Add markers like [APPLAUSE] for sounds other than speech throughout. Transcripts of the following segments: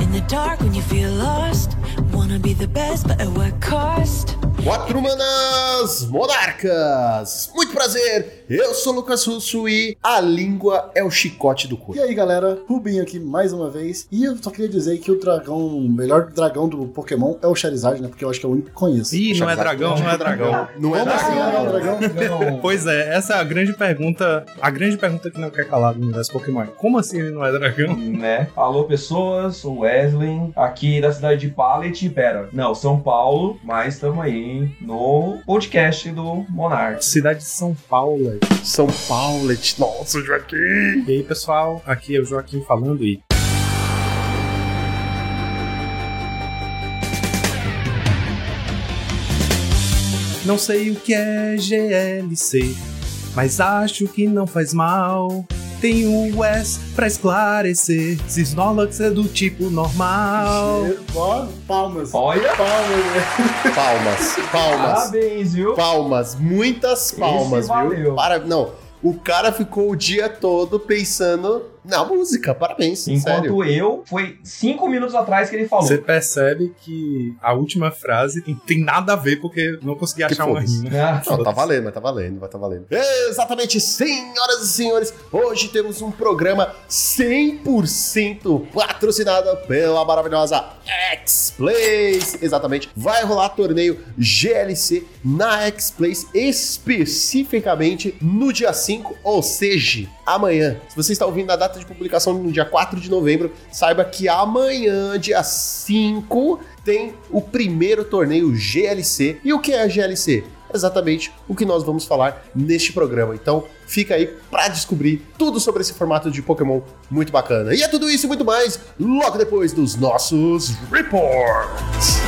In the dark when you feel lost. Wanna be the best, but at what cost? Quatro manas monarcas! Muito prazer! Eu sou o Lucas Russo e a língua é o chicote do E corpo. aí galera, Rubinho aqui mais uma vez. E eu só queria dizer que o dragão, o melhor dragão do Pokémon é o Charizard, né? Porque eu acho que é o único que conheço. Ih, não é dragão, não é dragão. Não é Como assim dragão. não dragão? Pois é, essa é a grande pergunta, a grande pergunta que não quer calar no universo Pokémon. Como assim ele não é dragão? né? Alô, pessoas, sou Wesley, aqui da cidade de Pallet, pera, não, São Paulo, mas estamos aí no podcast do Monarch. Cidade de São Paulo. São Paulo, nossa, Joaquim! E aí, pessoal, aqui é o Joaquim falando e Não sei o que é GLC, mas acho que não faz mal. Tem o S pra esclarecer se Snorlax é do tipo normal. Ó, palmas. Olha, Palmas, né? Palmas, palmas, parabéns, viu? palmas, muitas palmas, Esse valeu. viu? Para... Não, o cara ficou o dia todo pensando na música, parabéns, sério. Enquanto eu, foi cinco minutos atrás que ele falou. Você percebe que a última frase tem nada a ver porque não consegui Que achar uma rima. Ah, Não, tá valendo, mas tá valendo, vai tá valendo. Exatamente, senhoras e senhores, hoje temos um programa 100% patrocinado pela maravilhosa X-Plays. Exatamente, vai rolar torneio GLC na X-Plays especificamente no dia 5, ou seja, amanhã. Se você está ouvindo na data de publicação no dia 4 de novembro, saiba que amanhã, dia 5, tem o primeiro torneio GLC. E o que é a GLC? Exatamente o que nós vamos falar neste programa. Então, fica aí para descobrir tudo sobre esse formato de Pokémon muito bacana. E é tudo isso e muito mais logo depois dos nossos reports.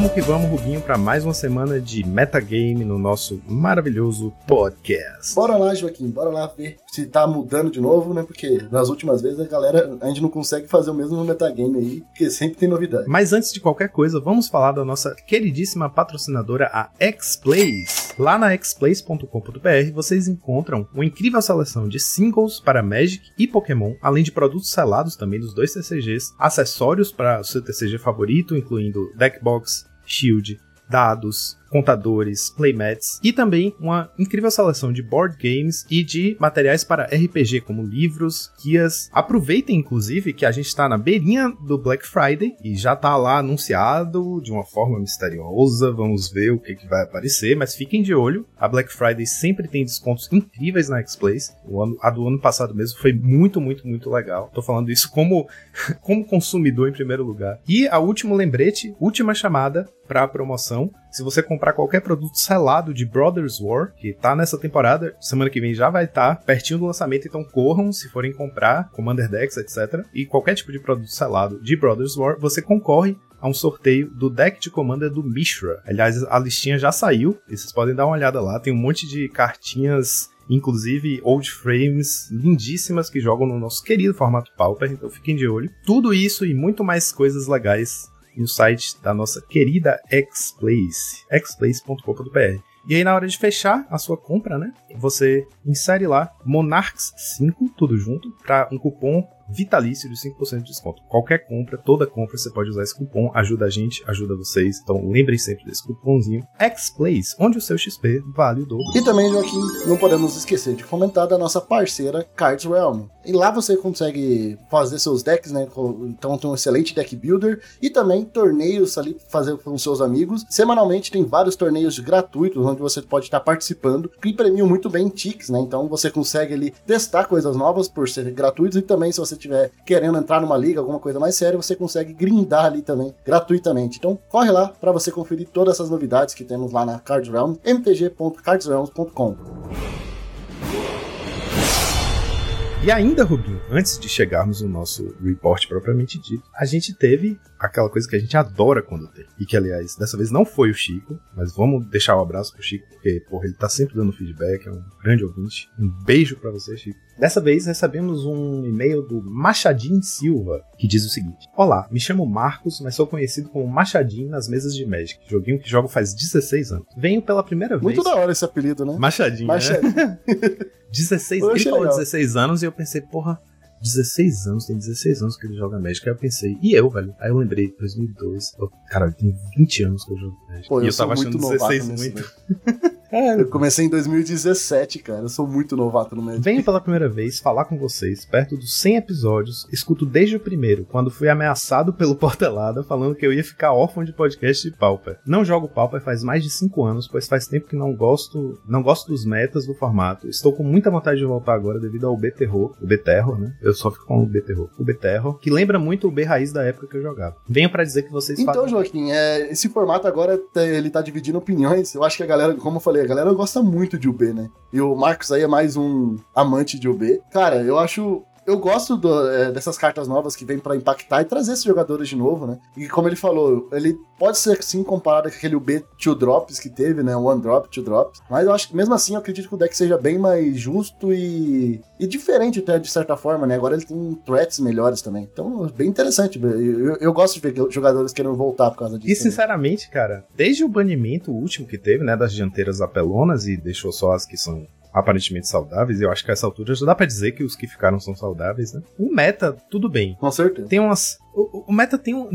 Vamos que vamos, Rubinho, para mais uma semana de metagame no nosso maravilhoso podcast. Bora lá, Joaquim, bora lá ver se tá mudando de novo, né? Porque nas últimas vezes a galera, a gente não consegue fazer o mesmo metagame aí, porque sempre tem novidade. Mas antes de qualquer coisa, vamos falar da nossa queridíssima patrocinadora, a Xplays. Lá na xplays.com.br vocês encontram uma incrível seleção de singles para Magic e Pokémon, além de produtos selados também dos dois TCGs, acessórios para o seu TCG favorito, incluindo Deckbox, Shield, dados, contadores, playmats e também uma incrível seleção de board games e de materiais para RPG, como livros, guias. Aproveitem, inclusive, que a gente está na beirinha do Black Friday e já está lá anunciado de uma forma misteriosa. Vamos ver o que, que vai aparecer, mas fiquem de olho. A Black Friday sempre tem descontos incríveis na X-Plays. A do ano passado mesmo foi muito, muito, muito legal. Tô falando isso como, [LAUGHS] como consumidor em primeiro lugar. E a último lembrete, última chamada para a promoção. Se você comprar qualquer produto selado de Brothers War, que tá nessa temporada, semana que vem já vai estar pertinho do lançamento, então corram se forem comprar Commander Decks, etc. E qualquer tipo de produto selado de Brothers War, você concorre a um sorteio do deck de Commander do Mishra. Aliás, a listinha já saiu, e vocês podem dar uma olhada lá, tem um monte de cartinhas inclusive old frames lindíssimas que jogam no nosso querido formato Pauper, então fiquem de olho. Tudo isso e muito mais coisas legais no site da nossa querida Xplace, xplace.com.br. E aí, na hora de fechar a sua compra, né? Você insere lá Monarchs5, tudo junto, para um cupom vitalício de 5% de desconto. Qualquer compra, toda compra, você pode usar esse cupom, ajuda a gente, ajuda vocês. Então lembrem sempre desse cupomzinho. Xplace, onde o seu XP vale o dobro. E também, Joaquim, não podemos esquecer de comentar da nossa parceira Cards Realm. E lá você consegue fazer seus decks, né? Então tem um excelente deck builder e também torneios ali fazer com seus amigos. Semanalmente tem vários torneios gratuitos onde você pode estar participando, que premiam muito bem ticks, né? Então você consegue ali testar coisas novas por serem gratuitos e também se você estiver querendo entrar numa liga, alguma coisa mais séria, você consegue grindar ali também gratuitamente. Então corre lá para você conferir todas essas novidades que temos lá na Cards Realm, mtg.cardsrealms.com. E ainda, Rubinho, antes de chegarmos no nosso report propriamente dito, a gente teve aquela coisa que a gente adora quando tem. E que, aliás, dessa vez não foi o Chico, mas vamos deixar o um abraço pro Chico, porque, porra, ele tá sempre dando feedback, é um grande ouvinte. Um beijo para você, Chico. Dessa vez recebemos um e-mail do Machadinho Silva, que diz o seguinte: Olá, me chamo Marcos, mas sou conhecido como Machadinho nas mesas de Magic, joguinho que jogo faz 16 anos. Venho pela primeira vez. Muito da hora esse apelido, né? Machadinho. Machadinho. Né? 16, Eu ele falou legal. 16 anos e eu pensei, porra, 16 anos, tem 16 anos que ele joga Magic. Aí eu pensei, e eu, velho? Aí eu lembrei, 2002. Eu, cara, tem 20 anos que eu jogo Magic. Pô, e eu, eu sou tava achando novato 16 nisso, muito. [LAUGHS] É, Eu comecei em 2017, cara. Eu sou muito novato no Magic. Venho pela primeira vez falar com vocês perto dos 100 episódios. Escuto desde o primeiro, quando fui ameaçado pelo [LAUGHS] Portelada falando que eu ia ficar órfão de podcast de Pauper. Não jogo Pauper faz mais de 5 anos, pois faz tempo que não gosto, não gosto dos metas do formato. Estou com muita vontade de voltar agora devido ao B-Terror, o B-Terror, né? Eu só fico com o B-Terror. O B-Terror, que lembra muito o B-Raiz da época que eu jogava. Venho pra dizer que vocês Então, fazem... Joaquim, é, esse formato agora tá- ele tá dividindo opiniões. Eu acho que a galera, como eu falei, a galera gosta muito de UB, né? E o Marcos aí é mais um amante de UB. Cara, eu acho. Eu gosto do- é, dessas cartas novas que vêm pra impactar e trazer esses jogadores de novo, né? E como ele falou, ele pode ser sim comparado com aquele UB Two Drops que teve, né? One Drop, Two Drops. Mas eu acho que mesmo assim eu acredito que o deck seja bem mais justo e, e diferente até de certa forma, né? Agora ele tem threats melhores também. Então, bem interessante. Eu, eu- eu gosto de ver jogadores querendo voltar por causa disso. E também. sinceramente, cara, desde o banimento último que teve, né, das dianteiras apelonas e deixou só as que são aparentemente saudáveis, eu acho que a essa altura já dá pra dizer que os que ficaram são saudáveis, né? O meta, tudo bem. Com certeza. Tem umas. O, o meta tem um.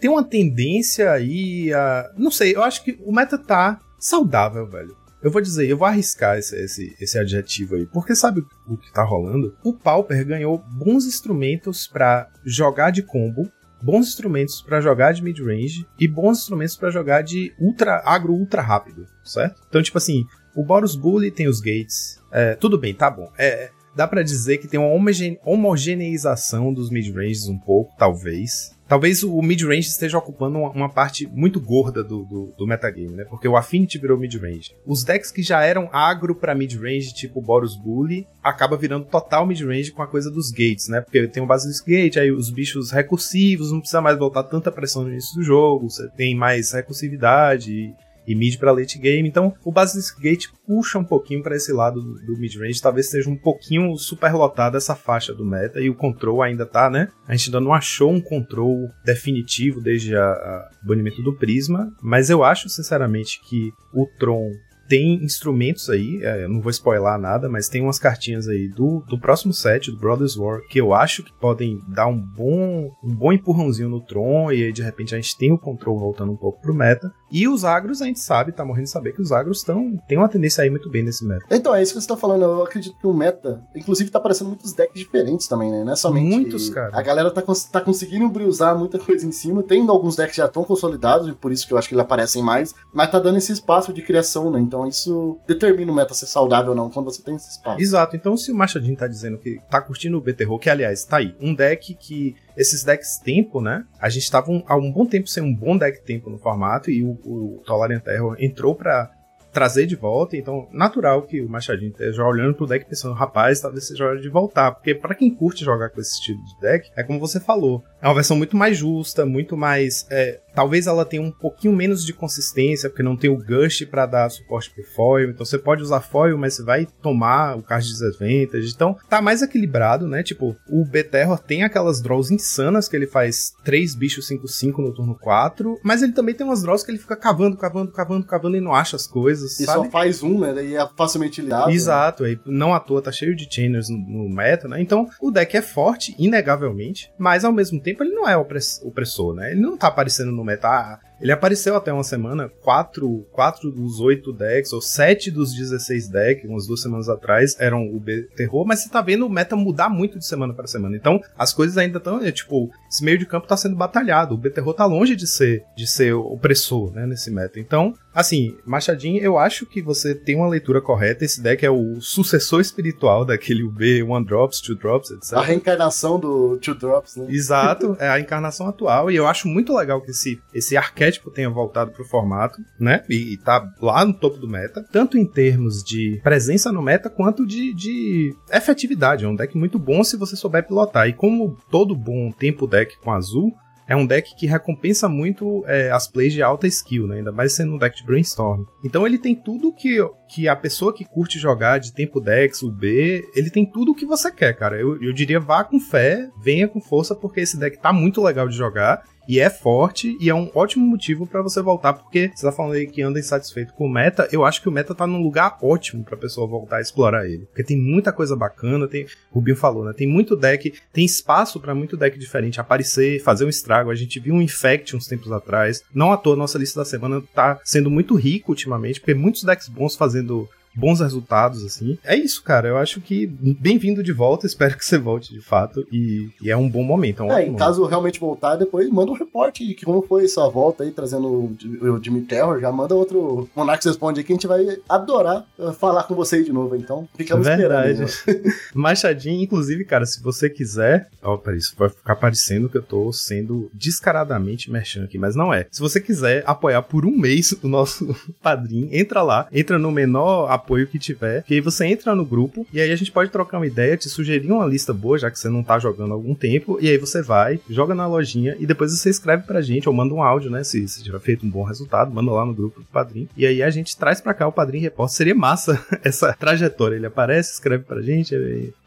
Tem uma tendência aí a. Não sei, eu acho que o meta tá saudável, velho. Eu vou dizer, eu vou arriscar esse, esse, esse adjetivo aí, porque sabe o que tá rolando? O Pauper ganhou bons instrumentos pra jogar de combo, bons instrumentos pra jogar de mid-range e bons instrumentos pra jogar de ultra agro ultra rápido, certo? Então, tipo assim, o Boros Bully tem os gates. É, tudo bem, tá bom. É, dá pra dizer que tem uma homogene- homogeneização dos mid-ranges um pouco, talvez. Talvez o mid-range esteja ocupando uma, parte muito gorda do, do, do metagame, né? Porque o Affinity virou mid-range. Os decks que já eram agro pra mid-range, tipo Boros Bully, acaba virando total mid-range com a coisa dos gates, né? Porque tem o Basilisk Gate, aí os bichos recursivos, não precisa mais botar tanta pressão no início do jogo, você tem mais recursividade e, mid pra late game. Então, o Basilisk Gate puxa um pouquinho pra esse lado do, do mid-range, talvez seja um pouquinho superlotada essa faixa do meta e o control ainda tá, né? A gente ainda não achou um control definitivo desde a banimento do Prisma, mas eu acho sinceramente que o Tron tem instrumentos aí, é, eu não vou spoiler nada, mas tem umas cartinhas aí do, do próximo set, do Brothers War, que eu acho que podem dar um bom, um bom empurrãozinho no Tron, e aí de repente a gente tem o control voltando um pouco pro meta. E os agros, a gente sabe, tá morrendo de saber que os agros estão tem uma tendência aí muito bem nesse meta. Então, é isso que você tá falando. Eu acredito que o meta, inclusive, tá aparecendo muitos decks diferentes também, né? Não é somente. Muitos, cara. A galera tá, cons- tá conseguindo usar muita coisa em cima. Tem alguns decks já estão consolidados, e por isso que eu acho que eles aparecem mais. Mas tá dando esse espaço de criação, né? Então isso determina o meta ser saudável ou não, quando você tem esse espaço. Exato, então se o Machadinho tá dizendo que tá curtindo o BT-Roll, que aliás, tá aí, um deck que. Esses decks tempo, né? A gente tava um- há um bom tempo sem um bom deck tempo no formato e o, o Tolarian Terror entrou pra trazer de volta, então natural que o Machadinho esteja olhando pro deck pensando, rapaz, talvez seja hora de voltar, porque pra quem curte jogar com esse estilo de deck, é como você falou, é uma versão muito mais justa, muito mais, é, talvez ela tenha um pouquinho menos de consistência, porque não tem o Gush pra dar suporte pro foil, então você pode usar foil, mas você vai tomar o card de desadvantage, então tá mais equilibrado, né, tipo, o B-Terror tem aquelas draws insanas que ele faz 3 bichos 5-5 no turno 4, mas ele também tem umas draws que ele fica cavando, cavando, cavando, cavando e não acha as coisas, E sabe? só faz um, né? Daí é facilmente lidado. Exato, aí não à toa tá cheio de chainers no, no meta, né? Então o deck é forte, inegavelmente, mas ao mesmo tempo ele não é opress- opressor, né? Ele não tá aparecendo no meta. Ele apareceu até uma semana, quatro, quatro dos oito decks, ou sete dos 16 decks, umas duas semanas atrás, eram o B terror, mas você tá vendo o meta mudar muito de semana para semana. Então, as coisas ainda estão, é, tipo, esse meio de campo tá sendo batalhado. O B terror tá longe de ser, de ser opressor, né, nesse meta. Então, assim, Machadinho, eu acho que você tem uma leitura correta. Esse deck é o sucessor espiritual daquele UB One Drops, Two Drops, etc. A reencarnação do Two Drops, né? Exato, é a encarnação atual. E eu acho muito legal que esse, esse arquétipo arquétipo tenha voltado pro formato, né? E, e tá lá no topo do meta, tanto em termos de presença no meta quanto de, de efetividade. É um deck muito bom se você souber pilotar. E como todo bom tempo deck com azul, é um deck que recompensa muito é, as plays de alta skill, né? ainda mais sendo um deck de brainstorm. Então ele tem tudo que, que a pessoa que curte jogar de tempo decks, o B, ele tem tudo o que você quer, cara. Eu, eu diria vá com fé, venha com força, porque esse deck tá muito legal de jogar e é forte e é um ótimo motivo para você voltar, porque você tá falando aí que anda insatisfeito com o meta, eu acho que o meta tá num lugar ótimo pra pessoa voltar a explorar ele, porque tem muita coisa bacana, tem, o Rubinho falou, né, tem muito deck, tem espaço para muito deck diferente aparecer, fazer um estrago, a gente viu um Infect uns tempos atrás, não à toa, nossa lista da semana tá sendo muito rica ultimamente, porque muitos decks bons fazendo bons resultados, assim. É isso, cara. Eu acho que bem-vindo de volta. Espero que você volte de fato. E, e é um bom momento. É, um é em caso realmente voltar, depois manda um reporte de como foi sua volta aí, trazendo o Jimmy Terror. Já manda outro Monarch Responde aí que a gente vai adorar uh, falar com você aí de novo. Então, ficamos Verdade. esperando. [LAUGHS] Machadinho, inclusive, cara, se você quiser. Ó, peraí, isso vai ficar parecendo que eu tô sendo descaradamente merchan aqui, mas não é. Se você quiser apoiar por um mês o nosso [LAUGHS] padrinho, entra lá, entra no menor apoio que tiver, que aí você entra no grupo e aí a gente pode trocar uma ideia, te sugerir uma lista boa, já que você não tá jogando há algum tempo, e aí você vai, joga na lojinha e depois você escreve pra gente ou manda um áudio, né? Se, se tiver feito um bom resultado, manda lá no grupo do padrinho. E aí a gente traz pra cá o padrinho repórter. Seria massa [LAUGHS] essa trajetória. Ele aparece, escreve pra gente,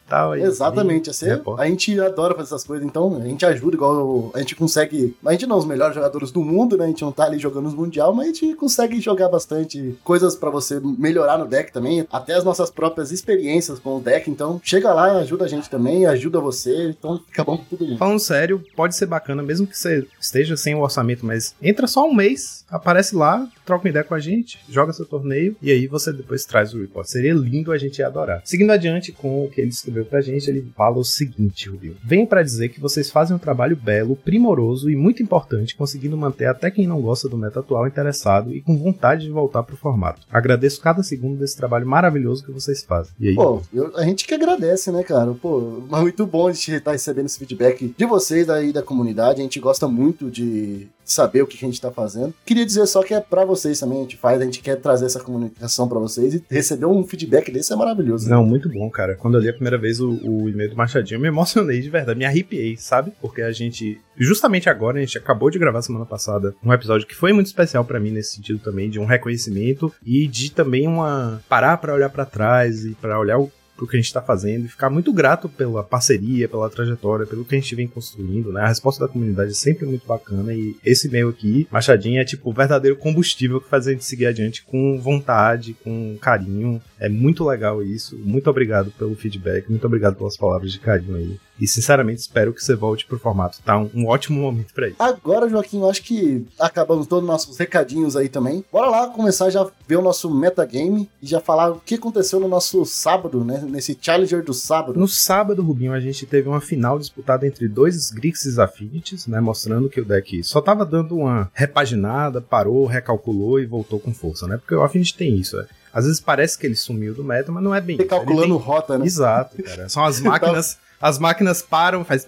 tal. Exatamente, assim, a gente adora fazer essas coisas, então a gente ajuda, igual a gente consegue. A gente não é os melhores jogadores do mundo, né? A gente não tá ali jogando os mundial, mas a gente consegue jogar bastante coisas para você melhorar no deck também, até as nossas próprias experiências com o deck. Então chega lá, ajuda a gente também, ajuda você, então fica bom pra todo mundo. Falando sério, pode ser bacana, mesmo que você esteja sem o orçamento, mas entra só um mês, aparece lá, troca uma ideia com a gente, joga seu torneio e aí você depois traz o report. Seria lindo, a gente ia adorar. Seguindo adiante com o que ele escreveu pra gente, ele fala o seguinte, Rubio. Venho para dizer que vocês fazem um trabalho belo, primoroso e muito importante, conseguindo manter até quem não gosta do meta atual interessado e com vontade de voltar pro formato. Agradeço cada segundo desse trabalho maravilhoso que vocês fazem. E aí? Pô, eu, a gente que agradece, né, cara? Pô, mas muito bom a gente estar recebendo esse feedback de vocês aí da comunidade. A gente gosta muito de saber o que a gente tá fazendo. Queria dizer só que é para vocês também, a gente faz, a gente quer trazer essa comunicação para vocês e receber um feedback desse é maravilhoso. Não, muito bom, cara. Quando eu li a primeira vez o, o e-mail do Machadinho, eu me emocionei de verdade, me arrepiei, sabe? Porque a gente, justamente agora, a gente acabou de gravar semana passada um episódio que foi muito especial para mim nesse sentido também, de um reconhecimento e de também uma parar para olhar para trás e para olhar o pro que a gente está fazendo e ficar muito grato pela parceria, pela trajetória, pelo que a gente vem construindo, né? A resposta da comunidade é sempre muito bacana e esse e-mail aqui, Machadinho, é tipo o verdadeiro combustível que faz a gente seguir adiante com vontade, com carinho. É muito legal isso. Muito obrigado pelo feedback, muito obrigado pelas palavras de carinho aí. E sinceramente espero que você volte pro formato. Tá um, um ótimo momento para isso. Agora, Joaquim, eu acho que acabamos todos os nossos recadinhos aí também. Bora lá começar já ver o nosso metagame e já falar o que aconteceu no nosso sábado, né? Nesse Challenger do sábado. No sábado, Rubinho, a gente teve uma final disputada entre dois Grixis Affinities, né? Mostrando que o deck só tava dando uma repaginada, parou, recalculou e voltou com força, né? Porque o Affinity tem isso, é. Às vezes parece que ele sumiu do meta, mas não é bem. Recalculando tem... rota, né? Exato, cara. São as máquinas. As máquinas param, faz.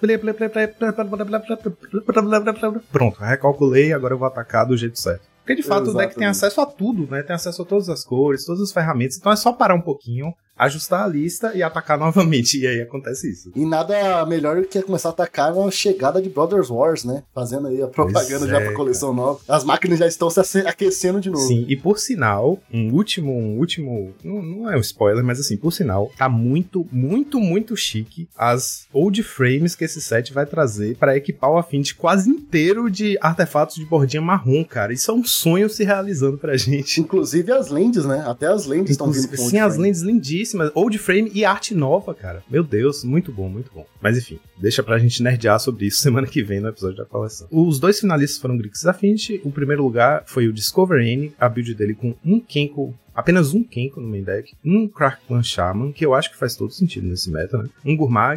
Pronto, recalculei, agora eu vou atacar do jeito certo. Porque de fato Exatamente. o deck tem acesso a tudo, né? Tem acesso a todas as cores, todas as ferramentas. Então é só parar um pouquinho, ajustar a lista e atacar [LAUGHS] novamente. E aí acontece isso. E nada melhor do que começar a atacar na chegada de Brothers Wars, né? Fazendo aí a propaganda pois já é, pra coleção cara. nova. As máquinas já estão se aquecendo de novo. Sim, e por sinal, um último, um último. Não, não é um spoiler, mas assim, por sinal, tá muito, muito, muito chique as old frames que esse set vai trazer para equipar o Affinity quase inteiro de artefatos de bordinha marrom, cara. Isso é um sonho se realizando pra gente. Inclusive as lentes, né? Até as lentes estão vindo com Sim, as lentes lindíssimas. Old frame e arte nova, cara. Meu Deus, muito bom, muito bom. Mas enfim, deixa pra gente nerdear sobre isso semana que vem no episódio da coleção. Os dois finalistas foram Grixis Affinity. O primeiro lugar foi o Discover N, a build dele com um Kenko apenas um Kenko no main deck, um Crackman Shaman, que eu acho que faz todo sentido nesse meta, né? Um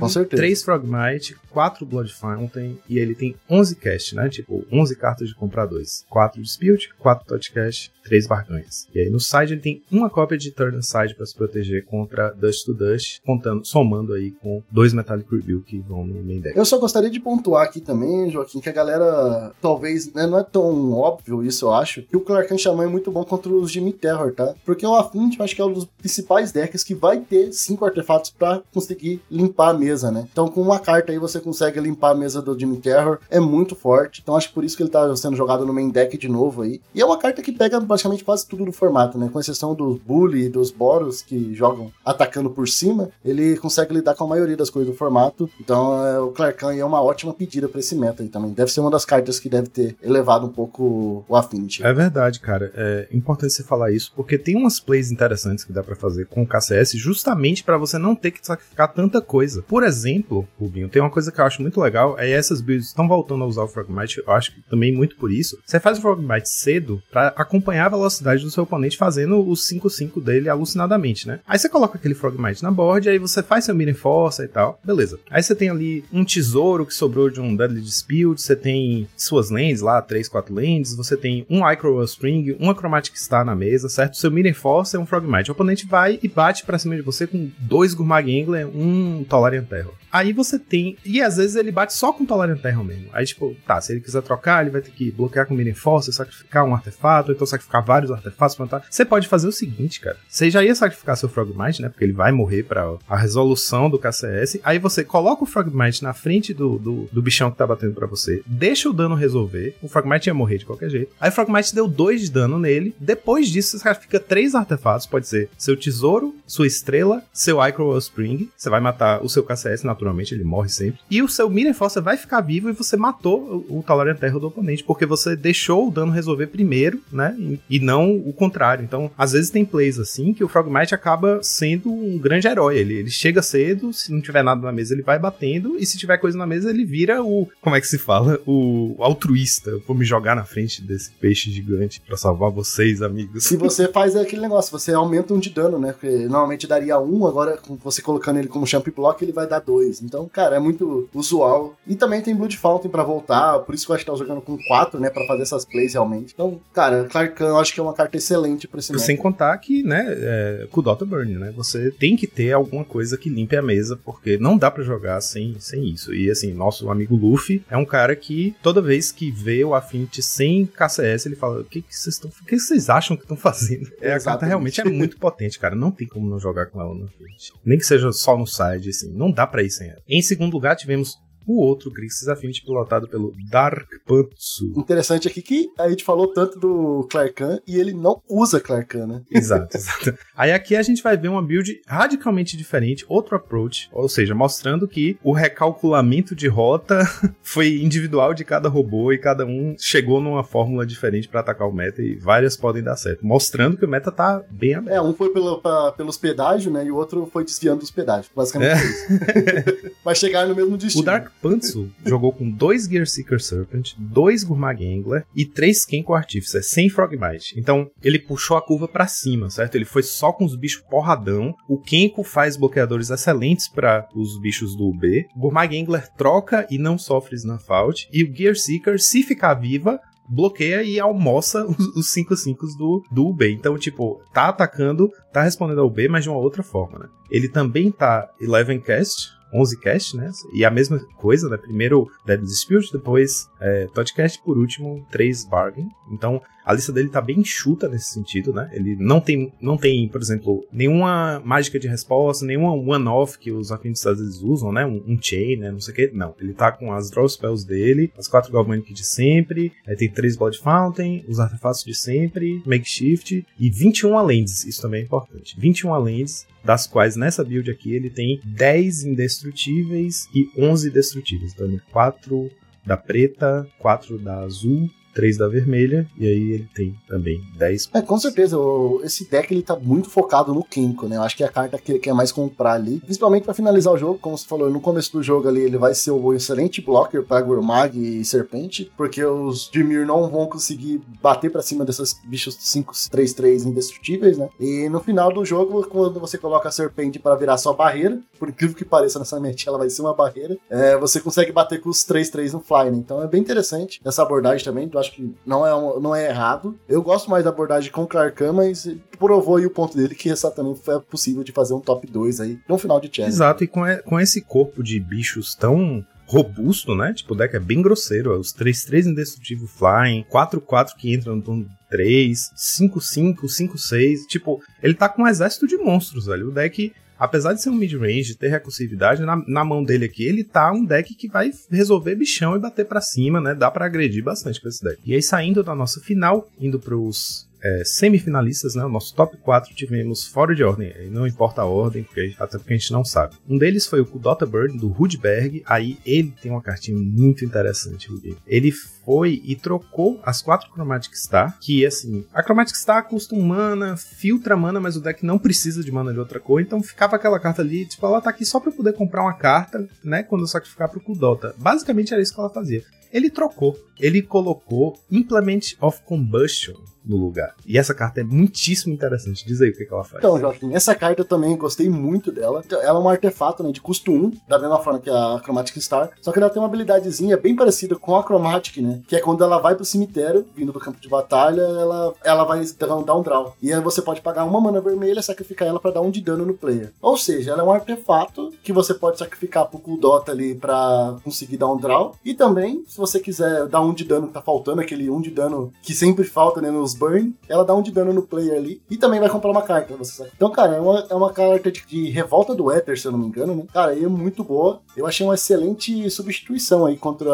certeza. três Frogmite, quatro Blood Fountain e ele tem 11 cast, né? Tipo, 11 cartas de comprar dois. 4 Dispute, 4 Touch Cash, 3 Barganhas. E aí no side ele tem uma cópia de Turn Side para se proteger contra Dust to Dust, contando, somando aí com dois Metallic Rebuild que vão no main deck. Eu só gostaria de pontuar aqui também, Joaquim, que a galera, talvez, né, não é tão óbvio isso, eu acho, que o Clarkan Shaman é muito bom contra os Jimmy Terror, tá? Porque o Affinity, eu acho que é um dos principais decks que vai ter cinco artefatos pra conseguir limpar a mesa, né? Então, com uma carta aí, você consegue limpar a mesa do Jimmy Terror, é muito forte. Então, acho que por isso que ele tá sendo jogado no main deck de novo aí. E é uma carta que pega praticamente quase tudo do formato, né? Com exceção dos Bully e dos Boros, que jogam atacando por cima, ele consegue lidar com a maioria das coisas do formato. Então, é, o Clarkan é uma ótima pedida pra esse meta aí também. Deve ser uma das cartas que deve ter elevado um pouco o Affinity. É verdade, cara. É importante você falar isso, porque tem umas plays interessantes que dá pra fazer com o KCS, justamente pra você não ter que sacrificar tanta coisa. Por exemplo, Rubinho, tem uma coisa que eu acho muito legal, é essas builds estão voltando a usar o Frogmite, eu acho que também muito por isso. Você faz o Frogmite cedo pra acompanhar a velocidade do seu oponente fazendo o 5-5 dele alucinadamente, né? Aí você coloca aquele Frogmite na board, aí você faz seu Miren Força e tal, beleza. Aí você tem ali um tesouro que sobrou de um Deadly Dispute, você tem suas lands lá, 3, 4 lands, você tem um Icro Spring, uma Chromatic Star na mesa, certo? Seu Miren Force é um Frogmite. O oponente vai e bate pra cima de você com dois Gurmag Angler, um Tolarian Terror. Aí você tem. E às vezes ele bate só com Tolarian Terror mesmo. Aí, tipo, tá, se ele quiser trocar, ele vai ter que bloquear com Miren Force, sacrificar um artefato, então sacrificar vários artefatos pra matar. Você pode fazer o seguinte, cara. Você já ia sacrificar seu Frogmite, né? Porque ele vai morrer pra a resolução do KCS. Aí você coloca o Frogmite na frente do, do, do bichão que tá batendo pra você, deixa o dano resolver. O Frogmite ia morrer de qualquer jeito. Aí o Frogmite deu 2 de dano nele. Depois disso, você sacrifica três artefatos. Pode ser seu tesouro, sua estrela, seu Icro Spring. Você vai matar o seu KCS, naturalmente, ele morre sempre. E o seu Miren Force vai ficar vivo e você matou o, o Talarian Terror do oponente, porque você deixou o dano resolver primeiro, né? E não o contrário. Então, às vezes tem plays assim que o Frogmite acaba sendo um grande herói. Ele, ele chega cedo, se não tiver nada na mesa, ele vai batendo, e se tiver coisa na mesa, ele vira o. Como é que se fala? O altruísta. Eu vou me jogar na frente desse peixe gigante pra salvar vocês, amigos. Se você faz aquele negócio, você aumenta um de dano, né? Porque normalmente daria um, agora você colocando ele como champ block, ele vai dar dois. Então, cara, é muito usual. E também tem Blood Fountain pra voltar, por isso que eu acho que tá jogando com quatro, né? Pra fazer essas plays realmente. Então, cara, Clarkan eu acho que é uma carta excelente pra esse Sem contar que, né, é, com o Dota Burn, né? Você tem que ter alguma coisa que limpe a mesa, porque não dá pra jogar sem, sem isso. E assim, nosso amigo Luffy é um cara que toda vez que vê o Affinity sem KCS, ele fala: O que, vocês estão. O que vocês acham que estão fazendo? É, a carta realmente é muito potente, cara. Não tem como não jogar com ela no Affinity. Nem que seja só no side, assim. Não dá pra ir sem ela. Em segundo lugar, tivemos o outro Grixis Affinity pilotado pelo Dark Pantsu. Interessante aqui que a gente falou tanto do Clarkan e ele não usa Clarkan, né? [LAUGHS] Exato, exato. Aí aqui a gente vai ver uma build radicalmente diferente, outro approach, ou seja, mostrando que o recalculamento de rota [LAUGHS] foi individual de cada robô e cada um chegou numa fórmula diferente pra atacar o meta e várias podem dar certo, mostrando que o meta tá bem aberto. É, um foi pelo, pra- pelos pedágios, né? E o outro foi desviando dos pedágios. Basicamente É. isso. [LAUGHS] Vai chegar no mesmo destino. O Dark Pantsu jogou com dois Gear Seeker Serpent, dois Gurmag Angler e três Kenko Artificer, sem Frogmite. Então, ele puxou a curva pra cima, certo? Ele foi só com os bichos porradão. O Kenko faz bloqueadores excelentes para os bichos do UB. O Gurmag Angler troca e não sofre Snuff Out. E o Gear Seeker, se ficar viva, bloqueia e almoça [LAUGHS] os 5-5 do, do UB. Então, tipo, tá atacando, tá respondendo ao UB, mas de uma outra forma, né? Ele também tá 11 cast, 11 cast, né? E a mesma coisa, né? Primeiro Dead Dispute, depois é, Todcast, por último 3 Bargain. Então, a lista dele tá bem enxuta nesse sentido, né? Ele não tem, não tem, por exemplo, nenhuma mágica de resposta, nenhuma one-off que os vezes usam, né? Um, um chain, né? Não sei o que. Não. Ele tá com as draw spells dele, as quatro Galvanic de sempre, aí tem três Blood Fountain, os artefatos de sempre, Makeshift e 21 lands. Isso também é importante. 21 lands, das quais nessa build aqui ele tem 10 indestrutíveis e 11 destrutíveis. Então, 4 da preta, 4 da azul 3 da vermelha, e aí ele tem também 10. É, com certeza, o- esse deck ele tá muito focado no Kenko, né? Eu acho que é a carta que ele quer mais comprar ali, principalmente pra finalizar o jogo, como você falou, no começo do jogo ali ele vai ser o excelente blocker pra Gurmag e Serpente, porque os Dimir não vão conseguir bater pra cima desses bichos 5-3-3 indestrutíveis, né? E no final do jogo, quando você coloca a Serpente pra virar sua barreira, por incrível que pareça nessa match ela vai ser uma barreira, é, você consegue bater com os 3-3 no fly, né? Então é bem interessante essa abordagem também, eu acho que não é, não é errado. Eu gosto mais da abordagem com o Clarkan, mas provou aí o ponto dele que exatamente foi possível de fazer um top 2 aí no final de challenge. Exato, e com, com esse corpo de bichos tão robusto, né? Tipo, o deck é bem grosseiro. ó, Os 3-3 indestrutível flying, 4-4 que entram no turno 3, 5-5, 5-6. Tipo, ele tá com um exército de monstros, velho. O deck, apesar de ser um mid-range, ter recursividade, na, na mão dele aqui, ele tá um deck que vai resolver bichão e bater pra cima, né? Dá pra agredir bastante com esse deck. E aí, saindo da nossa final, indo pros é, semifinalistas, né? O nosso top 4 tivemos fora de ordem, não importa a ordem, porque, até porque a gente não sabe. Um deles foi o Kudota Bird, do Rudberg. Aí ele tem uma cartinha muito interessante. Ele foi e trocou as quatro Chromatic Star, que assim, a Chromatic Star custa um mana, filtra mana, mas o deck não precisa de mana de outra cor, então ficava aquela carta ali, tipo, ela tá aqui só pra eu poder comprar uma carta, né, quando eu sacrificar pro Kudota. Basicamente era isso que ela fazia. Ele trocou, ele colocou Implement of Combustion no lugar. E essa carta é muitíssimo interessante. Diz aí o que, que ela faz. Então, Joaquim, essa carta eu também gostei muito dela. Ela é um artefato né, de custo 1, da mesma forma que a Chromatic Star. Só que ela tem uma habilidadezinha bem parecida com a Chromatic, né? Que é quando ela vai pro cemitério, vindo do campo de batalha, ela, ela vai dar um, draw. E aí você pode pagar uma mana vermelha sacrificar ela pra dar um de dano no player. Ou seja, ela é um artefato que você pode sacrificar pro Kuldota ali pra conseguir dar um draw. E também, se você quiser dar um de dano que tá faltando, aquele um de dano que sempre falta né, nos burn, ela dá um de dano no player ali. E também vai comprar uma carta. Você sabe? Então, cara, é uma, é uma carta de, de revolta do Ether, se eu não me engano, né? Cara, e é muito boa. Eu achei uma excelente substituição aí contra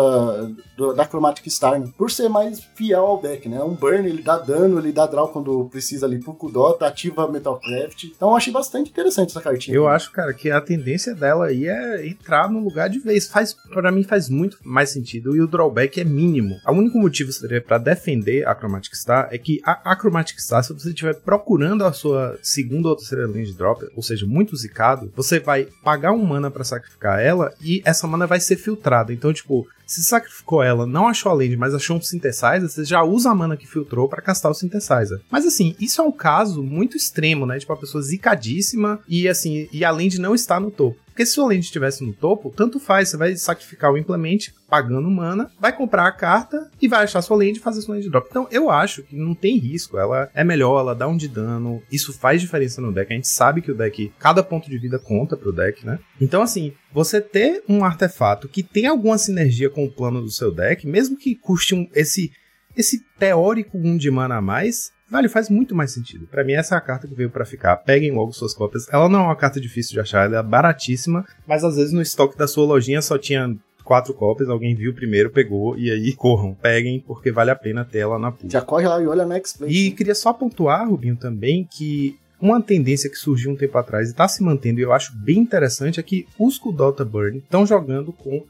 do- da Chromatic Star, né? Por ser mais fiel ao deck, né? Um burn, ele dá dano, ele dá draw quando precisa ali pro Kudota, ativa Metalcraft. Então eu achei bastante interessante essa cartinha. Eu acho, cara, que a tendência dela aí é entrar no lugar de vez. Faz, para mim faz muito mais sentido e o drawback é mínimo. O único motivo seria para defender a Chromatic Star é que a, a Chromatic Star, se você estiver procurando a sua segunda ou terceira linha de drop, ou seja, muito zicado, você vai pagar um mana para sacrificar ela e essa mana vai ser filtrada. Então, tipo, se sacrificou ela, não achou a land, mas achou um synthesizer, você já usa a mana que filtrou pra castar o synthesizer. Mas assim, isso é um caso muito extremo, né? Tipo, a pessoa zicadíssima e assim, e a land não está no topo. Porque se a land estivesse no topo, tanto faz, você vai sacrificar o implement pagando mana, vai comprar a carta e vai achar sua land e fazer sua land drop. Então eu acho que não tem risco, ela é melhor, ela dá um de dano, isso faz diferença no deck, a gente sabe que o deck, cada ponto de vida conta pro deck, né? Então assim, você ter um artefato que tem alguma sinergia com o plano do seu deck, mesmo que custe um, esse, esse teórico 1 um de mana a mais, Velho, faz muito mais sentido. Pra mim, essa é a carta que veio pra ficar. Peguem logo suas cópias. Ela não é uma carta difícil de achar, ela é baratíssima, mas às vezes no estoque da sua lojinha só tinha quatro cópias, alguém viu primeiro, pegou, e aí [LAUGHS] corram, peguem, porque vale a pena ter ela na pool. Já corre lá e olha na X-Play. E queria só pontuar, Rubinho, também, que uma tendência que surgiu um tempo atrás e está se mantendo, e eu acho bem interessante, é que os Kudota Burn estão jogando com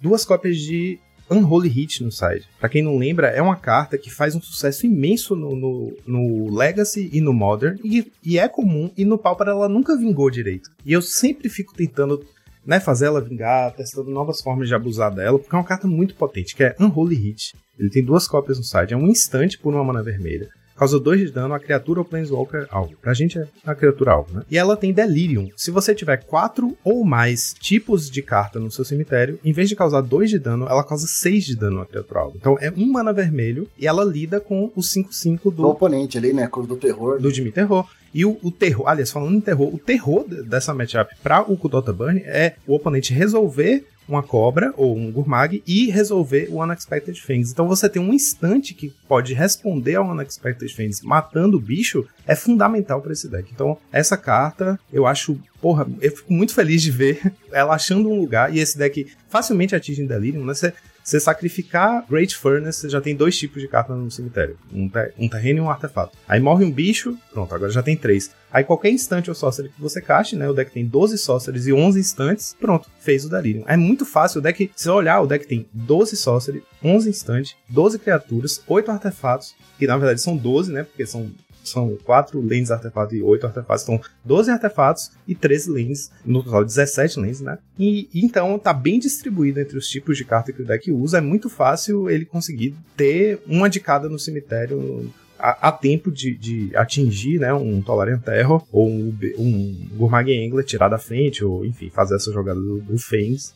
duas cópias de Unholy Hit no side. Pra quem não lembra, é uma carta que faz um sucesso imenso no, no, no Legacy e no Modern, e, e é comum, e no Pauper ela nunca vingou direito. E eu sempre fico tentando né, fazer ela vingar, testando novas formas de abusar dela, porque é uma carta muito potente, que é Unholy Hit. Ele tem duas cópias no side, é um instante por uma mana vermelha. Causa 2 de dano a criatura ou Planeswalker alvo. Pra gente é a criatura alvo, né? E ela tem Delirium. Se você tiver 4 ou mais tipos de carta no seu cemitério, em vez de causar 2 de dano, ela causa 6 de dano a criatura alvo. Então é um mana vermelho e ela lida com o 5-5 Do do, oponente ali, né? Cor do terror. do Jimmy Terror. E o, o terror, aliás, falando em terror, o terror de- dessa matchup pra o Kudota Burn é o oponente resolver uma cobra ou um Gurmag e resolver o Unexpected Fangs. Então você tem um instante que pode responder ao Unexpected Fangs matando o bicho, é fundamental para esse deck. Então essa carta, eu acho, porra, eu fico muito feliz de ver [LAUGHS] ela achando um lugar e esse deck facilmente atinge em Delirium, né? Você você sacrificar Great Furnace, você já tem dois tipos de carta no cemitério: um, te um terreno e um artefato. Aí morre um bicho, pronto, agora já tem três. Aí qualquer instante ou sorcery que você caste, né? O deck tem 12 sorceries e 11 instantes, pronto, fez o Delirium. É muito fácil, o deck, se você olhar, o deck tem 12 sorcery, 11 instantes, 12 criaturas, 8 artefatos, que na verdade são 12, né? Porque são são 4 lanes artefatos e 8 artefatos, então 12 artefatos e 13 lanes, no total 17 lanes, né? E então tá bem distribuído entre os tipos de carta que o deck usa, é muito fácil ele conseguir ter uma de cada no cemitério há, tempo de, de, atingir né, um Tolarian Terror ou um, um Gurmag Angler, tirar da frente, ou enfim, fazer essa jogada do, do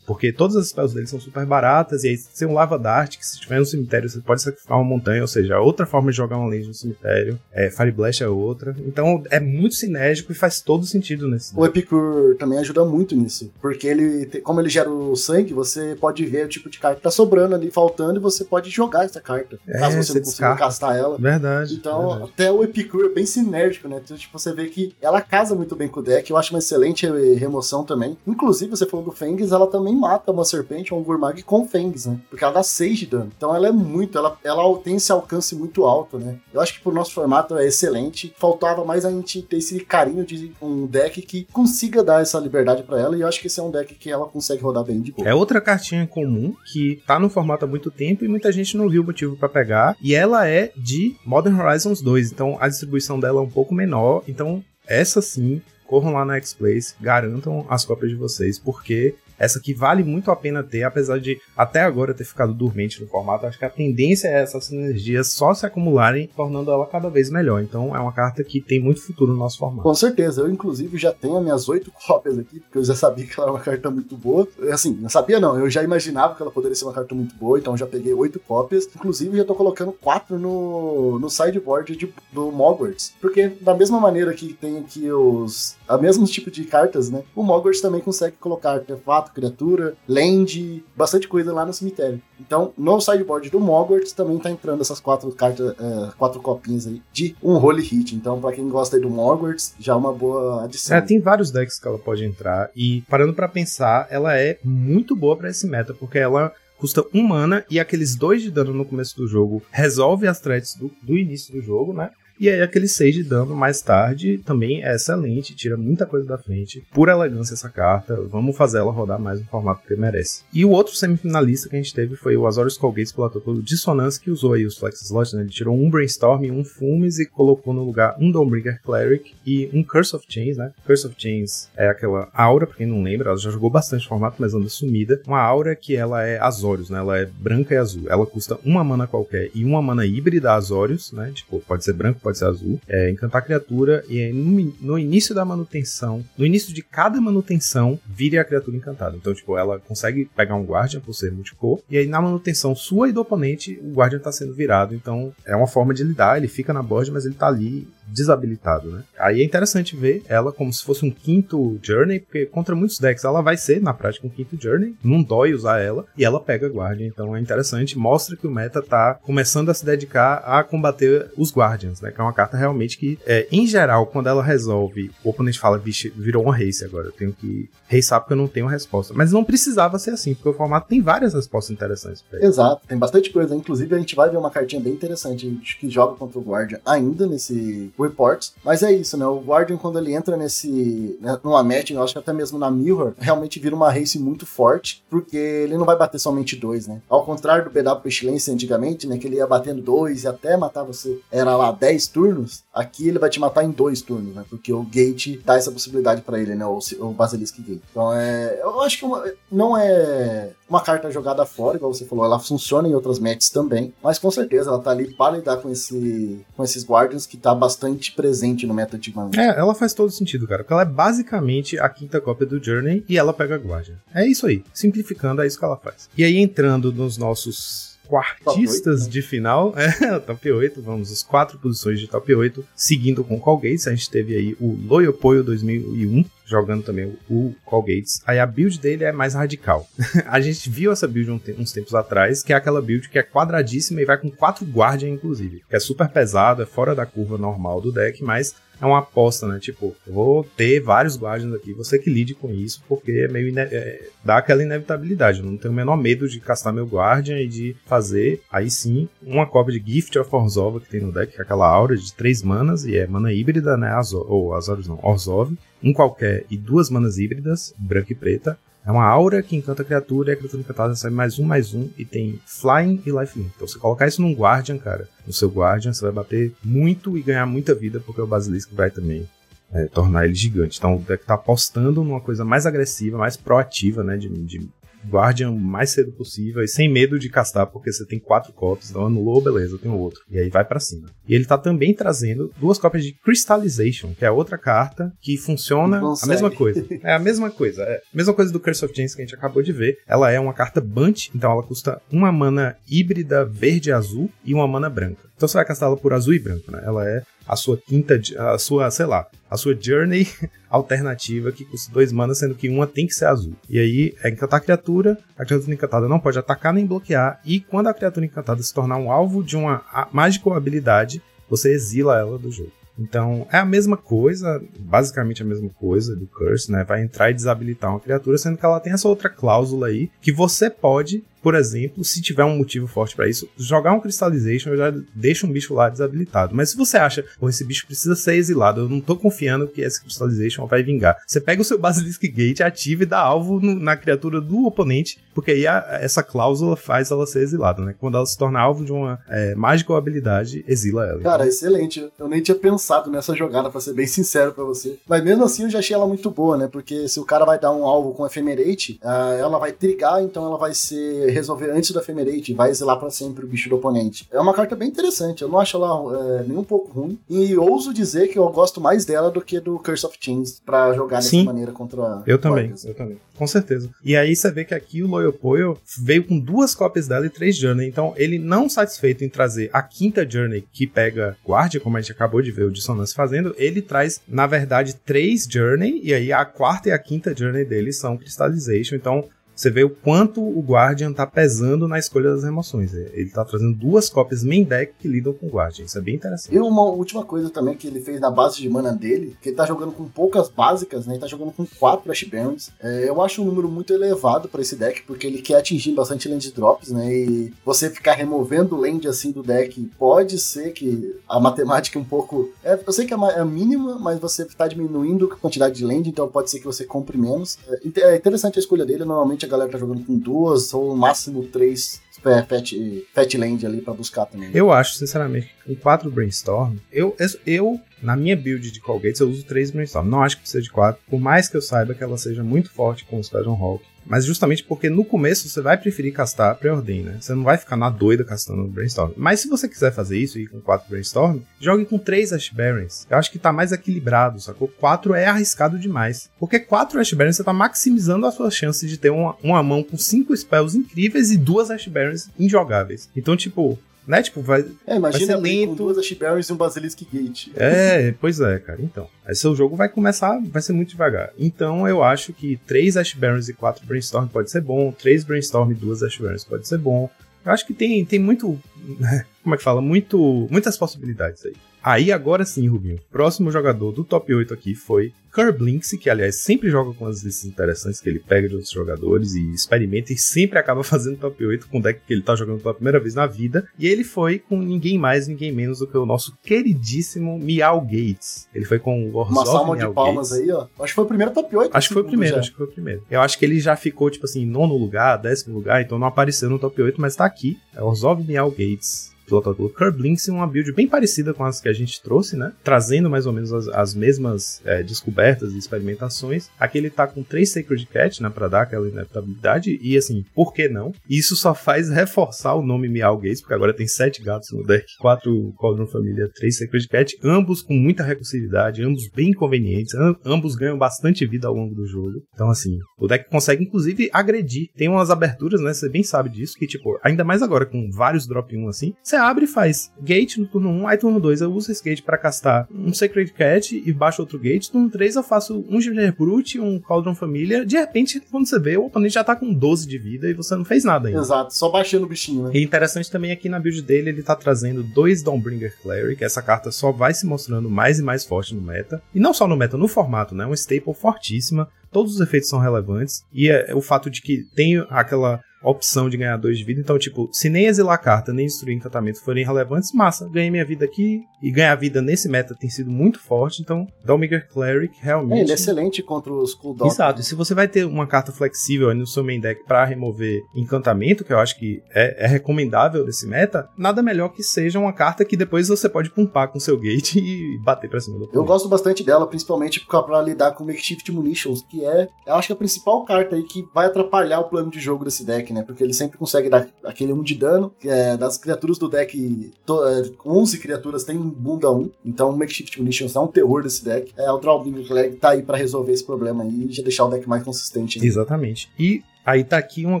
porque todas as spells dele são super baratas, e aí se tem um Lava Dart, que se tiver no cemitério você pode sacrificar uma montanha, ou seja, outra forma de jogar uma lane no cemitério, é, Fire Blast é outra, então é muito sinérgico e faz todo sentido nesse. O Epicure também ajuda muito nisso, porque ele, como ele gera o sangue, você pode ver o tipo de carta que tá sobrando ali, faltando, e você pode jogar essa carta, é, caso você não consiga castar ela. Verdade. Então, verdade. até o Epicure é bem sinérgico, né? Então, tipo, você vê que ela casa muito bem com o deck. Eu acho uma excelente remoção também. Inclusive, você falou do Fangs, ela também mata uma serpente ou um Gurmag com Fangs, né? Porque ela dá 6 de dano. Então ela é muito, ela, ela tem esse alcance muito alto, né? Eu acho que pro nosso formato é excelente. Faltava mais a gente ter esse carinho de um deck que consiga dar essa liberdade para ela. E eu acho que esse é um deck que ela consegue rodar bem de boa. É outra cartinha comum que tá no formato há muito tempo e muita gente não viu o motivo para pegar. E ela é de Modern Horizons 2, então a distribuição dela é um pouco menor. Então, essa sim, corram lá na X-Place, garantam as cópias de vocês, porque essa aqui vale muito a pena ter, apesar de até agora ter ficado dormente no formato. Acho que a tendência é essas sinergias só se acumularem, tornando ela cada vez melhor. Então é uma carta que tem muito futuro no nosso formato. Com certeza, eu inclusive já tenho as minhas oito cópias aqui, porque eu já sabia que ela era uma carta muito boa. Assim, não sabia não, eu já imaginava que ela poderia ser uma carta muito boa, então já peguei oito cópias. Inclusive já tô colocando quatro no, no sideboard de, do Mogwarts. Porque da mesma maneira que tem aqui os. A mesmo tipo de cartas, né? O Mogwarts também consegue colocar artefatos criatura, land, bastante coisa lá no cemitério. Então, no sideboard do Mogwarts também tá entrando essas quatro cartas, é, quatro copinhas aí de um Holy Hit. Então, para quem gosta aí do Mogwarts, já é uma boa adição. É, tem vários decks que ela pode entrar e parando para pensar, ela é muito boa para esse meta, porque ela custa um mana e aqueles dois de dano no começo do jogo resolve as threats do, do início do jogo, né? E aí aquele 6 de dano mais tarde também é excelente, tira muita coisa da frente. Por elegância essa carta, vamos fazer ela rodar mais no formato que merece. E o outro semifinalista que a gente teve foi o Azorius Colgate pelo pelo Dissonance, que usou aí os Flex Slots, né? Ele tirou um Brainstorm, um Fumes e colocou no lugar um Dawnbreaker Cleric e um Curse of Chains, né? Curse of Chains é aquela aura, pra quem não lembra, ela já jogou bastante formato, mas anda sumida. Uma aura que ela é Azorius, né? Ela é branca e azul. Ela custa uma mana qualquer e uma mana híbrida Azorius, né? Tipo, pode ser branco, pode ser azul, é, encantar a criatura e no, no, início da manutenção, no início de cada manutenção, vire a criatura encantada. Então, tipo, ela consegue pegar um Guardian por ser multicor, e aí na manutenção sua e do oponente, o Guardian tá sendo virado. Então, é uma forma de lidar, ele fica na board, mas ele tá ali desabilitado, né? Aí é interessante ver ela como se fosse um quinto Journey, porque contra muitos decks ela vai ser, na prática, um quinto Journey. Não dói usar ela, e ela pega Guardian, então é interessante. Mostra que o meta tá começando a se dedicar a combater os Guardians, né? É uma carta realmente que, é, em geral, quando ela resolve, o oponente fala, vixe, virou uma race agora, eu tenho que racear porque eu não tenho resposta. Mas não precisava ser assim, porque o formato tem várias respostas interessantes. Exato, tem bastante coisa. Inclusive, a gente vai ver uma cartinha bem interessante que joga contra o Guardian ainda nesse reports. Mas é isso, né? O Guardian, quando ele entra nesse. Né, numa match, eu acho que até mesmo na Mirror, realmente vira uma race muito forte, porque ele não vai bater somente dois, né? Ao contrário do BW Pestilência antigamente, né? Que ele ia batendo dois e até matar você, era lá 10 turnos. Aqui ele vai te matar em dois turnos, né? Porque o Gate dá essa possibilidade para ele, né? O, o Basilisk Gate. Então é. Eu acho que uma, não é uma carta jogada fora, igual você falou, ela funciona em outras matches também, mas com certeza ela tá ali para lidar com, esse, com esses Guardians que tá bastante presente no meta de Mana. É, ela faz todo sentido, cara, porque ela é basicamente a quinta cópia do Journey e ela pega Guardian. É isso aí, simplificando, é isso que ela faz. E aí entrando nos nossos quartistas 8, de final. [LAUGHS] É, top 8, vamos, as quatro posições de top 8, seguindo com Colgate. A gente teve aí o Loyopoio 2001, jogando também o Call Gates. Aí a build dele é mais radical. [LAUGHS] a gente viu essa build uns tempos atrás, que é aquela build que é quadradíssima e vai com quatro Guardian, inclusive. Que é super pesado, é fora da curva normal do deck, mas é uma aposta, né? Tipo, eu vou ter vários Guardians aqui, você que lide com isso, porque é meio é, dá aquela inevitabilidade. Eu não tenho o menor medo de castar meu Guardian e de fazer, aí sim, uma cópia de Gift of Orzhov que tem no deck, que é aquela aura de três manas, e é mana híbrida, né? Azor, ou Azores não, Orzhov, um qualquer e duas manas híbridas, branca e preta. É uma aura que encanta a criatura e a criatura encantada recebe mais um, mais um e tem Flying e Lifelink. Então, você colocar isso num Guardian, cara, no seu Guardian, você vai bater muito e ganhar muita vida, porque o Basilisk vai também é, tornar ele gigante. Então, o deck tá apostando numa coisa mais agressiva, mais proativa, né, de, de Guardian o mais cedo possível e sem medo de castar, porque você tem quatro cópias, então anulou, beleza, tem outro. E aí vai para cima. E ele tá também trazendo duas cópias de Crystallization, que é outra carta que funciona a mesma coisa. [LAUGHS] É a mesma coisa. É a mesma coisa do Curse of Chains que a gente acabou de ver. Ela é uma carta Bunch, então ela custa uma mana híbrida verde e azul e uma mana branca. Então você vai castar ela por azul e branco, né? Ela é a sua quinta, a sua, sei lá, a sua journey [LAUGHS] alternativa que custa dois manas, sendo que uma tem que ser azul. E aí é encantar a criatura, a criatura encantada não pode atacar nem bloquear, e quando a criatura encantada se tornar um alvo de uma mágica habilidade, você exila ela do jogo. Então, é a mesma coisa, basicamente a mesma coisa do Curse, né? Vai entrar e desabilitar uma criatura, sendo que ela tem essa outra cláusula aí, que você pode por exemplo, se tiver um motivo forte para isso, jogar um Crystallization já deixo um bicho lá desabilitado. Mas se você acha, pô, esse bicho precisa ser exilado, eu não tô confiando que esse Crystallization vai vingar. Você pega o seu Basilisk Gate, ativa e dá alvo no, na criatura do oponente, porque aí a, essa cláusula faz ela ser exilada, né? Quando ela se torna alvo de uma é, mágica ou habilidade, exila ela. Cara, excelente. Eu nem tinha pensado nessa jogada, pra ser bem sincero pra você. Mas mesmo assim eu já achei ela muito boa, né? Porque se o cara vai dar um alvo com Ephemerate, uh, ela vai trigar, então ela vai ser resolver antes do Ephemerate, vai exilar para sempre o bicho do oponente. É uma carta bem interessante, eu não acho ela é, nem um pouco ruim. E ouso dizer que eu gosto mais dela do que do Curse of Chains para jogar dessa Sim. maneira contra. Eu também, eu também. Com certeza. E aí você vê que aqui o Loyal Poyo veio com duas cópias dela e três Journey. Então, ele não satisfeito em trazer a quinta Journey que pega Guardia, como a gente acabou de ver o Dissonance fazendo, ele traz, na verdade, três Journey, e aí a quarta e a quinta Journey dele são Crystallization. Então, você vê o quanto o Guardian tá pesando na escolha das emoções. Ele tá trazendo duas cópias main deck que lidam com o Guardian. Isso é bem interessante. E uma última coisa também que ele fez na base de mana dele, que ele tá jogando com poucas básicas, né? Ele tá jogando com quatro Ash Barons. É, eu acho um número muito elevado para esse deck, porque ele quer atingir bastante land drops, né? E você ficar removendo land assim do deck, pode ser que a matemática é um pouco. É, eu sei que é, é mínima, mas você tá diminuindo a quantidade de land, então pode ser que você compre menos. É, é interessante a escolha dele, normalmente a galera tá jogando com duas ou no máximo três Fat, Fatland ali para buscar também. Eu acho, sinceramente, com quatro Brainstorm, eu, eu, na minha build de Colgates, eu uso três Brainstorm. Não acho que precisa de quatro, por mais que eu saiba que ela seja muito forte com o Squadron Hawk. Mas justamente porque no começo você vai preferir castar pré-ordem, né? Você não vai ficar na doida castando brainstorm. Mas se você quiser fazer isso e ir com 4 brainstorm, jogue com 3 Ash Barons. Eu acho que tá mais equilibrado, sacou? 4 é arriscado demais. Porque 4 Ash Barons você tá maximizando a sua chance de ter uma, uma mão com 5 spells incríveis e duas Ash Barons injogáveis. Então, tipo, né? Tipo, vai. É, imagina vai ser com duas Ashberries e um Basilisk Gate. É, pois é, cara. Então. Aí seu jogo vai começar, vai ser muito devagar. Então eu acho que três Ashbarons e quatro Brainstorm pode ser bom. Três Brainstorm e duas Ashbarons pode ser bom. Eu acho que tem, tem muito. [LAUGHS] Como é que fala? Muito, muitas possibilidades aí. Aí agora sim, Rubinho. Próximo jogador do top 8 aqui foi Kerblinks, que aliás sempre joga com as listas interessantes que ele pega de outros jogadores e experimenta e sempre acaba [LAUGHS] fazendo top 8 com o deck que ele tá jogando pela primeira vez na vida. E ele foi com ninguém mais, ninguém menos do que o nosso queridíssimo Miau Gates. Ele foi com o Orzhov Uma salva de palmas Gates. aí, ó. Acho que foi o primeiro top 8. Acho que foi o primeiro, já. acho que foi o primeiro. Eu acho que ele já ficou, tipo assim, nono lugar, décimo lugar, então não apareceu no top 8, mas tá aqui. É Orzhov Miau Gates pilotado pelo Curb Links, uma build bem parecida com as que a gente trouxe, né? Trazendo mais ou menos as, as mesmas é, descobertas e experimentações. Aqui ele tá com três Sacred Cat, né? Pra dar aquela inevitabilidade. E assim, por que não? Isso só faz reforçar o nome Meow Gaze, porque agora tem sete gatos no deck, quatro Cauldron Família, três Sacred Cat, ambos com muita recursividade, ambos bem convenientes, ambos ganham bastante vida ao longo do jogo. Então, assim, o deck consegue inclusive agredir. Tem umas aberturas, né? Você bem sabe disso, que tipo, ainda mais agora com vários drop 1 assim, você você abre e faz gate no turno 1, aí turno 2 eu uso esse gate pra castar um Sacred Cat e baixo outro gate. Turno 3 eu faço um Ginger Brute, um Cauldron Família. De repente, quando você vê, o oponente já tá com 12 de vida e você não fez nada ainda. Exato, só baixando o bichinho, né? E interessante também aqui na build dele, ele tá trazendo dois Dawnbringer Cleric. Essa carta só vai se mostrando mais e mais forte no meta. E não só no meta, no formato, né? Uma staple fortíssima. Todos os efeitos são relevantes. E é o fato de que tem aquela opção de ganhar dois de vida. Então, tipo, se nem exilar carta, nem destruir encantamento forem relevantes, massa, ganhei minha vida aqui. E ganhar vida nesse meta tem sido muito forte. Então, Dawnbringer Cleric realmente. É, ele é excelente contra os cooldowns. Exato, e se você vai ter uma carta flexível aí no seu main deck para remover encantamento, que eu acho que é, é, recomendável desse meta, nada melhor que seja uma carta que depois você pode pumpar com seu gate [LAUGHS] e bater pra cima do Eu gosto bastante dela, principalmente pra lidar com Makeshift Munitions, que é, eu acho que a principal carta aí que vai atrapalhar o plano de jogo desse deck, né? Porque ele sempre consegue dar aquele 1 de dano, é das criaturas do deck, to, é, 11 criaturas tem bunda 1, então o Makeshift Munitions é um terror desse deck. É, o Drawbringer Cleric tá aí pra resolver esse problema aí e já deixar o deck mais consistente. né? Exatamente. E aí tá aqui uma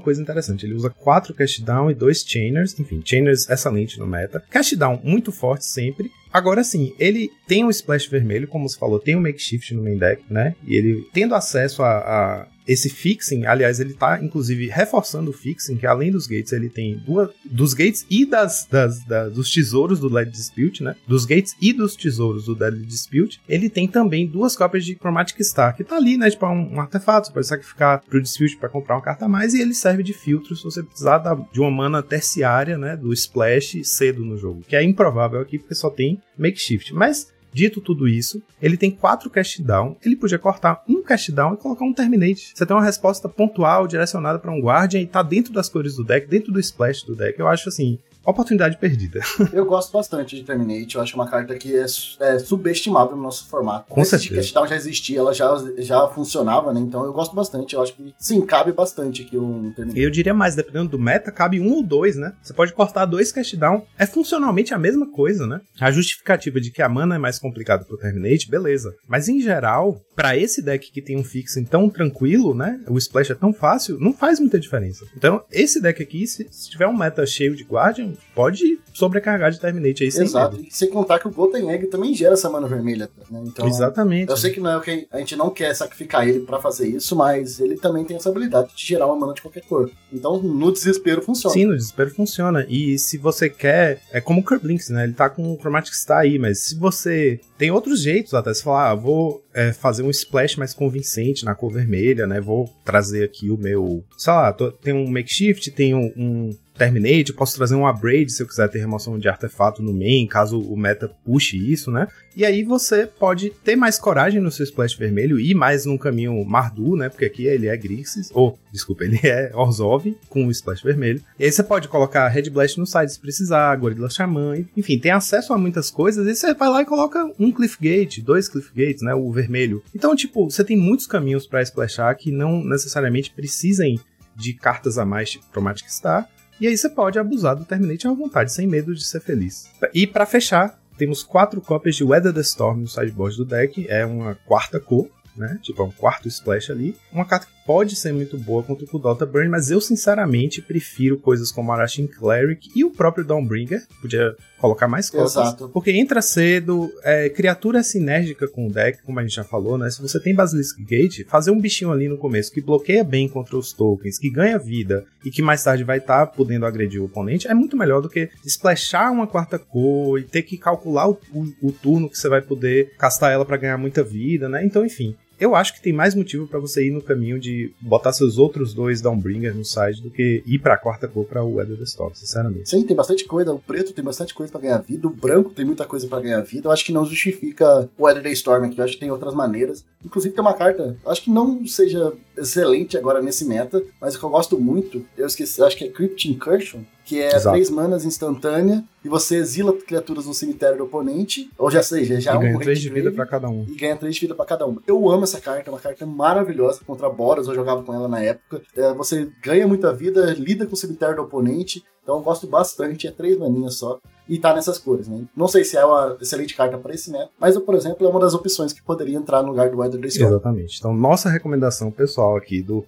coisa interessante. Ele usa quatro cast down e dois chainers. Enfim, chainers excelente no meta. Cast down muito forte sempre. Agora sim, ele tem um splash vermelho, como você falou, tem um makeshift no main deck, né? E ele tendo acesso a, a esse fixing, aliás, ele tá inclusive reforçando o fixing, que além dos gates, ele tem duas dos gates e das, das, das- dos tesouros do Dead Dispute, né? Dos gates e dos tesouros do Dead Dispute, ele tem também duas cópias de Chromatic Star, que tá ali, né? Tipo, é um, um artefato, você pode sacrificar pro Dispute pra comprar uma carta a mais, e ele serve de filtro se você precisar da- de uma mana terciária, né? Do splash cedo no jogo, que é improvável aqui, porque só tem makeshift. Mas Dito tudo isso, ele tem quatro cast down. Ele podia cortar um cast down e colocar um terminate. Você tem uma resposta pontual direcionada para um guardian e tá dentro das cores do deck, dentro do splash do deck. Eu acho assim, oportunidade perdida. [LAUGHS] Eu gosto bastante de Terminate, eu acho uma carta que é, é subestimada no nosso formato. Com Esse certeza. Cashdown já existia, ela já, já funcionava, né? Então eu gosto bastante, eu acho que sim, cabe bastante aqui um Terminate. Eu diria mais, dependendo do meta, cabe um ou dois, né? Você pode cortar dois cast down. É funcionalmente a mesma coisa, né? A justificativa de que a mana é mais complicada pro Terminate, beleza. Mas em geral, pra esse deck que tem um fixing tão tranquilo, né? O splash é tão fácil, não faz muita diferença. Então, esse deck aqui, se, se tiver um meta cheio de Guardian, pode sobrecarregar de Terminate aí sem Exato. medo. E sem contar que o Golden Egg também gera essa mana vermelha, né? Então, Exatamente. Eu sei que não é o que a gente não quer sacrificar ele pra fazer isso, mas ele também tem essa habilidade de gerar uma mana de qualquer cor. Então, no desespero funciona. Sim, no desespero funciona. E se você quer. É como o Kerblinks, né? Ele tá com o Chromatic Star aí, mas se você. Tem outros jeitos até. Você falar, ah, vou é, fazer um splash mais convincente na cor vermelha, né? Vou trazer aqui o meu. Sei lá, tô- tem um makeshift, tem um. um Terminate, eu posso trazer um upgrade se eu quiser ter remoção de artefato no main, caso o meta puxe isso, né? E aí você pode ter mais coragem no seu splash vermelho e mais num caminho Mardu, né? Porque aqui ele é Grixis, ou, desculpa, [LAUGHS] ele é Orzhov com o splash vermelho. E aí você pode colocar Red Blast no side se precisar, Gorilla Xamã, enfim, tem acesso a muitas coisas. E você vai lá e coloca um Cliff Gate, dois Cliff Gates, né? O vermelho. Então, tipo, você tem muitos caminhos pra splashar que não necessariamente precisem de cartas a mais, tipo Chromatic Star. E aí você pode abusar do Terminate à vontade, sem medo de ser feliz. E pra fechar, temos quatro cópias de Weather the Storm no sideboard do deck. É uma quarta cor, né? Tipo, é um quarto splash ali. Uma carta que pode ser muito boa contra o Kudota Burn, mas eu sinceramente prefiro coisas como Arashin Cleric e o próprio Dawnbringer. Podia colocar mais cotas. Exato. Porque entra cedo, é, criatura sinérgica com o deck, como a gente já falou, né? Se você tem Basilisk Gate, fazer um bichinho ali no começo que bloqueia bem contra os tokens, que ganha vida e que mais tarde vai estar podendo agredir o oponente, é muito melhor do que splashar uma quarta cor e ter que calcular o, o- o turno que você vai poder castar ela pra ganhar muita vida, né? Então, enfim. Eu acho que tem mais motivo pra você ir no caminho de botar seus outros dois Downbringer no side do que ir pra quarta cor pra Weather the Storm, sinceramente. Sim, tem bastante coisa. O preto tem bastante coisa pra ganhar vida. O branco tem muita coisa pra ganhar vida. Eu acho que não justifica o Weather Storm aqui. Eu acho que tem outras maneiras. Inclusive tem uma carta, acho que não seja excelente agora nesse meta, mas o que eu gosto muito, eu esqueci, acho que é Crypt Incursion, que é Exato. três manas instantânea e você exila criaturas no cemitério do oponente, ou já seja, já e um ganha 3 de vida pra cada um. e ganha 3 de vida pra cada uma. Eu amo essa carta, é uma carta maravilhosa contra Boros, eu jogava com ela na época. É, você ganha muita vida, lida com o cemitério do oponente, então eu gosto bastante, é três maninhas só, e tá nessas cores, né? Não sei se é uma excelente carta pra esse meta, mas eu, por exemplo, é uma das opções que poderia entrar no lugar do Weather Storm. Exatamente. Então, nossa recomendação pessoal aqui do,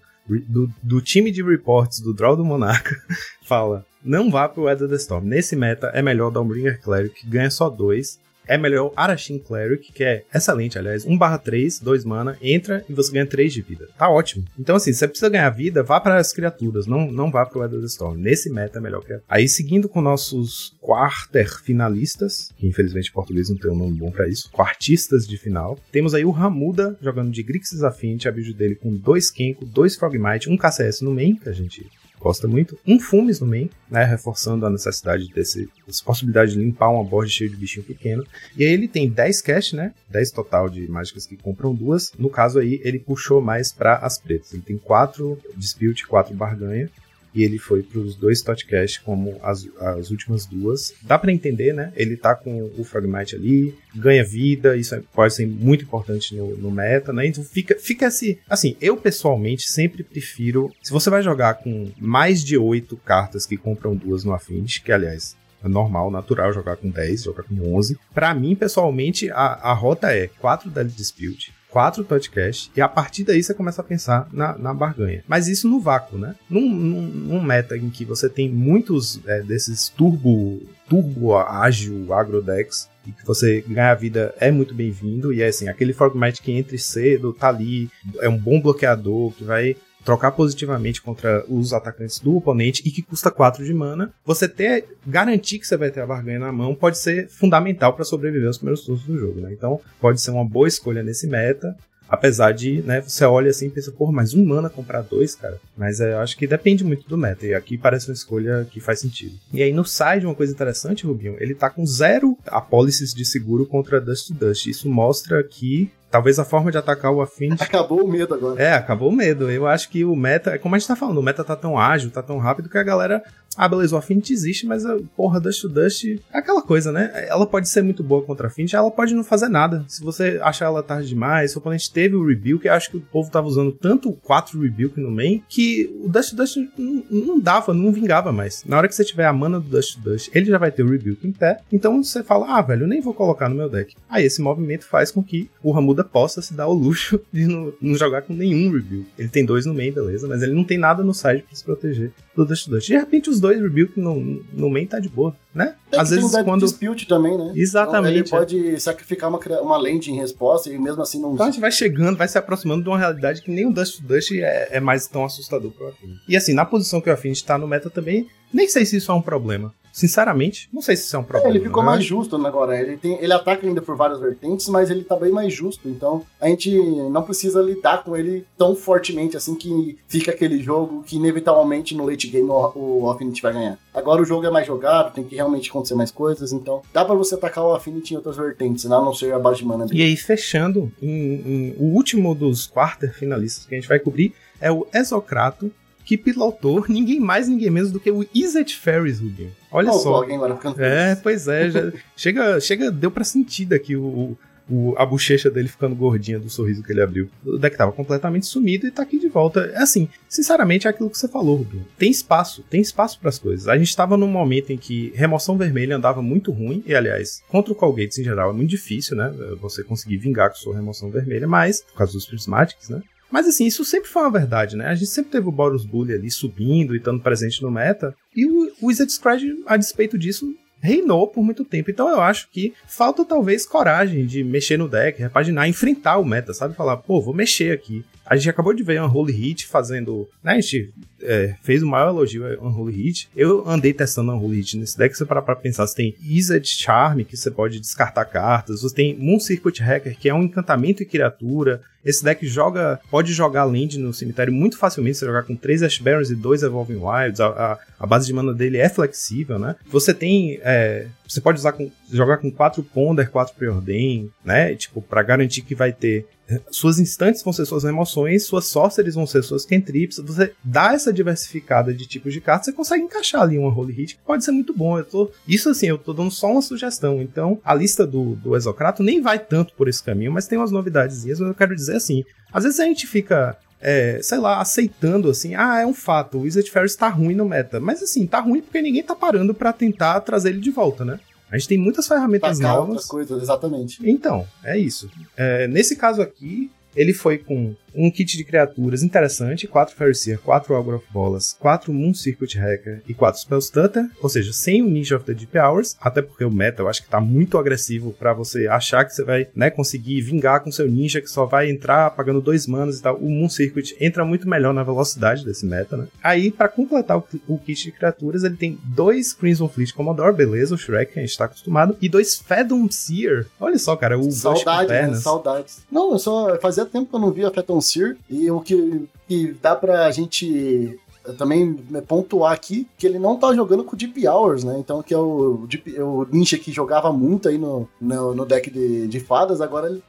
do, do time de reports do Draw do Monarca [LAUGHS] fala: não vá pro Weather the Storm. Nesse meta é melhor dar um Bringer Cleric, que ganha só dois. É melhor Arashin Cleric, que é excelente, aliás. 1/3, 2 mana, entra e você ganha 3 de vida. Tá ótimo. Então, assim, se você precisa ganhar vida, vá para as criaturas, não, não vá para o Weather the Storm. Nesse meta é melhor que Aí, seguindo com nossos quarter finalistas, que infelizmente em português não tem um nome bom para isso, quartistas de final, temos aí o Ramuda jogando de Grixis Affinity, a build dele com 2 Kenko, 2 Frogmite, um KCS no main, que a gente gosta muito. Um Fumes no main, né, reforçando a necessidade desse, dessa possibilidade de limpar uma board cheia de bichinho pequeno. E aí ele tem 10 cash, né, 10 total de mágicas que compram duas. No caso aí, ele puxou mais para as pretas. Ele tem 4 Dispute, 4 Barganha e ele foi para os dois Totcast como as, as últimas duas. Dá para entender, né? Ele tá com o Fragmite ali, ganha vida, isso é, pode ser muito importante no, no, meta, né? Então fica, fica assim, assim, eu pessoalmente sempre prefiro, se você vai jogar com mais de oito cartas que compram duas no Affinity, que aliás é normal, natural jogar com 10, jogar com 11. Para mim, pessoalmente, a, a rota é 4 Deadly Dispute, quatro podcast e a partir daí você começa a pensar na, na barganha. Mas isso no vácuo, né? Num, num, num meta em que você tem muitos é, desses turbo, turbo ágil agrodex e que você ganha vida é muito bem-vindo e é assim, aquele Frogmite que entra cedo, tá ali, é um bom bloqueador que vai trocar positivamente contra os atacantes do oponente e que custa 4 de mana, você ter garantir que você vai ter a barganha na mão pode ser fundamental para sobreviver aos primeiros turnos do jogo, né? Então, pode ser uma boa escolha nesse meta. Apesar de, né, você olha assim e pensa, porra, mais um mana comprar dois, cara. Mas é, eu acho que depende muito do meta. E aqui parece uma escolha que faz sentido. E aí no side, uma coisa interessante, Rubinho, ele tá com zero apólices de seguro contra Dust to Dust. Isso mostra que Talvez a forma de atacar o Affinity. [LAUGHS] Acabou o medo agora. É, acabou o medo. Eu acho que o meta, é como a gente tá falando, o meta tá tão ágil, tá tão rápido que a galera. Ah, beleza, o Affinity existe, mas a porra Dust to Dust é aquela coisa, né? Ela pode ser muito boa contra a Affinity, ela pode não fazer nada. Se você achar ela tarde demais, se o oponente teve o Rebuke, acho que o povo tava usando tanto 4 Rebuke no main que o Dust to Dust não, não dava, não vingava mais. Na hora que você tiver a mana do Dust to Dust, ele já vai ter o Rebuke em pé. Então você fala, ah, velho, eu nem vou colocar no meu deck. Aí esse movimento faz com que o Ramuda possa se dar o luxo [LAUGHS] de não, não jogar com nenhum review. Ele tem dois no main, beleza, mas ele não tem nada no side pra se proteger do Dust Dust. De repente, os dois review no, no main tá de boa, né? Tem Às vezes, quando. dispute também, né? Exatamente. Então, ele pode sacrificar uma, uma lente em resposta e mesmo assim não. Então a gente vai chegando, vai se aproximando de uma realidade que nem o Dust Dust é, é mais tão assustador pro Affinity. E assim, na posição que o Affinity tá no meta também, nem sei se isso é um problema. Sinceramente, não sei se isso é um problema. É, ele ficou mais justo agora. Ele, tem, ele ataca ainda por várias vertentes, mas ele tá bem mais justo. Então a gente não precisa lidar com ele tão fortemente assim que fica aquele jogo que inevitavelmente no late game o, o Affinity vai ganhar. Agora o jogo é mais jogado, tem que realmente acontecer mais coisas, então dá para você atacar o Affinity em outras vertentes, né? a não ser a base de mana dele. E aí, fechando, em, em, o último dos quarter finalistas que a gente vai cobrir é o Exocrato que pilotou ninguém mais, ninguém menos do que o Izzet Ferris, Rubinho. Olha oh, só. É, pois é, já, [LAUGHS] chega, chega, deu pra sentir daqui o, o, a bochecha dele ficando gordinha do sorriso que ele abriu. O deck tava completamente sumido e tá aqui de volta. É assim, sinceramente, é aquilo que você falou, Rubinho. Tem espaço, tem espaço para as coisas. A gente tava num momento em que remoção vermelha andava muito ruim, e aliás, contra o Colgates em geral é muito difícil, né? Você conseguir vingar com sua remoção vermelha, mas, por causa dos prismatics, né? Mas assim, isso sempre foi uma verdade, né? A gente sempre teve o Boros Bully ali subindo e estando presente no meta. E o Wizard Scratch, a despeito disso, reinou por muito tempo. Então eu acho que falta talvez coragem de mexer no deck, repaginar, enfrentar o meta, sabe? Falar, pô, vou mexer aqui. A gente acabou de ver Unholy Hit fazendo. Né, a gente é, fez o maior elogio a Unholy Hit. Eu andei testando Unholy Hit nesse deck. Você parar pra pensar, você tem Izzet Charm, que você pode descartar cartas. Você tem Moon Circuit Hacker, que é um encantamento e criatura. Esse deck joga, pode jogar land no cemitério muito facilmente. Você jogar com 3 Ash Barons e 2 Evolving Wilds. A, a, a, base de mana dele é flexível, né? Você tem. É, você pode usar com, jogar com 4 Ponder, 4 Preordain, né? Tipo, para garantir que vai ter suas instantes vão ser suas emoções, suas sorceries vão ser suas cantrips. Você dá essa diversificada de tipos de cartas, você consegue encaixar ali uma Holy Hit que pode ser muito bom. Eu tô, isso assim, eu tô dando só uma sugestão. Então, a lista do, do Exocrato nem vai tanto por esse caminho, mas tem umas novidades. Mas eu quero dizer assim: às vezes a gente fica é, sei lá, aceitando assim, ah, é um fato, o Wizard Ferris tá ruim no meta. Mas assim, tá ruim porque ninguém tá parando para tentar trazer ele de volta, né? A gente tem muitas ferramentas Tacar novas. Outras coisas, exatamente. Então, é isso. É, nesse caso aqui, ele foi com um kit de criaturas interessante, 4 Fairyseer, 4 Augur of Bolas, 4 Moon Circuit Hacker e 4 Spell Stutter, ou seja, sem o Ninja of the Deep Hours, até porque o meta eu acho que tá muito agressivo para você achar que você vai, né, conseguir vingar com seu ninja que só vai entrar pagando 2 manas e tal. O Moon Circuit entra muito melhor na velocidade desse meta, né? Aí, para completar o, o, kit de criaturas, ele tem dois Crimson Fleet Commodore, beleza, o Shrek, que a gente tá acostumado, e dois Phantom Seer. Olha só, cara, o Saudade, né? Saudades. Não, eu só fazia tempo que eu não via Phantom Seer, e o que, que dá pra gente também pontuar aqui que ele não tá jogando com o Deep Hours, né? Então, que é o, Deep, o Ninja que jogava muito aí no, no, no deck de, de fadas, agora ele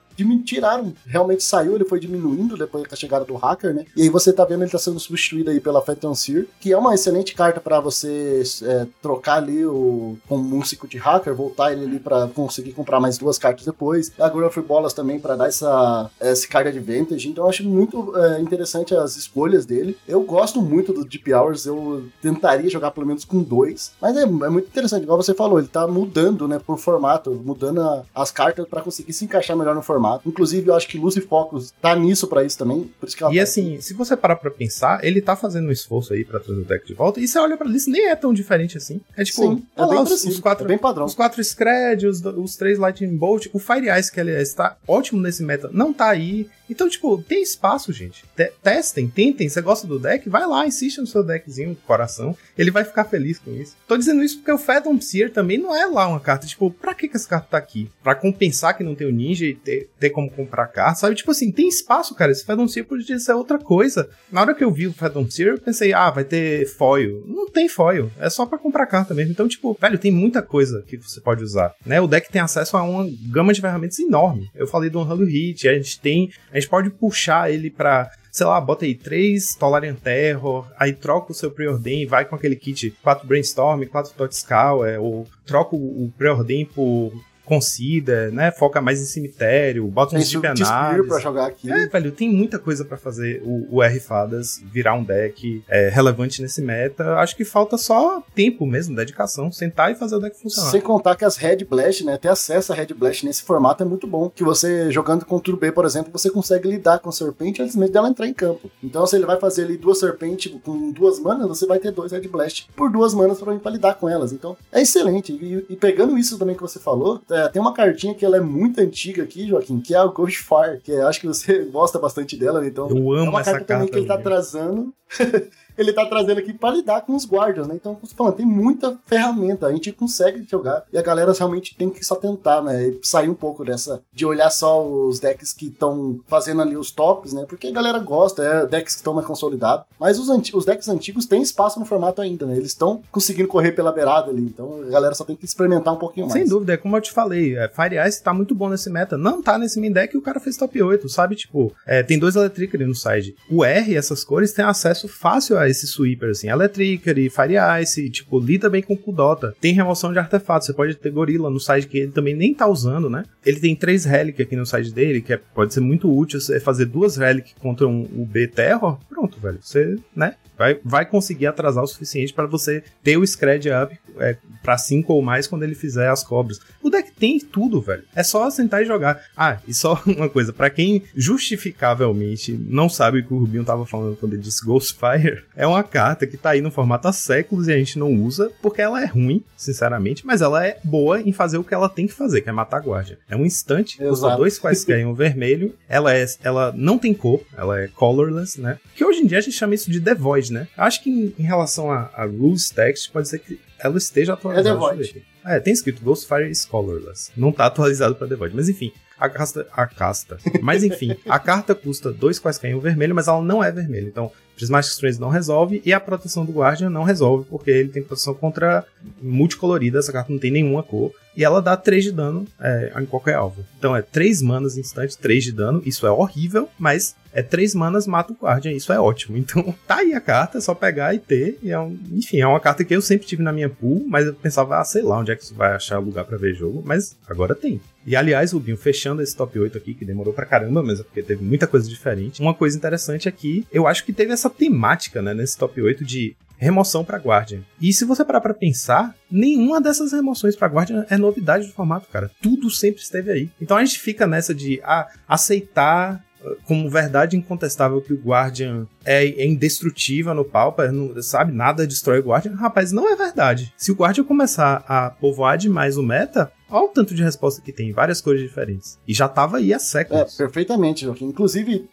tiraram, realmente saiu, ele foi diminuindo depois da chegada do hacker, né? E aí você tá vendo ele tá sendo substituído aí pela Phantom Seer, que é uma excelente carta para você é, trocar ali o com um ciclo de hacker, voltar ele ali para conseguir comprar mais duas cartas depois. A Growth Bolas também para dar essa esse card advantage. Então eu acho muito é, interessante as escolhas dele. Eu gosto muito do Deep Hours, eu tentaria jogar pelo menos com dois, mas é, é muito interessante, igual você falou, ele tá mudando, né, por formato, mudando a, as cartas para conseguir se encaixar melhor no formato formato. Inclusive, eu acho que Lucy Focus tá nisso para isso também. Por isso que ela e tá assim, aqui. se você parar pra pensar, ele tá fazendo um esforço aí para trazer o deck de volta. E você olha pra lista, nem é tão diferente assim. É tipo, Sim, é lá, os, os, quatro, é bem padrão. Os quatro Scred, os, os três Lightning Bolt, o Fire Ice, que aliás tá ótimo nesse meta, não tá aí. Então, tipo, tem espaço, gente. T testem, tentem. Você gosta do deck? Vai lá, insista no seu deckzinho, coração. Ele vai ficar feliz com isso. Tô dizendo isso porque o Phantom Seer também não é lá uma carta. Tipo, pra que, que essa carta tá aqui? Pra compensar que não tem o ninja e ter, ter como comprar carta, sabe? Tipo assim, tem espaço, cara. Esse Phantom Seer podia ser outra coisa. Na hora que eu vi o Phantom Seer, eu pensei, ah, vai ter foil. Não tem foil. É só pra comprar carta mesmo. Então, tipo, velho, tem muita coisa que você pode usar. Né? O deck tem acesso a uma gama de ferramentas enorme. Eu falei do Unholy Hit, a gente tem. A gente pode puxar ele pra sei lá, bota aí três Tolarian Terror, aí troca o seu Preordain, vai com aquele kit 4 Brainstorm, 4 Totscal, é, ou troca o, Preordain por Consider, né? Foca mais em cemitério, bota um chip análise. pra jogar aqui. É, velho, tem muita coisa para fazer o, o R-Fadas virar um deck é, relevante nesse meta. Acho que falta só tempo mesmo, dedicação, sentar e fazer o deck funcionar. Sem contar que as Red Blast, né? Ter acesso a Red Blast nesse formato é muito bom. Que você, jogando com o B, por exemplo, você consegue lidar com a Serpente antes mesmo dela entrar em campo. Então, se ele vai fazer ali duas Serpente com duas manas, você vai ter dois Red Blast por duas manas pra, pra lidar com elas. Então, é excelente. E, e pegando isso também que você falou, é, tem uma cartinha que ela é muito antiga aqui, Joaquim, que é a Ghostfire, que acho que você [LAUGHS] gosta bastante dela, né? então. Eu amo é uma essa carta também que ele tá trazendo. [LAUGHS] ele tá trazendo aqui para lidar com os guardias, né? Então, falando, tem muita ferramenta, a gente consegue jogar e a galera realmente tem que só tentar, né? Sair um pouco dessa de olhar só os decks que estão fazendo ali os tops, né? Porque a galera gosta, é decks que estão mais consolidados. Mas os, os decks antigos têm espaço no formato ainda, né? Eles estão conseguindo correr pela beirada ali, então a galera só tem que experimentar um pouquinho mais. Sem dúvida, é como eu te falei, é, Fire Ice tá muito bom nesse meta. Não tá nesse main deck e o cara fez top 8, sabe? Tipo, é, tem dois Electric ali no side. O R, essas cores, tem acesso fácil a esse sweeper, assim, Electricity, Fire Ice, tipo, lida bem com Kudota. Tem remoção de artefatos, você pode ter gorila no side que ele também nem tá usando, né? Ele tem três Relic aqui no side dele, que é, pode ser muito útil você fazer duas Relic contra um UB Terror. Pronto, velho, você, né? Vai, vai conseguir atrasar o suficiente para você ter o Scred up é, para 5 ou mais quando ele fizer as cobras. O deck tem tudo, velho. É só sentar e jogar. Ah, e só [LAUGHS] uma coisa, para quem justificavelmente não sabe o que o Rubinho tava falando quando ele disse Ghostfire, é uma carta que tá aí no formato há séculos e a gente não usa porque ela é ruim, sinceramente, mas ela é boa em fazer o que ela tem que fazer, que é matar a guarda. É um instante, custa dois quaisquer em um vermelho, ela, é, ela não tem cor, ela é colorless, né? Que hoje em dia a gente chama isso de devoid, né? Acho que em, em relação a, a, rules text, pode ser que ela esteja atualizada. É The Void. É, tem escrito Ghostfire Scholarless. Não tá atualizado pra The Void, mas enfim. A casta. A casta. Mas enfim, a carta custa dois quaisquer em um vermelho, mas ela não é vermelha. Então, Prismatic Strange não resolve e a proteção do Guardian não resolve, porque ele tem proteção contra multicolorida, essa carta não tem nenhuma cor. E ela dá 3 de dano é, em qualquer alvo. Então é 3 manas instante, 3 de dano. Isso é horrível, mas é 3 manas, mata o Guardian. Isso é ótimo. [LAUGHS] Então tá aí a carta, é só pegar e ter. E é um, enfim, é uma carta que eu sempre tive na minha pool, mas eu pensava, ah, sei lá onde é que você vai achar lugar para ver jogo. Mas agora tem. E aliás, Rubinho, fechando esse top 8 aqui, que demorou pra caramba, mas é porque teve muita coisa diferente. Uma coisa interessante é eu acho que teve essa temática, né, nesse top 8 de remoção para Guardian. E se você parar para pensar, nenhuma dessas remoções para Guardian é novidade do formato, cara. Tudo sempre esteve aí. Então a gente fica nessa de ah, aceitar como verdade incontestável que o Guardian é, é indestrutível no Pauper, não, sabe? Nada destrói o Guardian. Rapaz, não é verdade. Se o Guardian começar a povoar demais o meta, Olha o tanto de resposta que tem, várias cores diferentes. E já tava aí há É, séculos. perfeitamente, Joaquim. Inclusive,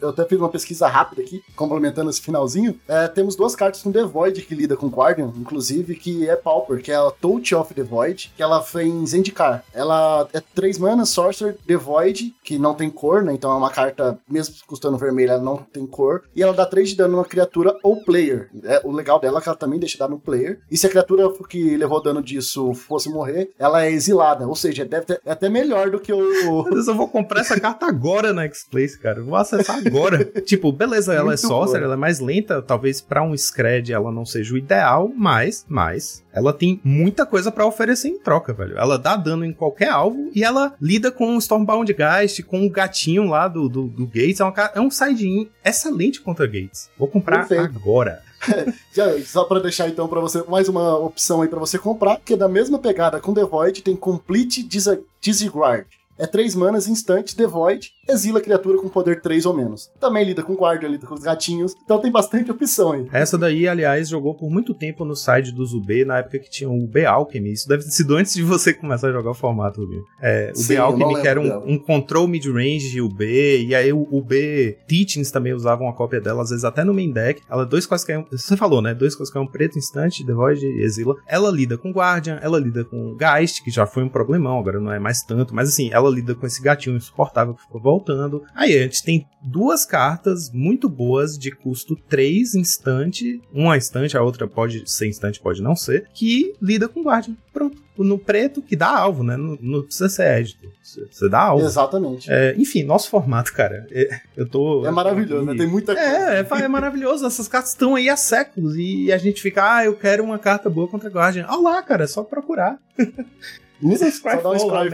eu- até fiz uma pesquisa rápida aqui, complementando esse finalzinho. É, temos duas cartas com The Void que lida com Guardian, inclusive, que é Pauper, que é a Touch of the Void, que ela foi em Zendikar. Ela é 3 mana, Sorcerer, The Void, que não tem cor, né? Então é uma carta, mesmo custando vermelha, ela não tem cor. E ela dá 3 de dano numa criatura ou player. É, o legal dela é que ela também deixa dano no player. E se a criatura que levou dano disso fosse morrer, ela é exilada. Ou seja, deve ter, é até melhor do que o. [LAUGHS] Eu vou comprar essa carta agora na X-Place, cara. Eu Vou acessar agora. [LAUGHS] tipo, beleza, ela é Muito sorcerer, boa. ela é mais lenta. Talvez pra um Scred ela não seja o ideal, mas, mas ela tem muita coisa pra oferecer em troca, velho. Ela dá dano em qualquer alvo e ela lida com o Stormbound Geist, com o gatinho lá do, do, do Gates. É, uma, é um side-in excelente contra Gates. Vou comprar Perfeito. agora. [LAUGHS] Já, só pra deixar então pra você mais uma opção aí pra você comprar, que é da mesma pegada com The Void, tem Complete Dis- Disregard. É 3 manas, instante, The Void, exila a criatura com poder 3 ou menos. Também lida com Guardian, lida com os gatinhos, então tem bastante opção aí. Essa daí, aliás, jogou por muito tempo no side do Zubê, na época que tinha o B Alchemy. Isso deve ter sido antes de você começar a jogar o formato, Zubê. É, o Sim, B eu não Alchemy, que era um, um control mid-range de UB, e aí o, o B Teachings também usavam uma cópia dela, às vezes até no main deck. Ela dois quaisquer. Você falou, né? Dois quaisquer um preto instante, The Void e Exila. Ela lida com Guardian, ela lida com Geist, que já foi um problemão, agora não é mais tanto, mas assim, ela lida com esse gatinho insuportável que ficou voltando. Aí a gente tem duas cartas muito boas de custo 3 instante, uma instante, a outra pode ser instante, pode não ser, que lida com Guardian. Pronto. No preto, que dá alvo, né? Não, não precisa ser édito. Você dá alvo. Exatamente. É, enfim, nosso formato, cara. é- eu tô. É maravilhoso, né? Tem muita coisa. É, é, é maravilhoso. Essas cartas estão aí há séculos e a gente fica, ah, eu quero uma carta boa contra Guardian. Olha lá, cara, é só procurar. [LAUGHS] Usa o um Scryfall lá,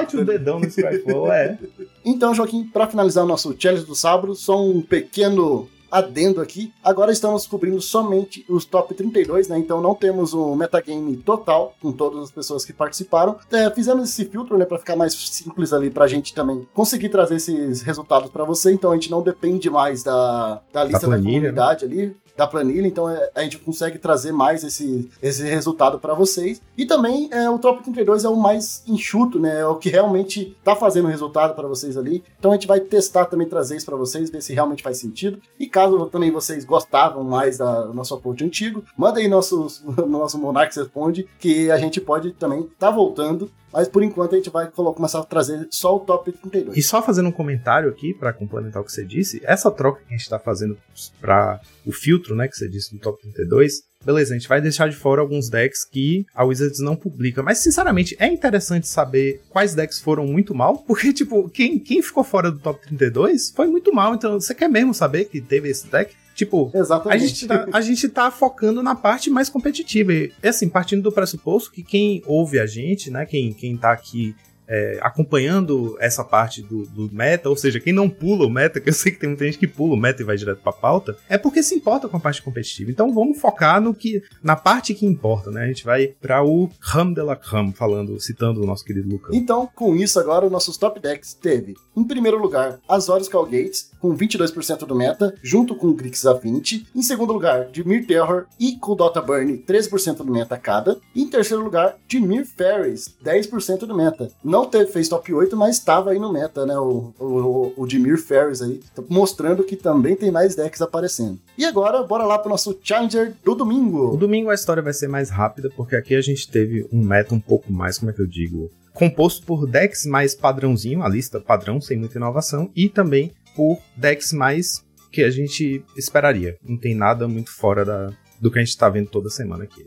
mete, mete o dedão no Scryfall, é. Então, Joaquim, pra finalizar o nosso challenge do sábado, só um pequeno adendo aqui. Agora estamos cobrindo somente os top 32, né? Então não temos um metagame total com todas as pessoas que participaram. É, fizemos esse filtro, né, para ficar mais simples ali pra gente também conseguir trazer esses resultados pra você. Então a gente não depende mais da, da lista da, planilha, né? comunidade ali. Da planilha, então é, a gente consegue trazer mais esse, esse resultado pra vocês. E também é, o Top 32 é o mais enxuto, né? É o que realmente tá fazendo resultado pra vocês ali. Então a gente vai testar também, trazer isso pra vocês, ver se realmente faz sentido. E caso também vocês gostavam mais da, nosso aporte antigo, manda aí nossos, [LAUGHS] no nosso Monarchs Responde, que a gente pode também tá voltando. Mas por enquanto a gente vai começar a trazer só o top 32. E só fazendo um comentário aqui pra complementar o que você disse, essa troca que a gente tá fazendo pra o filtro, né, que você disse do top 32, beleza, a gente vai deixar de fora alguns decks que a Wizards não publica, mas sinceramente é interessante saber quais decks foram muito mal, [LAUGHS] porque tipo, quem, quem ficou fora do top 32 foi muito mal, então você quer mesmo saber que teve esse deck? Tipo, a Exatamente. gente, tá, a gente tá focando na parte mais competitiva. E, assim, partindo do pressuposto que quem ouve a gente, né? Quem, quem tá aqui é, acompanhando essa parte do, do meta, ou seja, quem não pula o meta, [LAUGHS] que eu sei que tem muita gente que pula o meta e vai direto pra pauta, é porque se importa com a parte competitiva. Então vamos focar no que, na parte que importa, né? A gente vai pra o Ram de la Crame, falando, citando o nosso querido Lucas. Então, com isso agora, os nossos top decks teve, em primeiro lugar, Azorius Calgates, com 22% do meta, junto com Grix Affinity. Em segundo lugar, Dimir Terror e Kuldota Burn, 13% do meta cada. E em terceiro lugar, Dimir Ferries, 10% do meta. Não teve, fez top 8, mas estava aí no meta, né? O, o, o Dimir Ferries aí, Tá mostrando que também tem mais decks aparecendo. E agora, bora lá pro nosso Challenger do O domingo. domingo a história vai ser mais rápida, porque aqui a gente teve um meta um pouco mais, como é que eu digo? Composto por decks mais padrãozinho, a lista padrão, sem muita inovação, e também por decks mais que a gente esperaria. Não tem nada muito fora da, do que a gente tá vendo toda semana aqui.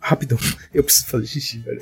Rapidão, [LAUGHS] eu preciso fazer xixi, velho.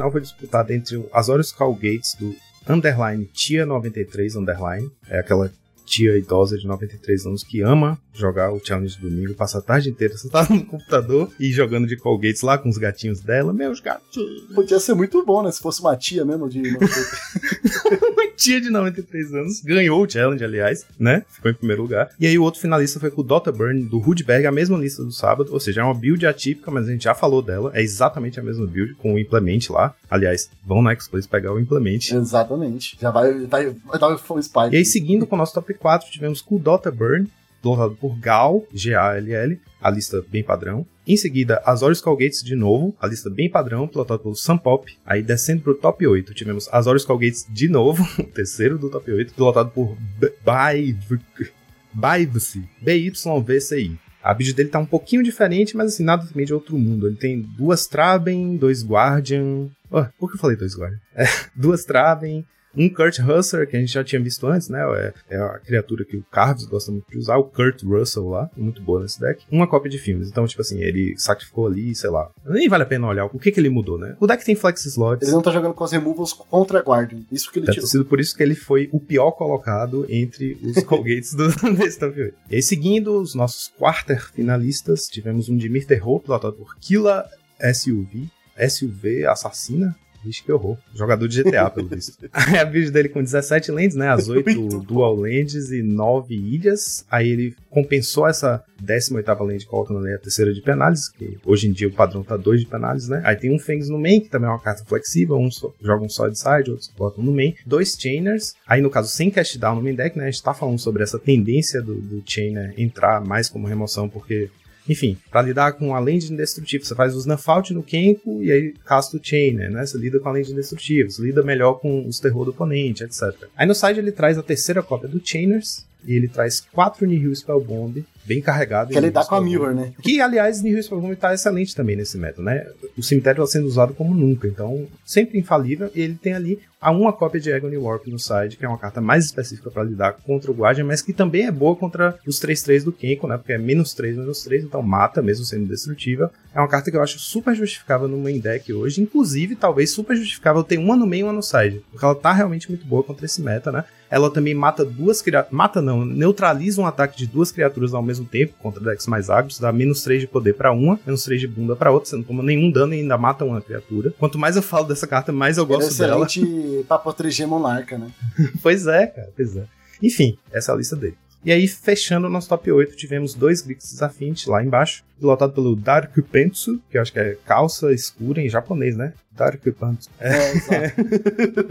Final foi disputada entre o Azorius Call Gates do Underline Tia 93 Underline, é aquela tia idosa de 93 anos que ama jogar o challenge de domingo, passa a tarde inteira sentada no computador e jogando de Colgates lá com os gatinhos dela. Meus gatinhos. Podia ser muito bom, né? Se fosse uma tia mesmo de. [LAUGHS] Uma tia de 93 anos ganhou o challenge, aliás, né? Ficou em primeiro lugar. E aí o outro finalista foi com o Dota Burn do Rudberg, a mesma lista do sábado, ou seja, é uma build atípica, mas a gente já falou dela. É exatamente a mesma build com o implement lá. Aliás, vão na X-Place pegar o implement. Exatamente. Já vai, vai, vai dar o Spike. E aí, seguindo com o nosso top 4, tivemos com o Dota Burn, pilotado por Gal, G-A-L-L, a lista bem padrão. Em seguida, Azorius Calgates de novo, a lista bem padrão, pilotado pelo Sun Pop. Aí descendo pro top 8, tivemos Azorius Calgates de novo, [LAUGHS] o terceiro do top 8, pilotado por Bivcy, B-Y-V-C-I. A build dele tá um pouquinho diferente, mas assim, nada também de outro mundo. Ele tem duas Traben, dois Guardian. Oh, por que eu falei dois Guardian? É, [LAUGHS] duas Traben, um Kurt Russell, que a gente já tinha visto antes, né? É, é a criatura que o Carves gosta muito de usar, o Kurt Russell lá, muito boa nesse deck. Uma cópia de filmes. Então, tipo assim, ele sacrificou ali, sei lá. Nem vale a pena olhar o que, que ele mudou, né? O deck tem flex slots. Ele não tá jogando com as removals contra Guardian. Isso que ele tirou. ter sido por isso que ele foi o pior colocado entre os [LAUGHS] Colgates do, [LAUGHS] desse 8. E aí, seguindo os nossos quarter finalistas, tivemos um Dimir Terror, pilotado por Killa SUV. SUV assassina? Vixe, que horror. Jogador de GTA, pelo visto. [LAUGHS] Aí a build dele com 17 lands, né? As 8 dual lands e 9 ilhas. Aí ele compensou essa 18ª land colocando ali a terceira de penálise, que hoje em dia o padrão tá 2 de penálise, né? Aí tem um Fangs no main, que também é uma carta flexível. Um só, joga um só side, outros botam no main. Dois Chainers. Aí no caso, sem cast down no main deck, né? A gente tá falando sobre essa tendência do, do Chainer entrar mais como remoção, porque enfim, para lidar com a lente indestrutível, você faz os Nufout no Kenko e aí casta o Chainer, né? Você lida com a lente indestrutível, você lida melhor com os terror do oponente, etc. Aí no side ele traz a terceira cópia do Chainers, e ele traz quatro Nihil Spellbomb bem carregado. Que ele dá com a Mirror, né? Que, aliás, Nihil Spellbomb tá excelente também nesse método, né? O cemitério está sendo usado como nunca, então sempre infalível. E ele tem ali a uma cópia de Agony Warp no side, que é uma carta mais específica para lidar contra o Guardian, mas que também é boa contra os 3-3 do Kenko, né? Porque é menos 3, menos 3, então mata mesmo sendo destrutível. É uma carta que eu acho super justificável no main deck hoje, inclusive talvez super justificável ter uma no main e uma no side, porque ela tá realmente muito boa contra esse meta, né? Ela também mata duas criaturas. Mata não, neutraliza um ataque de duas criaturas ao mesmo tempo contra decks mais agros, dá menos 3 de poder para uma, menos 3 de bunda para outra. Você não toma nenhum dano e ainda mata uma criatura. Quanto mais eu falo dessa carta, mais eu gosto é dela. excelente pra proteger Monarca, né? [LAUGHS] pois é, cara, pois é. Enfim, essa é a lista dele. E aí, fechando o nosso top 8, tivemos dois Grixis Affinity lá embaixo, pilotado pelo Dark Pentsu, que eu acho que é calça escura em japonês, né? Dark Pentsu. É.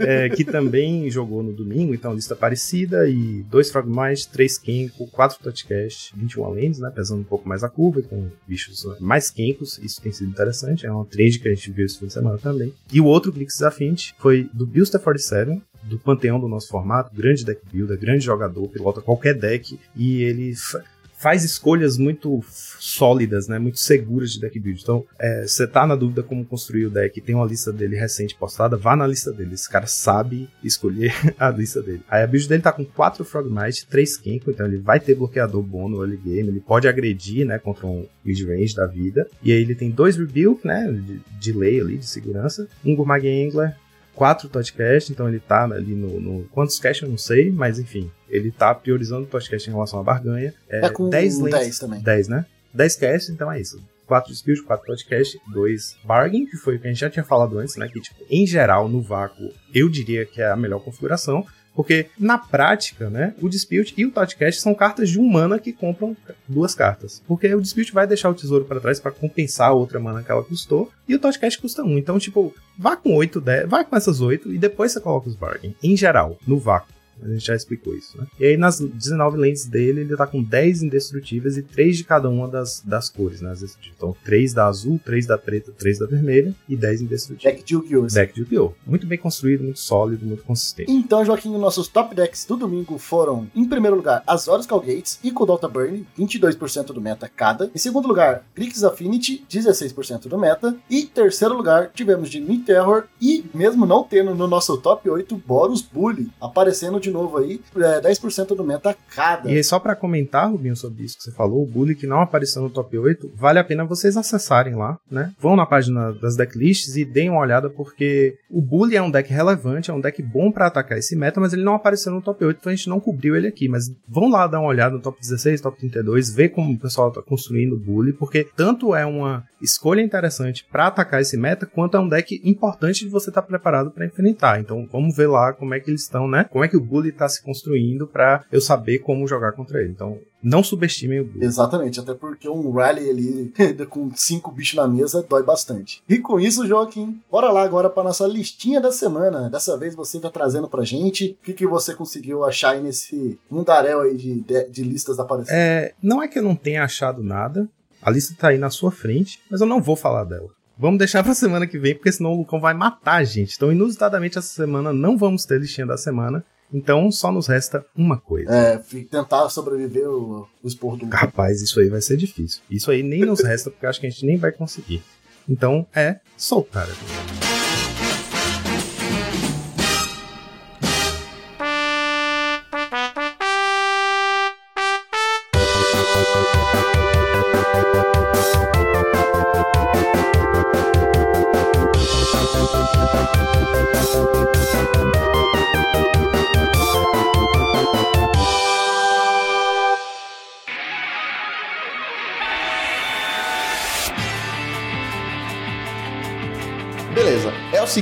[LAUGHS] É, que também jogou no domingo, então lista parecida, e dois Frogmite, três Kenko, quatro Touchcast, 21 Lands, né? Pesando um pouco mais a curva, com bichos mais Kenkos, isso tem sido interessante, é uma trade que a gente viu esse fim de semana também. E o outro Grixis Affinity foi do Buster 47, do panteão do nosso formato, grande deck builder, grande jogador, pilota qualquer deck e ele fa faz escolhas muito sólidas, né, muito seguras de deck build. Então, você é, tá na dúvida como construir o deck, tem uma lista dele recente postada, vá na lista dele. Esse cara sabe escolher [LAUGHS] a lista dele. Aí a build dele tá com 4 Frogmite, 3 Kenko, então ele vai ter bloqueador bom no early game, ele pode agredir, né, contra um mid-range da vida. E aí ele tem dois Rebuke, né, de delay ali, de segurança, um Gurmag Angler, quatro Todcast, então ele tá ali no, no. Quantos cash eu não sei, mas enfim. Ele tá priorizando o Todcast em relação à barganha. É, é com 10 10 lentes. também. 10, né? 10 cast, então é isso. 4 skills, 4 podcast, 2 bargain, que foi o que a gente já tinha falado antes, né? Que, tipo, em geral, no vácuo, eu diria que é a melhor configuração. Porque, na prática, né, o Dispute e o Totcast são cartas de um mana que compram duas cartas. Porque o Dispute vai deixar o tesouro para trás para compensar a outra mana que ela custou, e o Totcast custa um. Então, tipo, vá com 8, 10, vai com essas 8 e depois você coloca os bargain. Em geral, no vácuo. A gente já explicou isso, né? E aí nas 19 lentes dele, ele tá com 10 indestrutíveis e 3 de cada uma das, das cores, né? Então 3 da azul, 3 da preta, 3 da vermelha e 10 indestrutíveis. Deck de Yu-Gi-Oh! Deck de Yu-Gi-Oh! Muito bem construído, muito sólido, muito consistente. Então, Joaquim, nossos top decks do domingo foram, em primeiro lugar, Azorius Calgates e Kudalta Burn, 22% do meta cada. Em segundo lugar, Grix Affinity, 16% do meta. E em terceiro lugar, tivemos de Terror e, mesmo não tendo no nosso top 8, Boros Bully, aparecendo de novo aí, é, 10% do meta cada. E só pra comentar, Rubinho, sobre isso que você falou, o Bully que não apareceu no top 8, vale a pena vocês acessarem lá, né? Vão na página das decklists e deem uma olhada, porque o Bully é um deck relevante, é um deck bom pra atacar esse meta, mas ele não apareceu no top 8, então a gente não cobriu ele aqui. Mas vão lá dar uma olhada no top 16, top 32, ver como o pessoal tá construindo o Bully, porque tanto é uma escolha interessante pra atacar esse meta, quanto é um deck importante de você estar tá preparado pra enfrentar. Então vamos ver lá como é que eles estão, né? Como é que o Bully tá se construindo pra eu saber como jogar contra ele. Então não subestimem o Bully. Exatamente, até porque um rally ali [LAUGHS] com cinco bichos na mesa dói bastante. E com isso, Joaquim, bora lá agora para nossa listinha da semana. Dessa vez você tá trazendo pra gente o que, que você conseguiu achar aí nesse mundaréu aí de, de, de listas aparecendo. É, não é que eu não tenha achado nada, a lista tá aí na sua frente, mas eu não vou falar dela. Vamos deixar pra semana que vem, porque senão o Lucão vai matar a gente. Então, inusitadamente, essa semana não vamos ter listinha da semana. Então só nos resta uma coisa. É, tentar sobreviver o, o esporro do Rapaz, isso aí vai ser difícil. Isso aí nem nos resta, porque acho que a gente nem vai conseguir. Então é soltar a vinheta.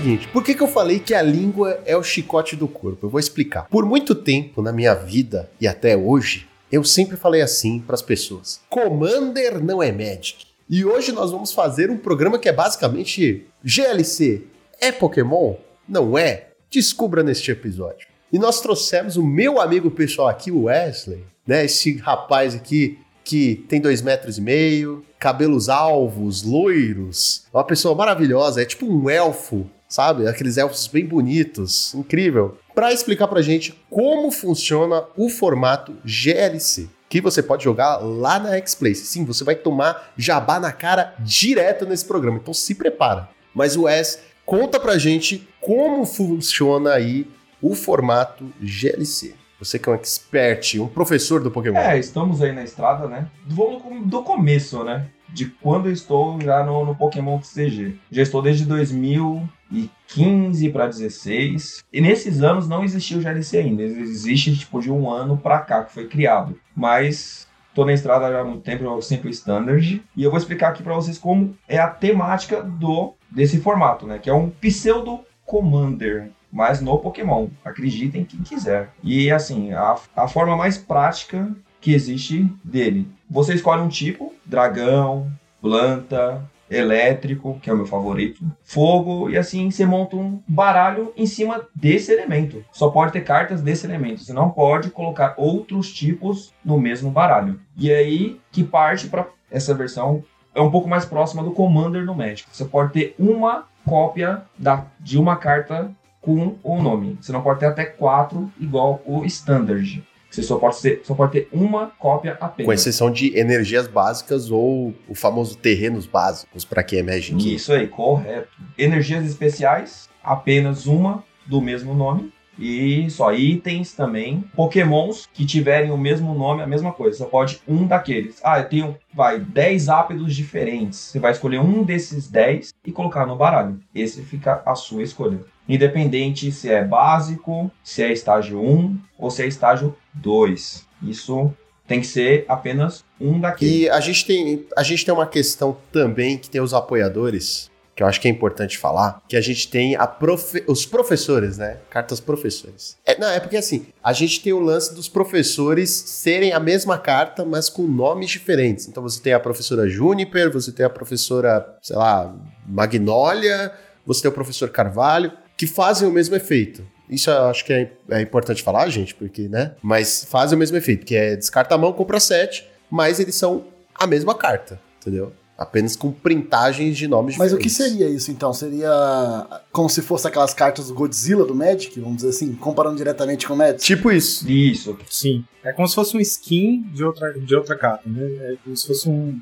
Seguinte, por que, que eu falei que a língua é o chicote do corpo? Eu vou explicar. Por muito tempo na minha vida e até hoje, eu sempre falei assim para as pessoas: Commander não é Magic. E hoje nós vamos fazer um programa que é basicamente GLC. É Pokémon? Não é? Descubra neste episódio. E nós trouxemos o meu amigo pessoal aqui, o Wesley, né? Esse rapaz aqui que tem dois metros e meio, cabelos alvos, loiros, uma pessoa maravilhosa, é tipo um elfo, sabe? Aqueles elfos bem bonitos, incrível. Para explicar pra gente como funciona o formato GLC, que você pode jogar lá na X-Place. Sim, você vai tomar jabá na cara direto nesse programa, então se prepara. Mas o Wes conta pra gente como funciona aí o formato GLC. Você que é um expert, um professor do Pokémon. É, estamos aí na estrada, né? Vamos do começo, né? De quando estou já no, no Pokémon CG. Já estou desde 2015 para 16. E nesses anos não existiu o GLC ainda. Existe tipo de um ano para cá que foi criado. Mas tô na estrada já há muito tempo, eu sempre standard. E eu vou explicar aqui para vocês como é a temática do desse formato, né? Que é um pseudo Commander mas no Pokémon. Acreditem quem quiser. E assim, a, a forma mais prática que existe dele. Você escolhe um tipo, dragão, planta, elétrico, que é o meu favorito, fogo, e assim você monta um baralho em cima desse elemento. Só pode ter cartas desse elemento, você não pode colocar outros tipos no mesmo baralho. E aí que parte para essa versão é um pouco mais próxima do Commander no Magic. Você pode ter uma cópia da, de uma carta com o nome. Você não pode ter até quatro igual o standard. Você só pode, ter, só pode ter uma cópia apenas. Com exceção de energias básicas ou o famoso terrenos básicos para quem é Magic. Isso aí, correto. Energias especiais, apenas uma do mesmo nome. E só itens também. Pokémons que tiverem o mesmo nome, a mesma coisa. Só pode um daqueles. Ah, eu tenho, vai, 10 ápidos diferentes. Você vai escolher um desses 10 e colocar no baralho. Esse fica a sua escolha independente se é básico, se é estágio 1 ou se é estágio 2. Isso tem que ser apenas um daqueles. E a gente tem, a gente tem uma questão também que tem os apoiadores, que eu acho que é importante falar, que a gente tem a profe os professores, né? Cartas professores. É, não, é porque assim, a gente tem o lance dos professores serem a mesma carta, mas com nomes diferentes. Então você tem a professora Juniper, você tem a professora, sei lá, Magnólia, você tem o professor Carvalho que fazem o mesmo efeito. Isso eu acho que é, é, importante falar, gente, porque, né? Mas fazem o mesmo efeito, que é descarta a mão, compra sete, mas eles são a mesma carta, entendeu? Apenas com printagens de nomes Mas diferentes. o que seria isso, então? Seria como se fosse aquelas cartas do Godzilla do Magic, vamos dizer assim, comparando diretamente com o Magic? Tipo isso. Isso. Sim. É como se fosse um skin de outra, de outra carta, né? É como se fosse um,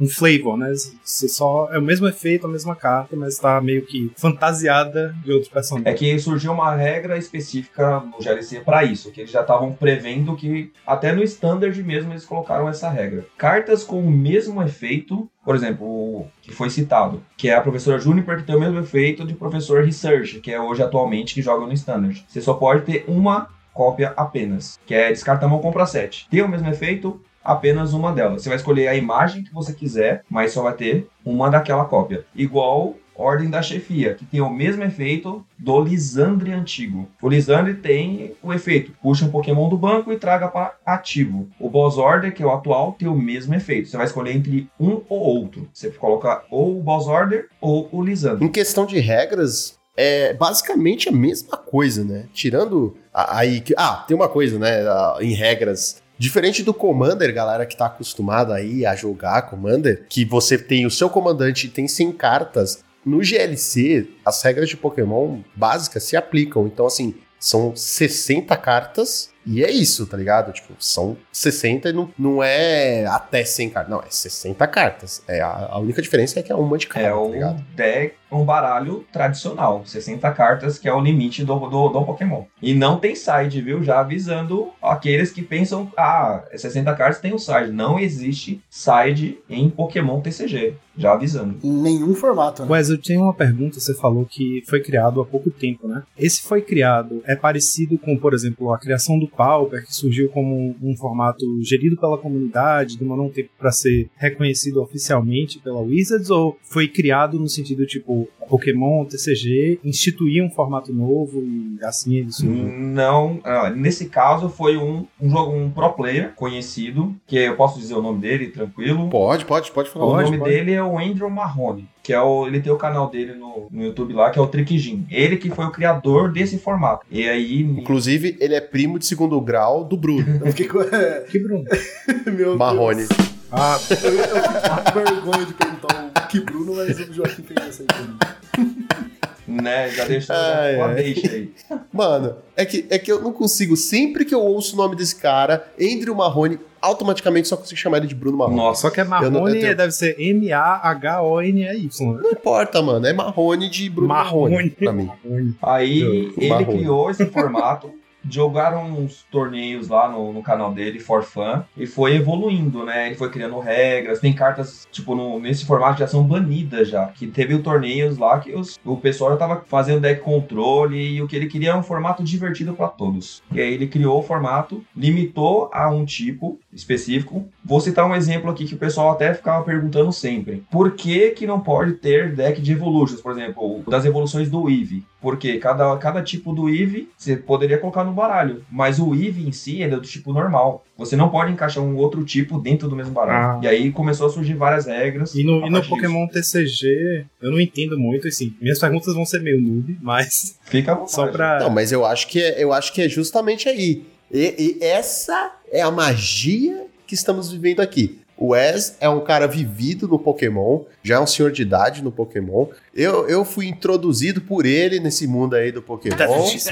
um flavor, né? Você só é o mesmo efeito, a mesma carta, mas tá meio que fantasiada de outros personagens. É que surgiu uma regra específica no GLC para isso, que eles já estavam prevendo que até no standard mesmo eles colocaram essa regra. Cartas com o mesmo efeito, por exemplo, o que foi citado, que é a professora Juniper que tem o mesmo efeito de professor Research, que é hoje atualmente que joga no standard. Você só pode ter uma cópia apenas, que é descarta mão compra 7. Tem o mesmo efeito, apenas uma delas. Você vai escolher a imagem que você quiser, mas só vai ter uma daquela cópia. Igual Ordem da Chefia, que tem o mesmo efeito do Lisandre antigo. O Lisandre tem o efeito, puxa um Pokémon do banco e traga para ativo. O Boss Order, que é o atual, tem o mesmo efeito. Você vai escolher entre um ou outro. Você coloca ou o Boss Order ou o Lisandre. Em questão de regras, é basicamente a mesma coisa, né? Tirando aí. Ah, tem uma coisa, né? Em regras Diferente do Commander, galera que tá acostumada aí a jogar Commander, que você tem o seu comandante e tem 100 cartas, no GLC, as regras de Pokémon básicas se aplicam. Então, assim, são 60 cartas e é isso, tá ligado? Tipo, são 60 e não, não é até 100 cartas. Não, é 60 cartas. É, a, a única diferença é que é uma de cada, é tá um ligado? deck, um baralho tradicional. 60 cartas, que é o limite do, do, do Pokémon. E não tem side, viu? Já avisando aqueles que pensam, ah, 60 cartas tem um side. Não existe side em Pokémon TCG. Já avisando. Em nenhum formato, né? Wes, eu tenho uma pergunta. Você falou que foi criado há pouco tempo, né? Esse foi criado, é parecido com, por exemplo, a criação do Pauper, que surgiu como um formato gerido pela comunidade, demorou um tempo para ser reconhecido oficialmente pela Wizards, ou foi criado no sentido tipo Pokémon, TCG, instituir um formato novo e assim ele surgiu? Não, ah, nesse caso foi um, um jogo, um pro player conhecido, que eu posso dizer o nome dele tranquilo. Pode, pode, pode falar. o Pode, nome pode. dele é o Andrew Marrone, que é o, ele tem o canal dele no, no YouTube lá, que é o Trickjin. Ele que foi o criador desse formato. E aí, Inclusive, ele é primo de segundo grau do Bruno. Eu com. [LAUGHS] Que Bruno? [LAUGHS] Meu Marrone. Deus. Ah, Eu, eu fiquei com vergonha de perguntar o que Bruno, mas o Joaquim fez essa aí pra mim. [LAUGHS] né, já deixou Ai, uma ai. deixa aí. Mano, é que, é que eu não consigo. Sempre que eu ouço o nome desse cara, Andrew Marrone, automaticamente só consigo chamar ele de Bruno Marrone. Nossa, só que é Eu não- eu Marrone tenho- deve ser M-A-H-O-N-E-Y. Não importa, mano. É Marrone de Bruno Marrone, Marrone. pra mim. Marrone. Aí ele Marrone. criou esse formato, jogaram uns torneios lá no, no canal dele, for fun, e foi evoluindo, né? Ele foi criando regras, tem cartas, tipo, no- nesse formato já são banidas já, que teve torneios lá que os- o pessoal já tava fazendo deck controle e o que ele queria era um formato divertido para todos. E aí ele criou o formato, limitou a um tipo específico. Vou citar um exemplo aqui que o pessoal até ficava perguntando sempre. Por que que não pode ter deck de evolutions, por exemplo, das evoluções do Eevee? Porque cada, cada tipo do Eevee você poderia colocar no baralho, mas o Eevee em si ele é do tipo normal. Você não pode encaixar um outro tipo dentro do mesmo baralho. Ah. E aí começou a surgir várias regras. E no, e no partir disso. Pokémon TCG, eu não entendo muito, assim. Minhas perguntas vão ser meio noob, mas Fica à [LAUGHS] vontade. só pra. Não, mas eu acho que é, eu acho que é justamente aí. E, e essa é a magia que estamos vivendo aqui. O Wes é um cara vivido no Pokémon, já é um senhor de idade no Pokémon. Eu, eu fui introduzido por ele nesse mundo aí do Pokémon,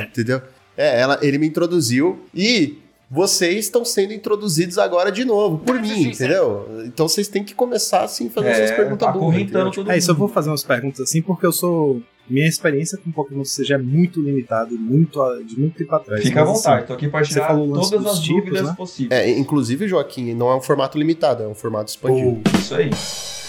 entendeu? É, ela, ele me introduziu e vocês estão sendo introduzidos agora de novo por mim, entendeu? Então vocês têm que começar assim fazer É, essas perguntas tá entendeu? todo É, isso eu vou fazer umas perguntas assim, porque eu sou. Minha experiência com Pokémon TCG é muito limitada, muito, a- de muito tempo atrás. Fica à Mas, vontade, assim, tô aqui para tirar todas as tipos, dúvidas né? possíveis. É, inclusive, Joaquim, não é um formato limitado, é um formato expandido. Isso aí. [LAUGHS]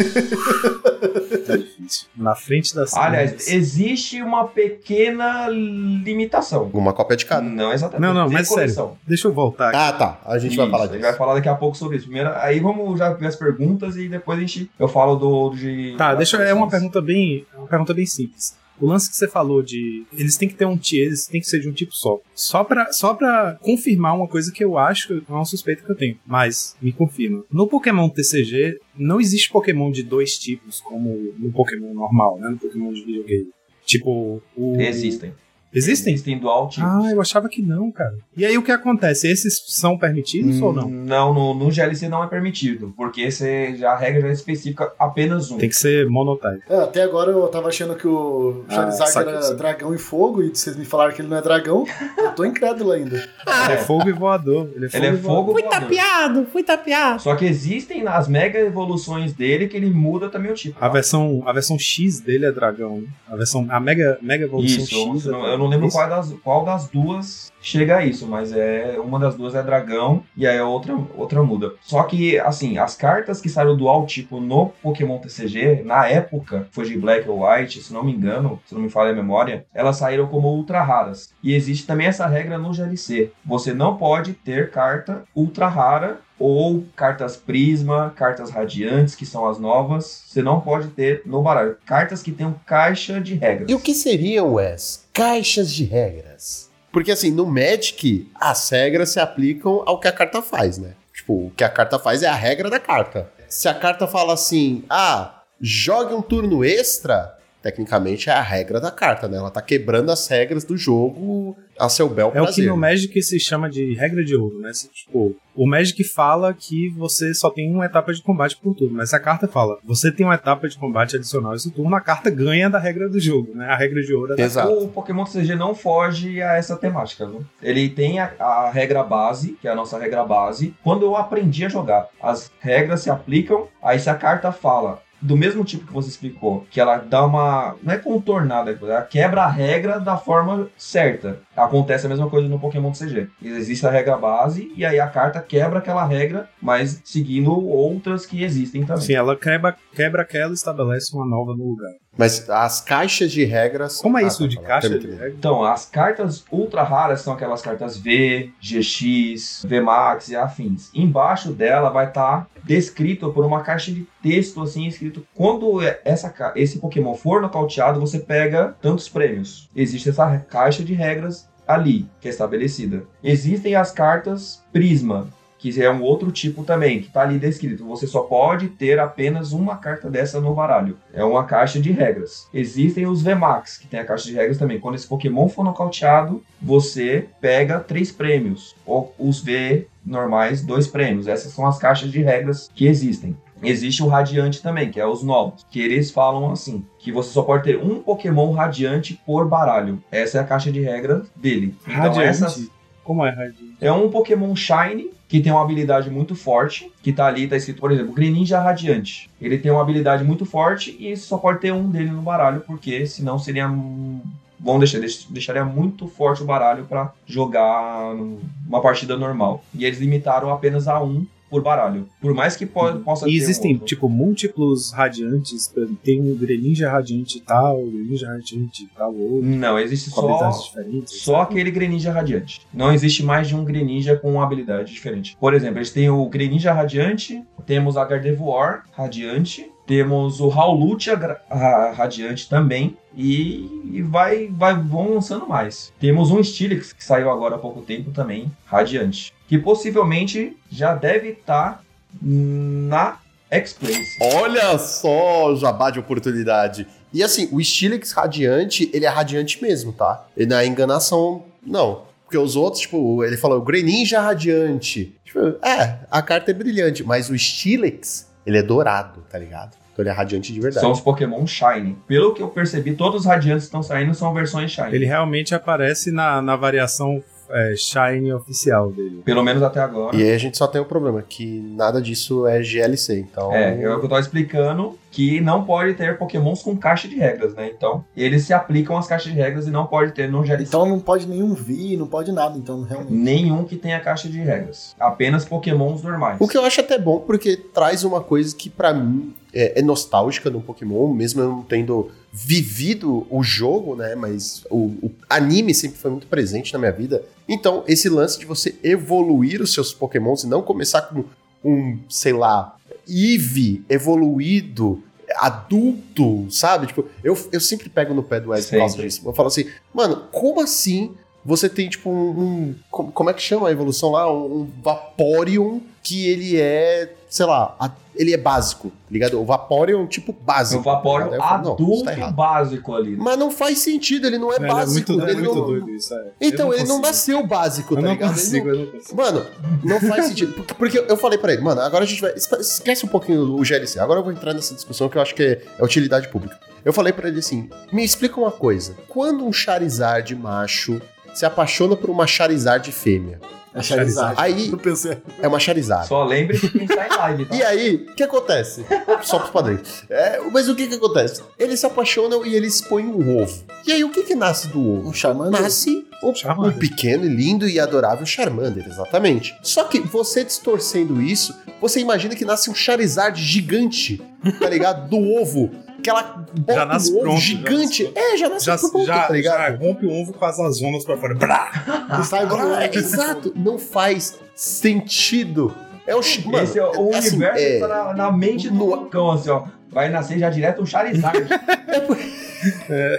é difícil. Na frente das Aliás, câmeras. existe uma pequena limitação. Uma cópia de cada. Não exatamente. Não, não, Tem mas coleção. Deixa eu voltar aqui. Ah, tá. A gente vai Isso, falar A gente disso. vai falar daqui a pouco sobre isso. Primeiro, aí vamos já ver as perguntas e depois a gente eu falo do de Tá, deixa eu- é uma pergunta bem, é uma pergunta bem simples. O lance que você falou de eles têm que ter um eles têm que ser de um tipo só. Só pra, só pra confirmar uma coisa que eu acho, é uma suspeita que eu tenho, mas me confirma. No Pokémon TCG não existe Pokémon de dois tipos como no Pokémon normal, né, no Pokémon de videogame. Tipo, o Existem. Existem? Existem dual tipos. Ah, eu achava que não, cara. E aí o que acontece? Esses são permitidos ou não? Não, no, no GLC não é permitido, porque você, já, a regra já é específica apenas um. Tem que ser monotype. É, até agora eu tava achando que o Charizard saca- era dragão e fogo, e vocês me falaram que ele não é dragão. eu tô incrédulo ainda. [LAUGHS] Ele é fogo e voador. Ele é fogo, Ele é e voador. fogo Fui voador. tapeado, fui tapeado. Só que existem as mega evoluções dele que ele muda também o tipo. A versão, a versão X dele é dragão. A versão. A Mega, mega evolução Isso, eu X. não, é eu não lembro Isso? qual das, qual das duas chega a isso, mas é uma das duas é dragão e aí a outra, outra muda. Só que, assim, as cartas que saíram dual tipo no Pokémon TCG, na época, foi de Black ou White, se não me engano, se não me falha a memória, elas saíram como ultra raras. E existe também essa regra no GLC. Você não pode ter carta ultra rara ou cartas Prisma, cartas Radiantes, que são as novas, você não pode ter no baralho. Cartas que tenham caixa de regras. E o que seriam, Wes? Caixas de regras. Porque assim, no Magic, as regras se aplicam ao que a carta faz, né? Tipo, o que a carta faz é a regra da carta. Se a carta fala assim, ah, jogue um turno extra, tecnicamente é a regra da carta, né? Ela tá quebrando as regras do jogo a seu bel É o que prazer. no Magic se chama de regra de ouro, né? Se, Tipo, o Magic fala que você só tem uma etapa de combate por turno, mas se a carta fala, você tem uma etapa de combate adicional esse turno, a carta ganha da regra do jogo, né? A regra de ouro é da Exato. O Pokémon TCG não foge a essa temática, viu? Ele tem a, a regra base, que é a nossa regra base. Quando eu aprendi a jogar, as regras se aplicam, aí se a carta fala do mesmo tipo que você explicou, que ela dá uma. Não é contornada, ela quebra a regra da forma certa. Acontece a mesma coisa no Pokémon TCG. Existe a regra base, e aí a carta quebra aquela regra, mas seguindo outras que existem também. Sim, ela quebra, quebra aquela e estabelece uma nova no lugar. Mas as caixas de regras. Como é Ah, isso tá, de tá, caixa de me. regra? Então, as cartas ultra raras são aquelas cartas V, GX, VMAX e afins. Embaixo dela vai estar descrito por uma caixa de texto assim escrito quando é- essa esse Pokémon for nocauteado, você pega tantos prêmios. Existe essa caixa de regras ali que é estabelecida. Existem as cartas Prisma, que é um outro tipo também, que tá ali descrito. Você só pode ter apenas uma carta dessa no baralho. É uma caixa de regras. Existem os VMAX, que tem a caixa de regras também. Quando esse Pokémon for nocauteado, você pega três prêmios. Ou os V normais, dois prêmios. Essas são as caixas de regras que existem. Existe o Radiante também, que é os novos, que eles falam assim, que você só pode ter um Pokémon Radiante por baralho. Essa é a caixa de regras dele. Então Radiante? essas Como é Radiante? é um Pokémon Shine que tem uma habilidade muito forte, que tá ali, tá escrito, por exemplo, Greninja Radiante. Ele tem uma habilidade muito forte e só pode ter um dele no baralho, porque senão seria Bom, deixar, deix- deixaria muito forte o baralho pra jogar uma partida normal. E eles limitaram apenas a um por baralho. Por mais que po possa ter E um existem, tipo, múltiplos radiantes. Tem um Greninja radiante tal, Greninja radiante tal, outro. Não, existe só. Só aquele Greninja Radiante. Não existe mais de um Greninja com uma habilidade diferente. Por exemplo, eles têm o Greninja Radiante, temos a Gardevoir Radiante, temos o Howlucha Gra- ra- Radiante também, e, e vai, vai, vão lançando mais. Temos um Steelix que saiu agora há pouco tempo também, Radiante, que possivelmente já deve estar na X-Place. Olha só jabá de oportunidade. E assim, o Steelix Radiante, ele é radiante mesmo, tá? Ele não é enganação, não. Porque os outros, tipo, ele falou Greninja Radiante. Tipo, é, a carta é brilhante, mas o Steelix, ele é dourado, tá ligado? Então ele é radiante de verdade. São os Pokémon Shine. Pelo que eu percebi, todos os Radiantes que estão saindo são versões Shine. Ele realmente aparece na, na variação é, Shine oficial dele. Pelo menos até agora. E aí a gente só tem um problema, que nada disso é GLC, então... É, é o que eu tava explicando, que não pode ter pokémons com caixa de regras, né? Então, eles se aplicam às caixas de regras e não pode ter no GLC. Então não pode nenhum vir, não pode nada, então realmente. Nenhum que tenha caixa de regras. Apenas pokémons normais. O que eu acho até bom, porque traz uma coisa que pra mim é, é nostálgica no Pokémon, mesmo eu não tendo vivido o jogo, né? Mas o, o anime sempre foi muito presente na minha vida. Então, esse lance de você evoluir os seus Pokémons e não começar com um, sei lá, Eevee evoluído, adulto, sabe? Tipo, eu, eu sempre pego no pé do Wes por causa disso. Eu falo assim, mano, como assim você tem tipo um. um- como, é que chama a evolução lá? Um, um Vaporeon que ele é, sei lá, a- ele é básico, tá ligado? O Vaporeon, tipo, O básico. Vaporeon falo, não, isso adulto tá básico ali. Mas não faz sentido, ele não é é básico. muito, é ele muito não- doido isso. é. Então, ele não consigo. nasceu básico, Eu tá não ligado? Ele consigo, eu não consigo. Mano, não faz sentido. Porque- Porque eu falei pra ele, mano, agora a gente vai. Esquece um pouquinho o GLC. Agora eu vou entrar nessa discussão que eu acho que é, é utilidade pública. Eu falei pra ele assim: me explica uma coisa. Quando um Charizard macho se apaixona por uma Charizard fêmea, É Charizard. Aí- Eu pensei. é uma Charizard. Só lembre de quem está em live, tá? E aí, o que acontece? Só pros padrinhos. É, mas o que que acontece? Eles se apaixonam e eles põem um ovo. E aí, o que que nasce do ovo? Um Charmander? Nasce um, Charmander. um pequeno, lindo e adorável Charmander, exatamente. Só que você distorcendo isso, você imagina que nasce um Charizard gigante, tá ligado? Do ovo. Que ela bota Já nasce um ovo pronto, já gigante. nasce é, já nasce Já, pronto, já, tá ligado? já rompe o ovo com as azonas pra fora. Brá! [LAUGHS] Sai. Ah, exato, não faz sentido. É o chi- mano, Esse é o assim, universo é- que tá na, na mente do no- Lucão, assim, ó. Vai nascer já direto um Charizard. [LAUGHS]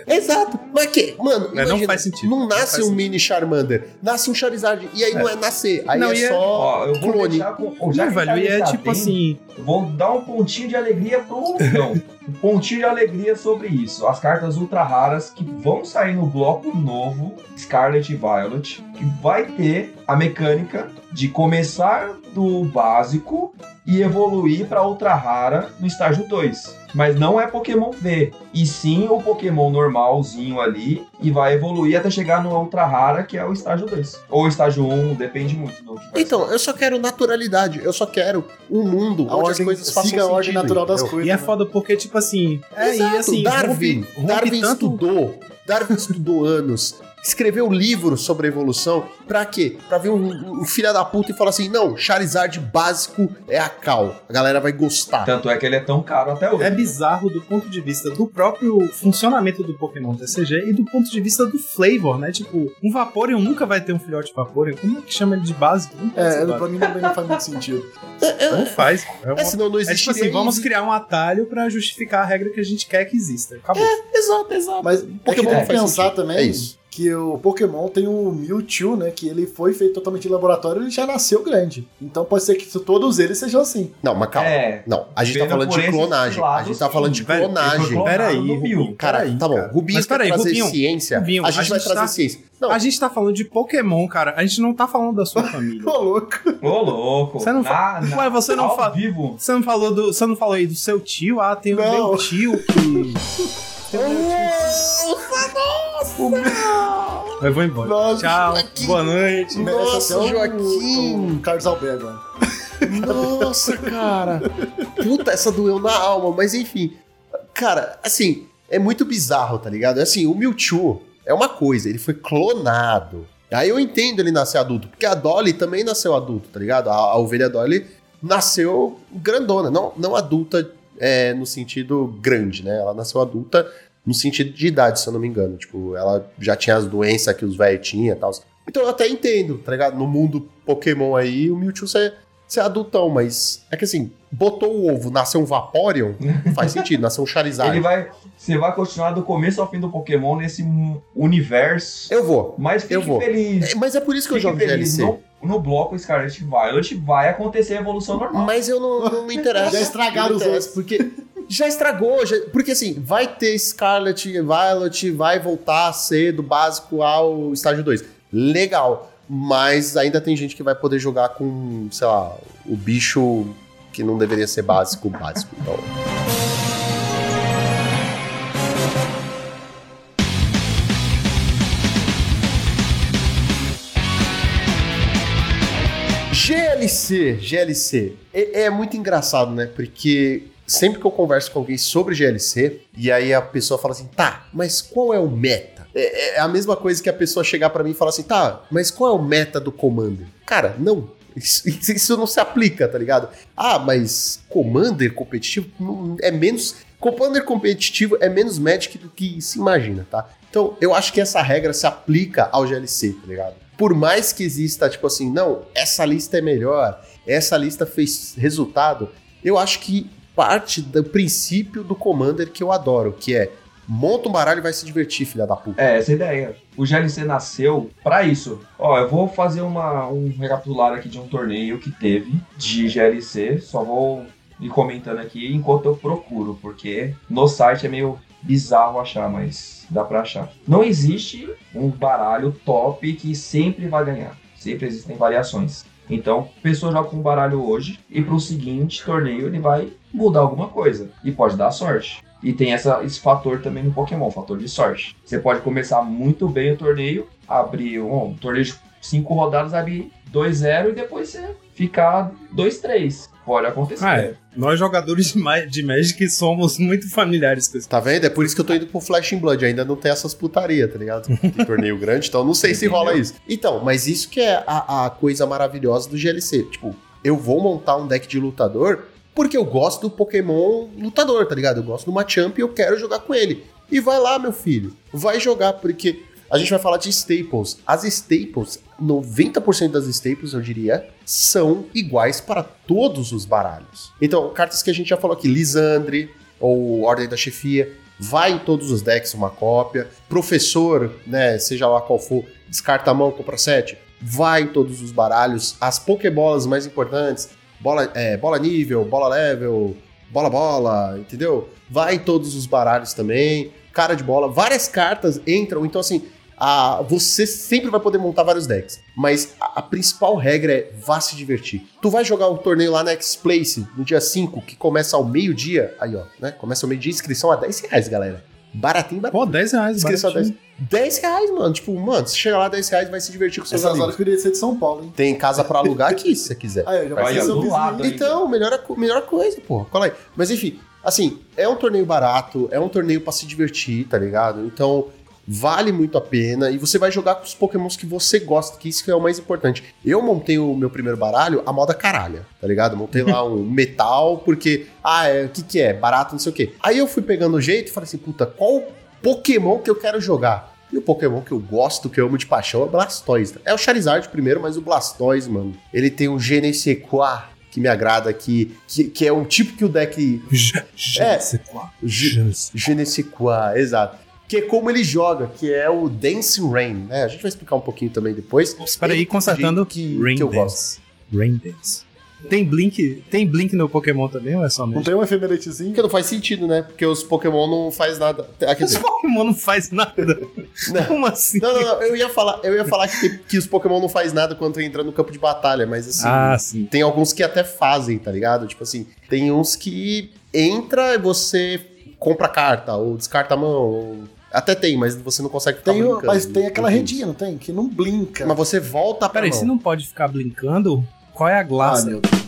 Exato. Mas que, mano, Mas não imagina, faz sentido. Não Não nasce faz um sentido. mini Charmander, nasce um Charizard. E aí não é nascer, aí Não, é é- só ó, eu vou clone. com... já Não, que velho, tá e é tipo atento, assim. Vou dar um pontinho de alegria pro Lucão. um pontinho de alegria sobre isso. As cartas ultra raras que vão sair no bloco novo, Scarlet e Violet, que vai ter a mecânica de começar do básico e evoluir para ultra rara no estágio 2. Mas não é Pokémon V, e sim o Pokémon normalzinho ali, e vai evoluir até chegar no ultra rara, que é o estágio 2. Ou estágio 1, depende muito do que vai Então, eu só quero naturalidade. Eu só quero um mundo A onde ordem, as coisas façam siga a ordem sentido, natural das entendeu? coisas. E é né? foda porque, tipo assim. É, Exato, e assim. Darwin. rompe- rompe Darwin tanto- estudou. Darwin estudou anos. Escreveu livro sobre evolução. Pra quê? Pra ver um, um filho da puta e falar assim: não, Charizard básico é a Cal. A galera vai gostar. Tanto é que ele é tão caro até hoje. É bizarro do ponto de vista do próprio funcionamento do Pokémon TCG e do ponto de vista do flavor, né? Tipo, um Vaporeon nunca vai ter um filhote Vaporeon. Como é que chama ele de básico? É, ser pra mim também não faz muito sentido. [LAUGHS] Não faz. É, uma- É, senão não é tipo assim, vamos criar um atalho pra justificar a regra que a gente quer que exista. Acabou. Exato, exato. Mas Pokémon é que não tem que faz pensar sentido. também É isso. Que o Pokémon tem o Mewtwo, né? Que ele foi feito totalmente em laboratório e ele já nasceu grande. Então pode ser que todos eles sejam assim. Não, mas calma. É. Não, a gente tá falando de clonagem. A gente tá sim. falando de clonagem. Peraí. Rubinho. Peraí, tá bom. cara. Rubinho Mas peraí, trazer Rubinho, ciência. Rubinho, a gente a vai gente trazer tá- ciência. Não, A gente tá falando de Pokémon, cara. A gente não tá falando da sua família. Ô, louco. Ô, louco. Você não na, Ué, você não ao fa- vivo. Você não falou do. Você não falou aí do seu tio? Ah, tem o meu tio que. [LAUGHS] Meu tio. Eu vou embora. Nossa, Tchau. Joaquim. Boa noite. Nossa, até o- Joaquim. O Carlos Alberto agora. Nossa, [LAUGHS] cara. Puta, essa doeu na alma, mas enfim. Cara, assim, é muito bizarro, tá ligado? Assim, o Mewtwo é uma coisa, ele foi clonado. Aí eu entendo ele nascer adulto, porque a Dolly também nasceu adulto, tá ligado? A, a ovelha Dolly nasceu grandona, não, não adulta é, no sentido grande, né? Ela nasceu adulta no sentido de idade, se eu não me engano. Tipo, ela já tinha as doenças que os velhos tinham e tal. Então eu até entendo, tá ligado? No mundo Pokémon aí, o Mewtwo você ser adultão, mas é que assim, botou o ovo, nasceu um Vaporeon, [LAUGHS] faz sentido, nasceu um Charizard. Ele vai. Você vai continuar do começo ao fim do Pokémon nesse universo. Eu vou. Mas fique eu vou. feliz. É, Mas é por isso que eu Fique jogo feliz. GLC. No, no bloco Scarlet Violet vai acontecer a evolução normal. Mas eu não, não me [LAUGHS] interessa. Já estragaram os interessa, Porque já estragou, já- porque assim, vai ter Scarlet e Violet, vai voltar a ser do básico ao estágio 2. Legal. Mas ainda tem gente que vai poder jogar com, sei lá, o bicho que não deveria ser básico, básico. Então. GLC, GLC. É, é muito engraçado, né? Porque sempre que eu converso com alguém sobre GLC, e aí a pessoa fala assim, tá, mas qual é o meta? É, é a mesma coisa que a pessoa chegar pra mim e falar assim, tá, mas qual é o meta do Commander? Cara, não. Isso, [LAUGHS] isso não se aplica, tá ligado? Ah, mas Commander competitivo é menos. Commander competitivo é menos Magic do que se imagina, tá? Então, eu acho que essa regra se aplica ao GLC, tá ligado? Por mais que exista, tipo assim, não, essa lista é melhor, essa lista fez resultado, eu acho que parte do princípio do Commander que eu adoro, que é monta um baralho e vai se divertir, filha da puta. É, essa é ideia. O GLC nasceu pra isso. Ó, eu vou fazer uma, um recapitular aqui de um torneio que teve de GLC. Só vou ir comentando aqui enquanto eu procuro, porque no site é meio bizarro achar, mas dá pra achar. Não existe um baralho top que sempre vai ganhar. Sempre existem variações. Então, a pessoa joga com um baralho hoje e pro seguinte torneio ele vai mudar alguma coisa. E pode dar sorte. E tem essa, esse fator também no Pokémon, fator de sorte. Você pode começar muito bem o torneio, abrir um, um torneio de 5 rodadas, abrir 2-0 e depois você ficar 2-3. Pode acontecer. Ah, é. Nós jogadores de, Ma- de Magic somos muito familiares com isso. Tá vendo? É por isso que eu tô indo pro Flash in Blood. Ainda não tem essas putaria, tá ligado? [LAUGHS] Tem torneio grande, então não sei se rola isso. Então, mas isso que é a, a coisa maravilhosa do GLC. Tipo, eu vou montar um deck de lutador porque eu gosto do Pokémon lutador, tá ligado? Eu gosto do Machamp e eu quero jogar com ele. E vai lá, meu filho. Vai jogar, porque a gente vai falar de staples. As staples, 90% das staples, eu diria, são iguais para todos os baralhos. Então, cartas que a gente já falou aqui, Lisandre, ou Ordem da Chefia, vai em todos os decks uma cópia. Professor, né, seja lá qual for, descarta a mão, compra sete, vai em todos os baralhos. As Pokébolas mais importantes, bola, é, bola nível, bola level, bola bola, entendeu? Vai em todos os baralhos também. Cara de bola, várias cartas entram. Então, assim, a- você sempre vai poder montar vários decks. Mas a, a principal regra é vá se divertir. Tu vai jogar o torneio lá na X-Place no dia 5, que começa ao meio-dia. Aí, ó, né? Começa ao meio-dia, inscrição a 10 reais, galera. Baratinho, baratinho. Pô, 10 reais, Inscrição a 10, baratinho. 10 reais, mano. Tipo, mano, você chega lá 10 reais vai se divertir com seus Essas horas amigos. que eu queria ser de São Paulo, hein? Tem casa pra alugar aqui, se você quiser. Ah, eu já Vai passei do lado? Então, melhor, a melhor coisa, pô. Cola aí. Mas enfim, assim, é um torneio barato, é um torneio pra se divertir, tá ligado? Então, vale muito a pena. E você vai jogar com os pokémons que você gosta, que isso que é o mais importante. Eu montei o meu primeiro baralho a moda caralha, tá ligado? Montei lá um [LAUGHS] metal, porque, ah, é, o que que é? Barato, não sei o quê. Aí eu fui pegando o jeito e falei assim, puta, qual pokémon que eu quero jogar? E o Pokémon que eu gosto, que eu amo de paixão, é o Blastoise. É o Charizard primeiro, mas o Blastoise, mano, ele tem um Je ne sais quoi que me agrada aqui, que, que é um tipo que o deck. Je É. quoi, exato. Que é como ele joga, que é o Dancing Rain, né? A gente vai explicar um pouquinho também depois. Espera aí, consertando que, Rain que eu Dance. gosto. Rain Dance. Tem Blink, tem Blink no Pokémon também ou é só Não mesmo? tem um efemeretezinho? Porque não faz sentido, né? Porque os Pokémon não faz nada. Ah, Esse dizer, Pokémon não faz nada. Não. Como assim? não, não, não. Eu ia falar, eu ia falar que, que os Pokémon não faz nada quando entra no campo de batalha, mas assim. Ah, sim. Tem alguns que até fazem, tá ligado? Tipo assim, tem uns que entra e você compra carta, ou descarta a mão, ou... Até tem, mas você não consegue ficar Tem, brincando. mas tem aquela redinha, não tem? Que não blinca. Mas você volta pra Peraí, se não pode ficar blinkando, qual é a Ah, glaça? meu Deus.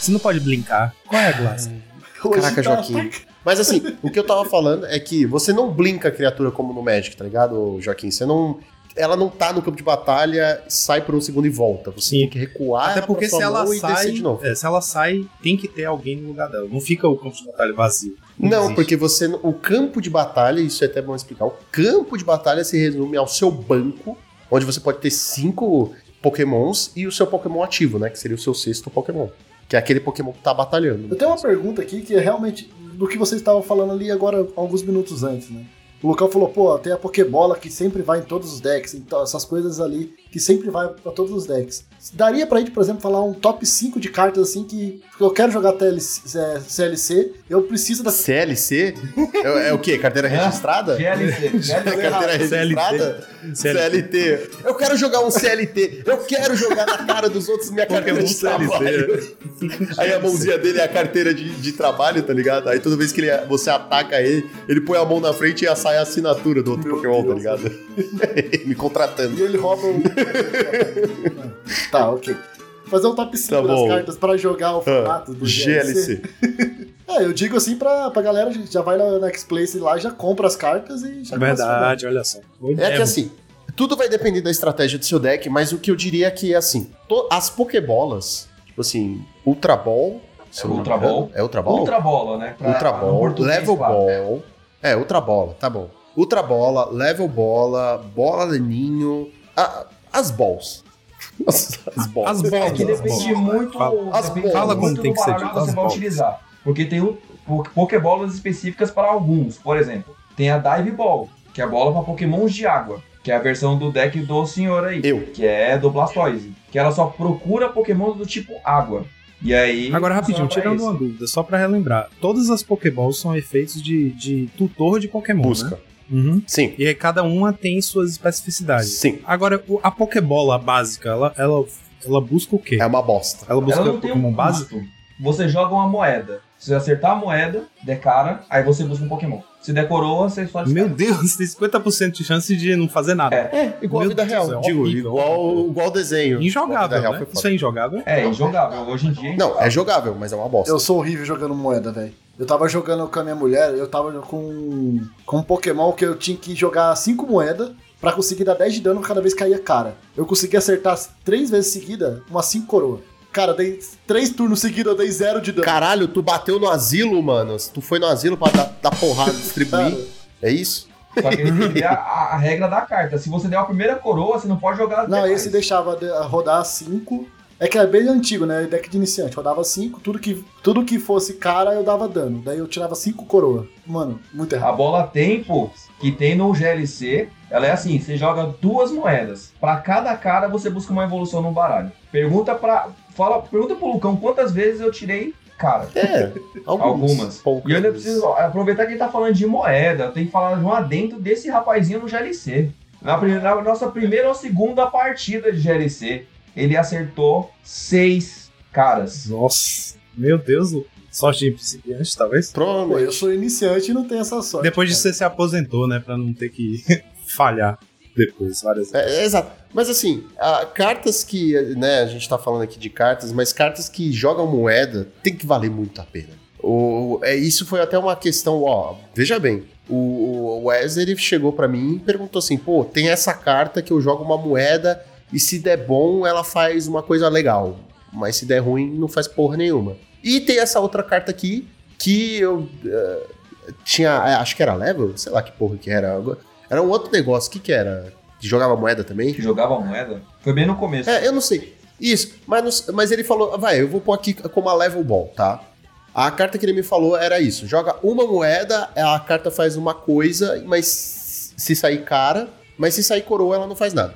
se não pode blincar, qual é a glaça? [LAUGHS] Caraca, tá- Joaquim. Mas assim, o que eu tava falando é que você não blinka a criatura como no Magic, tá ligado, Joaquim? Você não... Ela não tá no campo de batalha, sai por um segundo e volta. Você Sim. tem que recuar Até ela porque pra sua se ela sai, de novo. é, se ela sai, tem que ter alguém no lugar dela. Não fica o campo de batalha vazio. Não, existe. porque você. O campo de batalha, isso é até bom explicar. O campo de batalha se resume ao seu banco, onde você pode ter cinco Pokémons e o seu Pokémon ativo, né? Que seria o seu sexto Pokémon. Que é aquele Pokémon que tá batalhando. Eu tenho uma pergunta aqui que é realmente do que vocês estavam falando ali agora, alguns minutos antes, né? O Lucão falou, pô, tem a Pokébola que sempre vai em todos os decks, então essas coisas ali que sempre vai pra todos os decks. Daria pra gente, por exemplo, falar um top 5 de cartas assim que eu quero jogar TLC, é, CLC, eu preciso da. CLC? é, é o quê? Carteira registrada? GLC. É [LAUGHS] carteira CLT. registrada? CLT. Eu quero jogar um CLT. Eu quero jogar na cara dos outros minha carteira de trabalho. Aí a [LAUGHS] mãozinha dele é a carteira de, de trabalho, tá ligado? Aí toda vez que ele, você ataca ele, ele põe a mão na frente e sai a assinatura do outro Meu Pokémon, tá Deus. ligado? [LAUGHS] Me contratando. E ele rouba o. tá, ok. Fazer um top 5 Tá das bom. cartas pra jogar o formato do GLC. GLC. [LAUGHS] É, eu digo assim pra, pra galera, já vai na na X-Place lá, já compra as cartas e já É verdade, olha só. É que assim, tudo vai depender da estratégia do seu deck, mas o que eu diria é que, assim, to- as Pokébolas, tipo assim, Ultra Ball. me Ultra engano, Ball. É Ultra Ball? Ultra bola, né? Pra- Ultra Ball, Level. Ball. É, Ultra Bola, tá bom. Ultra Bola, Level Bola, Bola Leninho. a- as balls. As, as balls. As É bolas. que depende muito, Fala, As depende bolas. muito tem que ser baralho dito, que você as vai bolas. utilizar. Porque tem o, o- Pokébolas específicas para alguns. Por exemplo, tem a Dive Ball, que é a bola pra pokémons de água. Que é a versão do deck do senhor aí. Eu. Que é do Blastoise. Que ela só procura pokémons do tipo água. E aí. Agora, rapidinho, tirando uma dúvida, só pra relembrar. Todas as Pokéballs são efeitos de, de tutor de Pokémon, Busca. né? Uhum. Sim. E aí cada uma tem suas especificidades. Sim. Agora, a Pokébola básica, ela, ela, ela busca o quê? É uma bosta. Ela busca Ela não tem Pokémon um básico? Você joga uma moeda. Se você acertar a moeda, der cara, aí você busca um Pokémon. Se der coroa, você só descarta. Meu Deus, tem 50% de chance de não fazer nada. É, igual Meu a vida Deus, real. é Digo, igual, igual o desenho. Injogável, né? Isso é injogável? É, injogável. Hoje em dia. Não, é jogável, mas é uma bosta. Eu sou horrível jogando moeda, velho. Eu tava jogando com a minha mulher, eu tava com, com um Pokémon que eu tinha que jogar 5 moedas pra conseguir dar 10 de dano cada vez que caía cara. Eu consegui acertar três vezes seguida, umas 5 coroas. Cara, dei três turnos seguidos, eu dei zero de dano. Caralho, tu bateu no asilo, mano. Tu foi no asilo pra dar, dar porrada, [LAUGHS] distribuir. Cara, É isso? Só que ele ver a, a- regra da carta. Se você der a primeira coroa, você não pode jogar as Não, demais. esse deixava de- rodar 5. É que é bem antigo, né? Deck de iniciante. Rodava 5, tudo que, tudo que fosse cara eu dava dano. Daí eu tirava 5 coroa. Mano, muito A errado. bola tempo que tem no GLC, ela é assim, você joga duas moedas. Pra cada cara você busca uma evolução no baralho. Pergunta para fala, pergunta pro Lucão quantas vezes eu tirei cara. É, [LAUGHS] algumas. Algumas. Poucas E eu ainda preciso aproveitar que ele tá falando de moeda, eu tenho que falar de um adentro desse rapazinho no GLC. Na, primeira- na nossa primeira ou segunda partida de GLC, ele acertou seis caras. Nossa, meu Deus, sorte de principiante, talvez? Provavelmente. eu sou iniciante e não tenho essa sorte. Depois de cara. você se aposentou, né? Pra não ter que [LAUGHS] falhar depois várias vezes. É, é, exato. Mas assim, a- cartas que, né, a gente tá falando aqui de cartas, mas cartas que jogam moeda tem que valer muito a pena. O, é, isso foi até uma questão, ó, veja bem, o, o Wes, ele chegou pra mim e perguntou assim, pô, tem essa carta que eu jogo uma moeda e se der bom, ela faz uma coisa legal, mas se der ruim, não faz porra nenhuma. E tem essa outra carta aqui que eu eh, tinha, é, acho que era level, sei lá que porra que era, era um outro negócio, o que que era? Que jogava moeda também? Que jogava moeda. Foi bem no começo. É, eu não sei. Isso, mas, não- mas ele falou, vai, eu vou pôr aqui como a level ball, tá? A carta que ele me falou era isso: joga uma moeda, a carta faz uma coisa, mas se sair cara, mas se sair coroa, ela não faz nada.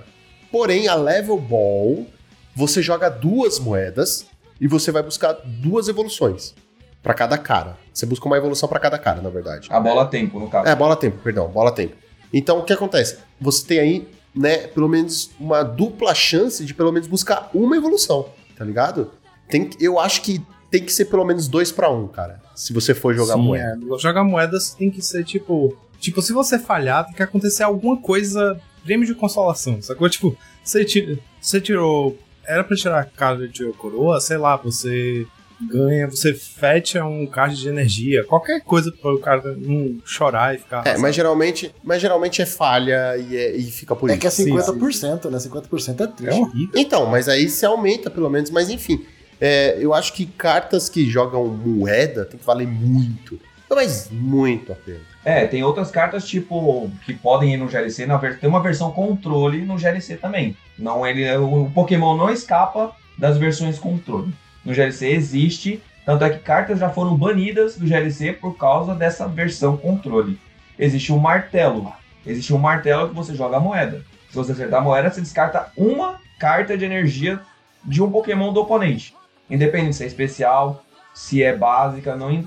Porém, a level ball, você joga duas moedas e você vai buscar duas evoluções pra cada cara. Você busca uma evolução pra cada cara, na verdade. A bola tempo, no caso. É, bola tempo, perdão, bola tempo. Então, o que acontece? Você tem aí, né, pelo menos uma dupla chance de pelo menos buscar uma evolução, tá ligado? Tem, que- eu acho que tem que ser pelo menos dois pra um, cara. Se você for jogar Sim, moeda. é. Jogar moedas tem que ser tipo. Tipo, se você falhar, tem que acontecer alguma coisa. Prêmio de consolação, sacou? Tipo, você, tira, você tirou. Era pra tirar cara de coroa, sei lá, você ganha, você fecha um card de energia, qualquer coisa para o cara não chorar e ficar. É, mas geralmente, mas geralmente é falha e, é- e fica por É isso. que é Sim, 50%, né? 50% é é triste. horrível. Então, mas aí se aumenta pelo menos, mas enfim. é, eu acho que cartas que jogam moeda tem que valer muito. Mas muito a pena. É, tem outras cartas tipo que podem ir no GLC, na ver... tem uma versão controle no GLC também. Não ele o Pokémon não escapa das versões controle. No GLC existe, tanto é que cartas já foram banidas do GLC por causa dessa versão controle. Existe um martelo. Existe um martelo que você joga a moeda. Se você acertar a moeda, você descarta uma carta de energia de um Pokémon do oponente. Independente se é especial, se é básica, não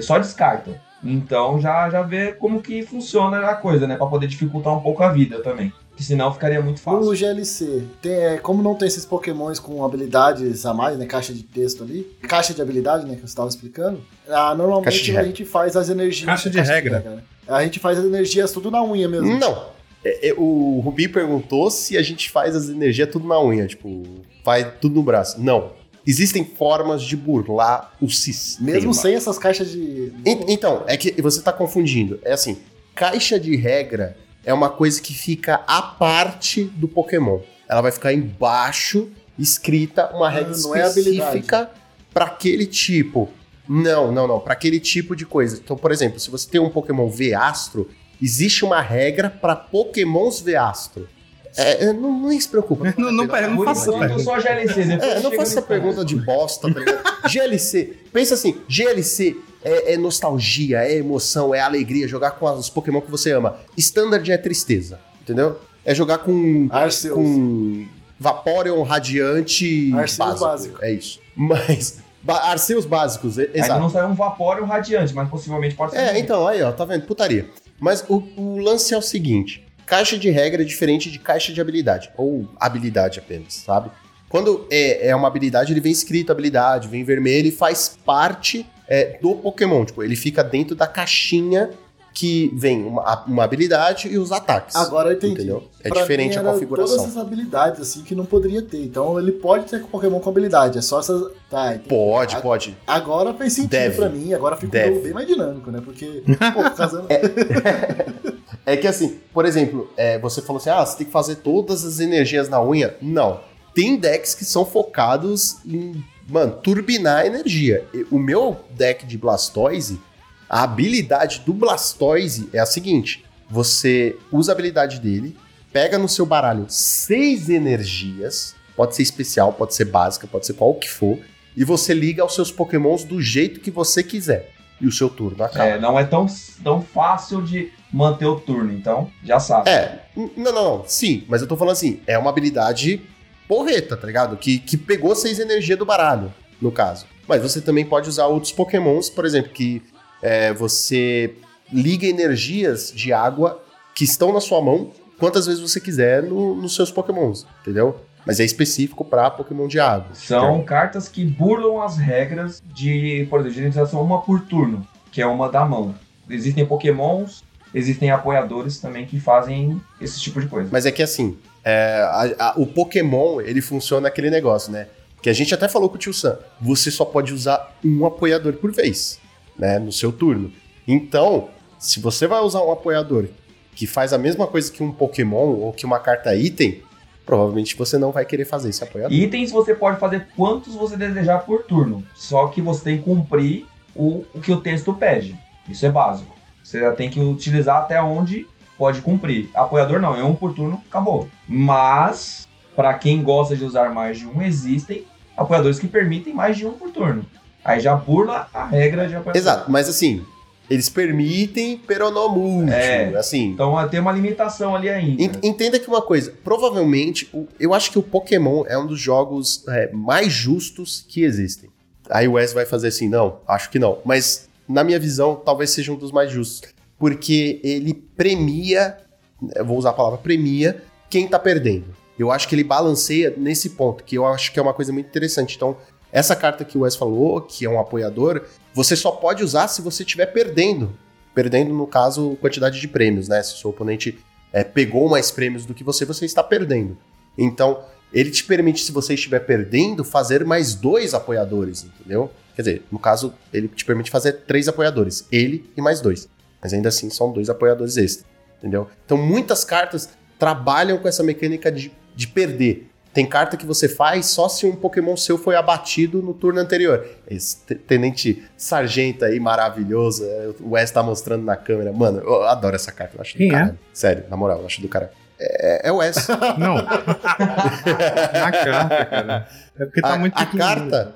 só descarta. Então já, já vê como que funciona a coisa, né? Pra poder dificultar um pouco a vida também. Que senão ficaria muito fácil. GLC, tem, é, como não tem esses pokémons com habilidades a mais, né? Caixa de texto ali. Caixa de habilidade, né? Que você estava explicando. Ah, Caixa de normalmente a regra. gente faz as energias. Caixa de regra. né? A gente faz as energias tudo na unha mesmo. Não. É, é, o Rubi perguntou se a gente faz as energias tudo na unha, tipo, faz tudo no braço. Não. Existem formas de burlar o sistema. Mesmo sem essas caixas de. En- Então, é que você tá confundindo. É assim, caixa de regra é uma coisa que fica à parte do Pokémon. Ela vai ficar embaixo, escrita uma regra não é específica para aquele tipo. Não, não, não, para aquele tipo de coisa. Então, por exemplo, se você tem um Pokémon V-Astro, existe uma regra para Pokémons V-Astro. É, é, não, nem se preocupa. Não, não, não Por faça pergunta. só GLC. Depois é, não faça essa pergunta de bosta, tá ligado? [LAUGHS] GLC, pensa assim, GLC é, é nostalgia, é emoção, é alegria jogar com os Pokémon que você ama. Standard é tristeza, entendeu? É jogar com, Arceus. com Vaporeon Radiante Arceus básico. básico. É isso. Mas. ba- Arceus básicos, Ainda exato. não saiu um Vaporeon radiante, mas possivelmente pode ser. É, então, aí, ó, tá vendo? Putaria. Mas o, o lance é o seguinte: caixa de regra é diferente de caixa de habilidade. Ou habilidade apenas, sabe? Quando é, é uma habilidade, ele vem escrito habilidade, vem vermelho e faz parte é, do Pokémon. Tipo, ele fica dentro da caixinha que vem uma, uma habilidade e os ataques. Agora eu entendi. Entendeu? É Pra diferente a configuração. Todas essas habilidades, assim, que não poderia ter. Então ele pode ter Pokémon com habilidade. É só essas. Tá, entendi. Pode, A- pode. Agora faz sentido Deve. pra mim. Agora um jogo bem mais dinâmico, né? Porque, [LAUGHS] pô, casando. É [LAUGHS] que assim, por exemplo, é, você falou assim: ah, você tem que fazer todas as energias na unha. Não. Tem decks que são focados em, mano, turbinar a energia. O meu deck de Blastoise, a habilidade do Blastoise é a seguinte: você usa a habilidade dele, pega no seu baralho seis energias, pode ser especial, pode ser básica, pode ser qual que for, e você liga aos seus pokémons do jeito que você quiser. E o seu turno acaba. É, não é tão, tão fácil de manter o turno, então já sabe. É, não, não, não, sim, mas eu tô falando assim, é uma habilidade porreta, tá ligado? Que, que pegou seis energias do baralho, no caso. Mas você também pode usar outros pokémons, por exemplo, que é, você liga energias de água que estão na sua mão quantas vezes você quiser no- nos seus pokémons, entendeu? Mas é específico pra pokémon de água. São cartas que burlam as regras de, por exemplo, de utilização uma por turno, que é uma da mão. Existem pokémons, existem apoiadores também que fazem esse tipo de coisa. Mas é que assim, é, a- a- o Pokémon, ele funciona aquele negócio, né? Que a gente até falou com o tio Sam. Você só pode usar um apoiador por vez, né? No seu turno. Então, se você vai usar um apoiador que faz a mesma coisa que um Pokémon ou que uma carta item, provavelmente você não vai querer fazer esse apoiador. Itens você pode fazer quantos você desejar por turno, só que você tem que cumprir o, o que o texto pede. Isso é básico. Você já tem que utilizar até onde pode cumprir. Apoiador não, é um por turno, acabou. Mas, para quem gosta de usar mais de um, existem apoiadores que permitem mais de um por turno. Aí já burla a regra de apoiador. Exato, mas assim, eles permitem peronomútil, É. assim. Então tem uma limitação ali ainda. Ent- Entenda que uma coisa, provavelmente, eu acho que o Pokémon é um dos jogos é, mais justos que existem. Aí o Wes vai fazer assim, não, acho que não. Mas, na minha visão, talvez seja um dos mais justos. Porque ele premia, vou usar a palavra premia, quem tá perdendo. Eu acho que ele balanceia nesse ponto, que eu acho que é uma coisa muito interessante. Então, essa carta que o Wes falou, que é um apoiador, você só pode usar se você estiver perdendo. Perdendo, no caso, quantidade de prêmios, né? Se o seu oponente é, pegou mais prêmios do que você, você está perdendo. Então, ele te permite, se você estiver perdendo, fazer mais dois apoiadores, entendeu? Quer dizer, no caso, ele te permite fazer três apoiadores, ele e mais dois. Mas ainda assim, são dois apoiadores extra, entendeu? Então, muitas cartas trabalham com essa mecânica de, de perder. Tem carta que você faz só se um Pokémon seu foi abatido no turno anterior. Esse te- Tenente Sargento aí, maravilhoso. é, O Wes tá mostrando na câmera. Mano, eu adoro essa carta. Eu acho Quem do é? caralho. Sério, na moral, eu acho do cara. É, é o Wes. Não. [LAUGHS] Na carta, cara. É porque tá a, muito a carta.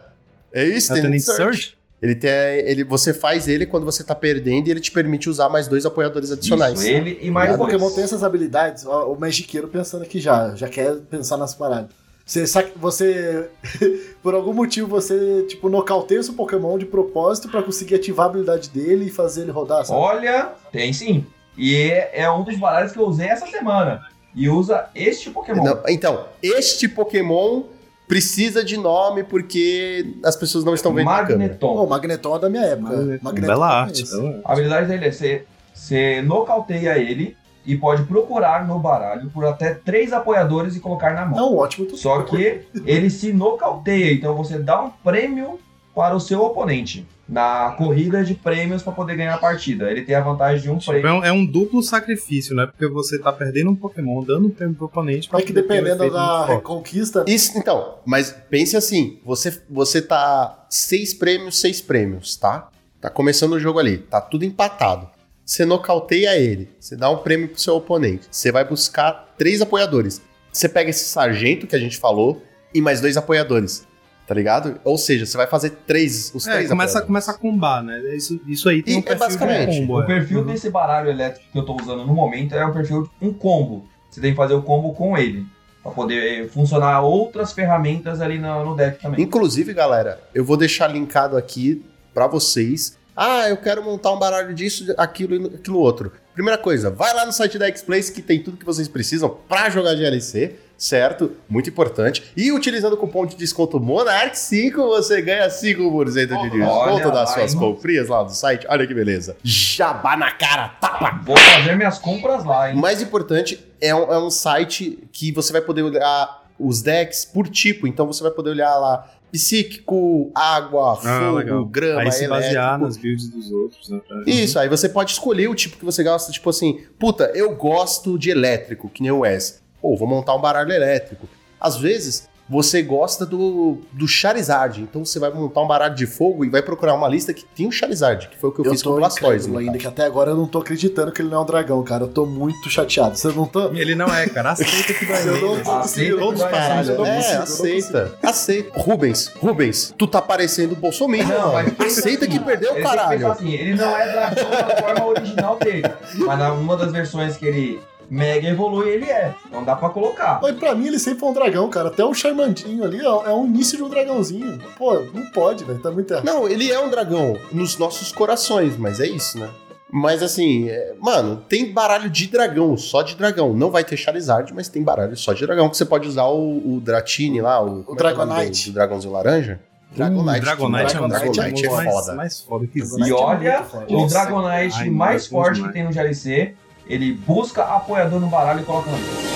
É isso, Tenente Tenente Search. Search? Ele tem, ele, você faz ele quando você tá perdendo e ele te permite usar mais dois apoiadores adicionais. Isso, ele e mais o dois. Pokémon tem essas habilidades, ó, o Magiqueiro pensando aqui já, já quer pensar nas paradas. Você, você [LAUGHS] por algum motivo, você, tipo, nocauteia o seu Pokémon de propósito pra conseguir ativar a habilidade dele e fazer ele rodar, sabe? Olha, tem sim. E é, é um dos baralhos que eu usei essa semana. E usa este Pokémon. Não, então, este Pokémon precisa de nome porque as pessoas não estão vendo. Magneton. O Magneton é da minha época. Magneton Bela eu arte. arte. A habilidade dele é você, você nocauteia ele e pode procurar no baralho por até três apoiadores e colocar na mão. Não, ótimo. Tu... Só que ele se nocauteia, então você dá um prêmio para o seu oponente na corrida de prêmios para poder ganhar a partida. Ele tem a vantagem de um Tipo, prêmio. é, um, é um duplo sacrifício, né? Porque você tá perdendo um Pokémon, dando um prêmio pro oponente. pra É que um dependendo da reconquista, Isso, então, mas pense assim, você, você tá seis prêmios, seis prêmios, tá? Tá começando o jogo ali, tá tudo empatado. Você nocauteia ele, você dá um prêmio pro seu oponente, você vai buscar três apoiadores. Você pega esse sargento que a gente falou e mais dois apoiadores. Tá ligado? Ou seja, você vai fazer três, os É, três começa, começa a combar, né? Isso, isso aí tem E um é basicamente, de combo. O é. perfil Uhum. desse baralho elétrico que eu tô usando no momento é o perfil de um combo. Você tem que fazer o combo com ele. Pra poder funcionar outras ferramentas ali no, no deck também. Inclusive, galera, eu vou deixar linkado aqui pra vocês. Ah, eu quero montar um baralho disso, aquilo e aquilo outro. Primeira coisa, vai lá no site da X-Place que tem tudo que vocês precisam pra jogar GLC, certo? Muito importante. E utilizando o cupom de desconto Monarch5, você ganha 5% de desconto Olha das lá, suas hein? comprinhas lá do site. Olha que beleza. Jabá na cara, tapa! Vou fazer minhas compras lá, O hein? mais importante é um, é um site que você vai poder olhar os decks por tipo. Então você vai poder olhar lá psíquico, água, Ah, fogo, legal. grama, Aí se basear elétrico. nas builds dos outros, né? Isso, aí você pode escolher o tipo que você gosta, tipo assim, puta, eu gosto de elétrico, que nem o Wes. Pô, vou montar um baralho elétrico. Às vezes, você gosta do, do Charizard, então você vai montar um baralho de fogo e vai procurar uma lista que tem o Charizard, que foi o que eu, Eu fiz com o Blastoise. ainda, que até agora eu não tô acreditando que ele não é um dragão, cara. Eu tô muito chateado. Você não tá. Ele não é, cara. Aceita que vai Eu não que Todos não É, consigo, aceita. Aceita. Rubens, Rubens, tu tá parecendo Bolsonaro. Não, Aceita assim, que perdeu, ele que caralho. pensar assim, ele não é dragão na forma original dele. Mas na uma das versões que ele mega evolui, ele é. Não dá pra colocar. Mas pra mim ele sempre foi um dragão, cara. Até o Charmandinho ali ó, é o início de um dragãozinho. Pô, não pode, velho. Tá muito errado. Não, ele é um dragão nos nossos corações, mas é isso, né? Mas assim, é, mano, tem baralho de dragão, só de dragão. Não vai ter Charizard, mas tem baralho só de dragão, que você pode usar o, o Dratini lá, o, como é é o Dragonite. do, do dragãozinho laranja. Dragonite. Dragonite é um Dragonite é Pokémon mais, foda. mais foda que existe. E é olha, foda. o Dragonite ai, mais forte demais. que tem no GLC, ele busca apoiador no baralho e coloca na mesa.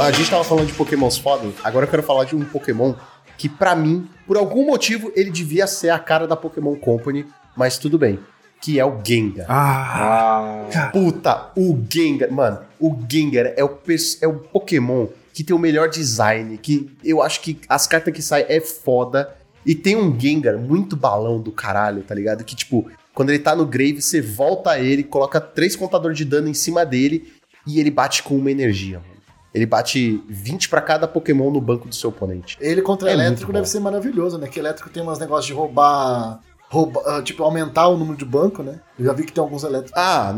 A gente tava falando de pokémons foda, agora eu quero falar de um pokémon que pra mim, por algum motivo, ele devia ser a cara da Pokémon Company, mas tudo bem, que é o Gengar. Ah, Ah, Puta, o Gengar, mano, o Gengar é o, é o Pokémon que tem o melhor design, que eu acho que as cartas que saem é foda. E tem um Gengar muito balão do caralho, tá ligado? Que tipo, quando ele tá no grave, você volta ele, coloca três contadores de dano em cima dele e ele bate com uma energia, mano. Ele bate 20 pra cada Pokémon no banco do seu oponente. Ele contra É elétrico deve ser maravilhoso, né? Que elétrico tem umas negócios de roubar. rouba- ah, tipo, aumentar o número de banco, né? Eu já vi que tem alguns elétricos. Ah,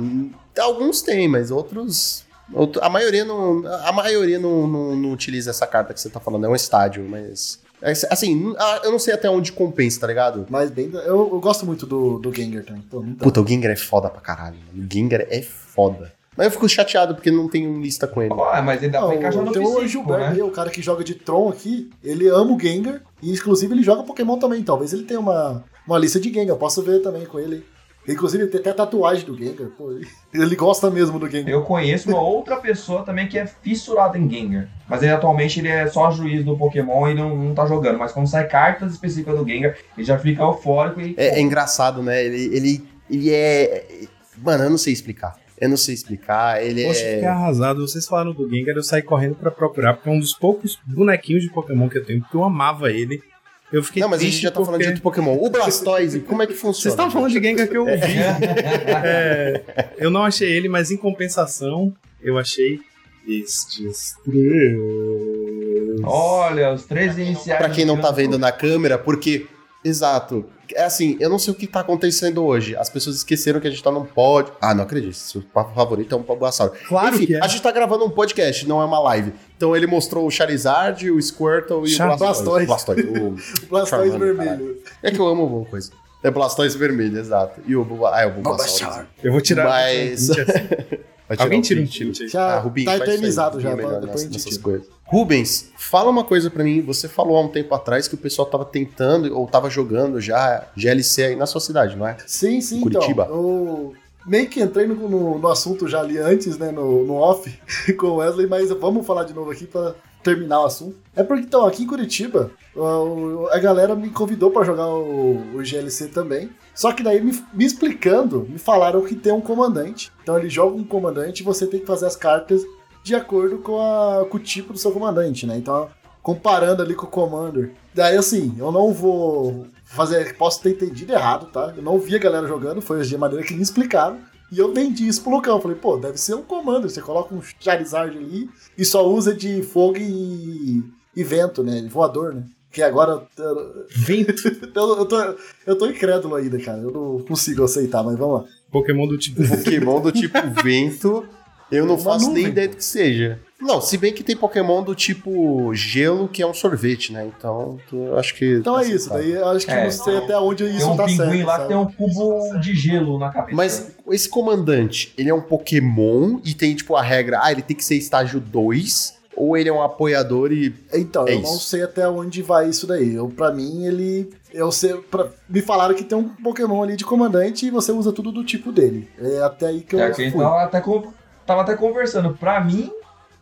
alguns tem, mas outros. A maioria não. A maioria não, não, não utiliza essa carta que você tá falando. É um estádio, mas. é, Assim, eu não sei até onde compensa, tá ligado? Mas bem. Eu, eu gosto muito do, do Gengar também. Pô. Puta, o Gengar é foda pra caralho. mano. O Gengar é foda. Mas eu fico chateado porque não tem lista com ele. ah, mas pra Não, encaixar no tem o Gilberto né? o cara que joga de Tron aqui, ele ama o Gengar e inclusive ele joga Pokémon também. Talvez ele tenha uma, uma lista de Gengar, eu posso ver também com ele. Inclusive ele tem até tatuagem do Gengar, pô, ele- gosta mesmo do Gengar. Eu conheço uma outra pessoa também que é fissurada em Gengar. Mas ele atualmente ele é só juiz do Pokémon e não, não tá jogando. Mas quando sai cartas específicas do Gengar, ele já fica eufórico e. É, é engraçado, né? Ele, ele, ele é. Mano, eu não sei explicar. Eu não sei explicar. Ele Poxa, é. fiquei arrasado. Vocês falaram do Gengar, eu saí correndo pra procurar, porque é um dos poucos bonequinhos de Pokémon que eu tenho, porque eu amava ele. Eu fiquei Não, mas a gente já tá falando de porque- outro Pokémon. O Blastoise, como é que funciona? Vocês estavam falando de Gengar que eu vi. [LAUGHS] É. É, eu não achei ele, mas em compensação, eu achei estes três. Olha, os três iniciais. Pra quem não tá do vendo na câmera, porque. Exato. É assim, eu não sei o que tá acontecendo hoje. As pessoas esqueceram que a gente tá num pod. Ah, não acredito. Seu papo favorito é um Bulbasaur. Claro Enfim, que é. a gente tá gravando um podcast, não é uma live. Então ele mostrou o Charizard, o Squirtle e Char- o Blastoise. Blastoise. [LAUGHS] Blastoise. O- [LAUGHS] Blastoise vermelho. É que eu amo alguma coisa. É Blastoise vermelho, exato. E o Bulba... Ah, é o Bulbasaur. Eu vou tirar. Mas- Alguém tira um tiro. Já Ah, Rubinho, tá eternizado já, é melhor depois a nessas- coisas. Rubens, fala uma coisa pra mim. Você falou há um tempo atrás que o pessoal tava tentando ou tava jogando já GLC aí na sua cidade, não é? Sim, sim, Curitiba. então. Eu meio que entrei no, no, no assunto já ali antes, né, no, no off, [LAUGHS] com o Wesley, mas vamos falar de novo aqui pra terminar o assunto. É porque, então, aqui em Curitiba, o- a galera me convidou pra jogar o, o GLC também. Só que daí, me, me explicando, me falaram que tem um comandante. Então, ele joga um comandante e você tem que fazer as cartas de acordo com, a- com o tipo do seu comandante, né? Então, comparando ali com o Commander. Daí, assim, eu não vou fazer. Posso ter entendido errado, tá? Eu não vi a galera jogando, foi de maneira que me explicaram. E eu vendi isso pro Lucão. Falei, pô, deve ser um comando. Você coloca um Charizard ali e só usa de fogo e, e vento, né? Voador, né? Que agora. eu- Vento. [LAUGHS] Eu, eu, tô, eu tô incrédulo ainda, cara. Eu não consigo aceitar, mas vamos lá. Pokémon do tipo. Pokémon do tipo [LAUGHS] vento, eu não Uma faço nem nuvem. ideia do que seja. Não, se bem que tem Pokémon do tipo gelo, que é um sorvete, né? Então, eu acho que. Então é isso. Daí eu acho que É, não sei até onde isso Tem um tá pinguim certo. lá que tem um cubo de gelo na cabeça. Mas esse comandante, ele é um Pokémon e tem, tipo, a regra, ah, ele tem que ser estágio 2, ou ele é um apoiador e. Então, É eu não isso. sei até onde vai isso daí. Eu, pra mim, ele. Eu sei. Pra, me falaram que tem um Pokémon ali de comandante e você usa tudo do tipo dele. É até aí que eu É que a gente fui. tava até, tava até conversando. Pra mim,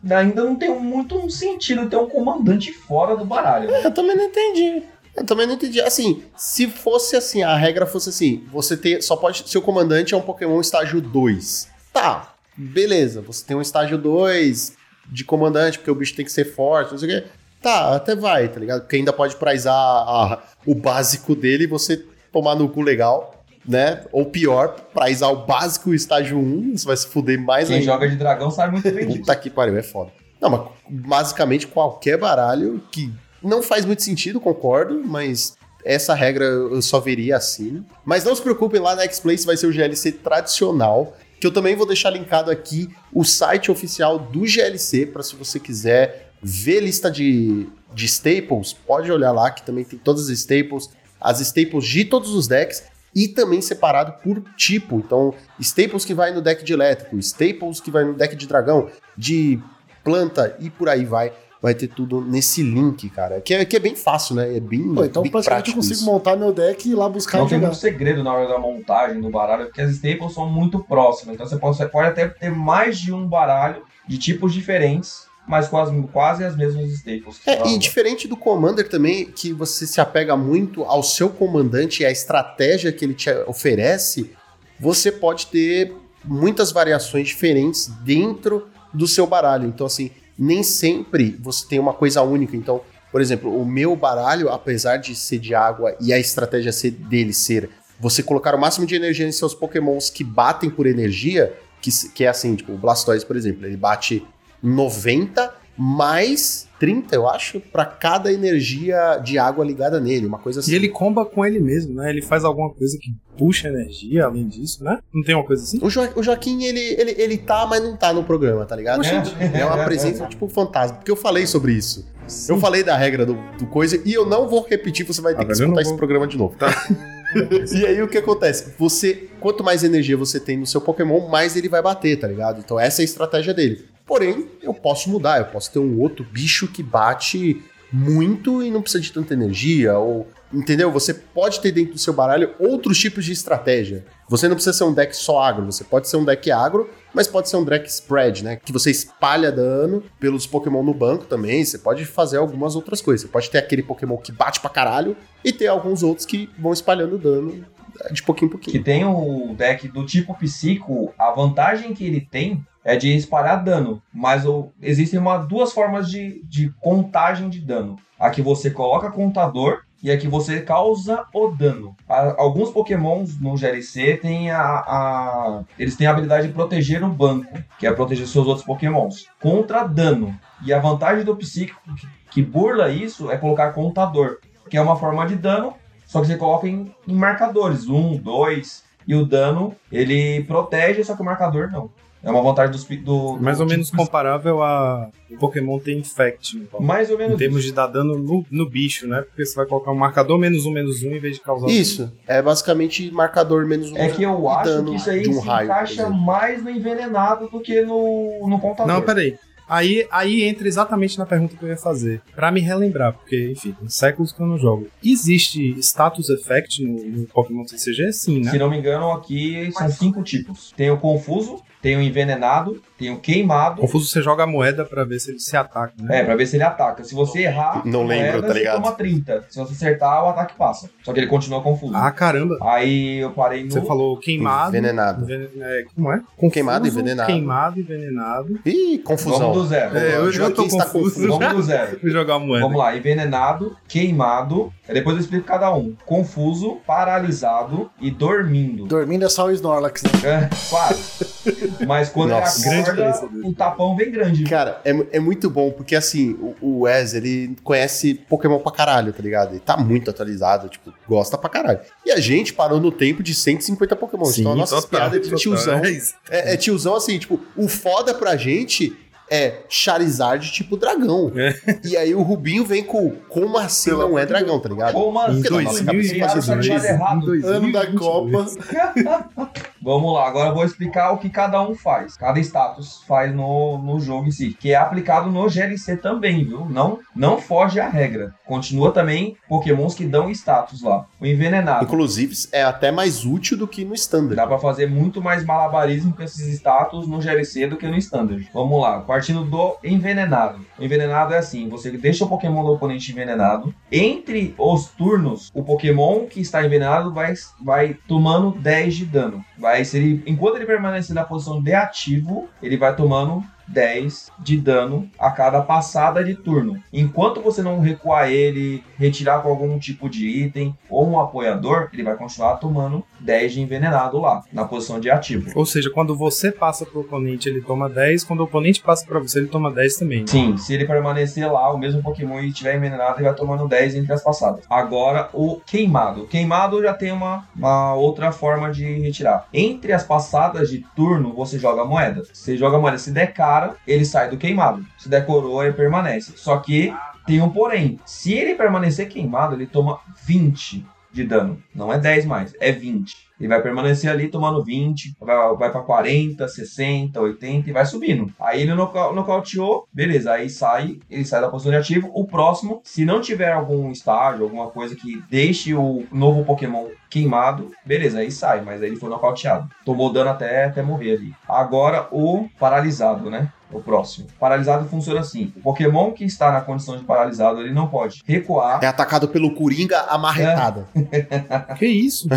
ainda não tem muito um sentido ter um comandante fora do baralho. né? Eu também não entendi. Eu também não entendi. Assim, se fosse assim, a regra fosse assim, você tem, só pode, seu comandante é um Pokémon estágio 2. Tá, beleza, você tem um estágio 2 de comandante, porque o bicho tem que ser forte, não sei o quê. Tá, até vai, tá ligado? Porque ainda pode prizar a- o básico dele e você tomar no cu legal, né? Ou pior, prizar o básico estágio 1, você vai se fuder mais Quem ainda. joga de dragão sabe muito bem disso. Puta que pariu, é foda. Não, mas basicamente qualquer baralho que não faz muito sentido, concordo, mas essa regra eu só veria assim. Mas não se preocupem, lá na X-Place vai ser o GLC tradicional, que eu também vou deixar linkado aqui o site oficial do GLC, para se você quiser ver lista de, de staples, pode olhar lá, que também tem todas as staples, as staples de todos os decks, e também separado por tipo. Então, staples que vai no deck de elétrico, staples que vai no deck de dragão, de planta e por aí vai. Vai ter tudo nesse link, cara. Que é, que é bem fácil, né? É bem, Pô, então bem praticamente eu consigo isso. montar meu deck e ir lá buscar Não tem jogar. muito segredo na hora da montagem do baralho, porque as staples são muito próximas. Então você pode, você pode até ter mais de um baralho de tipos diferentes, mas com as, quase as mesmas staples. É, e diferente do Commander também, que você se apega muito ao seu comandante e à estratégia que ele te oferece, você pode ter muitas variações diferentes dentro do seu baralho. Então, assim, nem sempre você tem uma coisa única. Então, por exemplo, o meu baralho, apesar de ser de água e a estratégia ser dele ser você colocar o máximo de energia em seus pokémons que batem por energia, que, que é assim, tipo, o Blastoise, por exemplo, ele bate 90 mais 30, eu acho, pra cada energia de água ligada nele, uma coisa assim. E ele comba com ele mesmo, né? Ele faz alguma coisa que puxa energia além disso, né? Não tem uma coisa assim? O, jo o Joaquim, ele, ele, ele tá, mas não tá no programa, tá ligado? É. É uma presença tipo fantasma, porque eu falei sobre isso. Eu falei da regra do, do coisa e eu não vou repetir, você vai ter Ah, que mas eu escutar esse programa de novo. Tá. [LAUGHS] e aí o que acontece? Você, quanto mais energia você tem no seu Pokémon, mais ele vai bater, tá ligado? Então essa é a estratégia dele. Porém, eu posso mudar, eu posso ter um outro bicho que bate muito e não precisa de tanta energia, ou entendeu? Você pode ter dentro do seu baralho outros tipos de estratégia. Você não precisa ser um deck só agro, você pode ser um deck agro, mas pode ser um deck spread, né? Que você espalha dano pelos Pokémon no banco também. Você pode fazer algumas outras coisas. Você pode ter aquele Pokémon que bate pra caralho e ter alguns outros que vão espalhando dano de pouquinho em Que pouquinho. tem o deck do tipo psico, a vantagem que ele tem é de espalhar dano. Mas o- existem uma, duas formas de, de contagem de dano. A que você coloca contador e a que você causa o dano. A- alguns pokémons no GLC têm a, a- Eles têm a habilidade de proteger o banco, que é proteger seus outros pokémons, contra dano. E a vantagem do psíquico que, que burla isso é colocar contador, que é uma forma de dano só que você coloca em, em marcadores, um, dois, e o dano ele protege, só que o marcador não. É uma vantagem dos, do, do Mais ou menos comparável a Pokémon ter Infect. no Pokémon. Mais ou Em menos termos isso. de dar dano no, no bicho, né? Porque você vai colocar um marcador menos um, menos um, em vez de causar Isso, é basicamente marcador menos um É que eu acho dano que isso aí um se raio, encaixa mais no envenenado do que no, no contador. Não, peraí. Aí, aí entra exatamente na pergunta que eu ia fazer. Pra me relembrar, porque, enfim, tem séculos que eu não jogo. Existe status effect no, no Pokémon TCG? Sim, né? Se não me engano, aqui são cinco tipos. Tem o confuso, tem o envenenado, queimado. Confuso, você joga a moeda pra ver se ele se ataca, né? É, pra ver se ele ataca. Se você errar, Não lembro, moeda, tá você ligado? toma 30. Se você acertar, o ataque passa. Só que ele continua confuso. Ah, caramba. Aí eu parei no. Você falou queimado. Envenenado. envenen- é, como é? Confuso, Queimado, envenenado. Queimado, envenenado. Ih, confusão. Vamos do zero. É, eu já tô está confuso. confuso. Vamos do zero. [LAUGHS] Vou jogar a moeda. Vamos lá, envenenado, queimado, aí depois eu explico cada um. Confuso, paralisado e dormindo. Dormindo é só o Snorlax, né? É, quase. Mas quando Nossa, ele grande acorda, dele. o tapão vem grande. Cara, é, é muito bom, porque assim, o, o Wes, ele conhece Pokémon pra caralho, tá ligado? Ele tá muito atualizado, tipo, gosta pra caralho. E a gente parou no tempo de 150 Pokémon. Sim, então a nossa total, piada é de tiozão. É. É, é tiozão assim, tipo, o foda pra gente é Charizard tipo dragão. É. E aí o Rubinho vem com como assim não é dragão, tá ligado? Como assim? nossa 2022, cabeça faz Criaram sentido. errado. em Ano da 2022. Copa. [LAUGHS] Vamos lá, agora eu vou explicar o que cada um faz. Cada status faz no, no jogo em si. Que é aplicado no GLC também, viu? Não, não foge à regra. Continua também pokémons que dão status lá. O envenenado. Inclusive, é até mais útil do que no standard. Dá pra fazer muito mais malabarismo com esses status no GLC do que no Standard. Vamos lá, partindo do envenenado. O envenenado é assim: você deixa o Pokémon do oponente envenenado. Entre os turnos, o Pokémon que está envenenado vai, vai tomando 10 de dano. Vai, se ele, enquanto ele permanecer na posição de ativo, ele vai tomando 10 de dano a cada passada de turno. Enquanto você não recuar ele, retirar com algum tipo de item ou um apoiador, ele vai continuar tomando 10 de envenenado lá, na posição de ativo. Ou seja, quando você passa pro oponente, ele toma 10. Quando o oponente passa pra você, ele toma 10 também. Sim, se ele permanecer lá, o mesmo Pokémon e estiver envenenado, ele vai tomando 10 entre as passadas. Agora, o queimado. O queimado já tem uma, uma outra forma de retirar. Entre as passadas de turno, você joga moeda. Você joga moeda, se der cara, ele sai do queimado. Se der coroa, ele permanece. Só que tem um porém. Se ele permanecer queimado, ele toma 20 de dano. Não é 10 mais, é 20. Ele vai permanecer ali tomando 20, vai, vai para 40, 60, 80 e vai subindo. Aí ele noca- nocauteou, beleza, aí sai, ele sai da posição de ativo. O próximo, se não tiver algum estágio, alguma coisa que deixe o novo Pokémon queimado, beleza, aí sai, mas aí ele foi nocauteado. Tomou dano até, até morrer ali. Agora o paralisado, né? O próximo. Paralisado funciona assim: o Pokémon que está na condição de paralisado, ele não pode recuar. É atacado pelo Coringa amarretada. [LAUGHS] Que isso?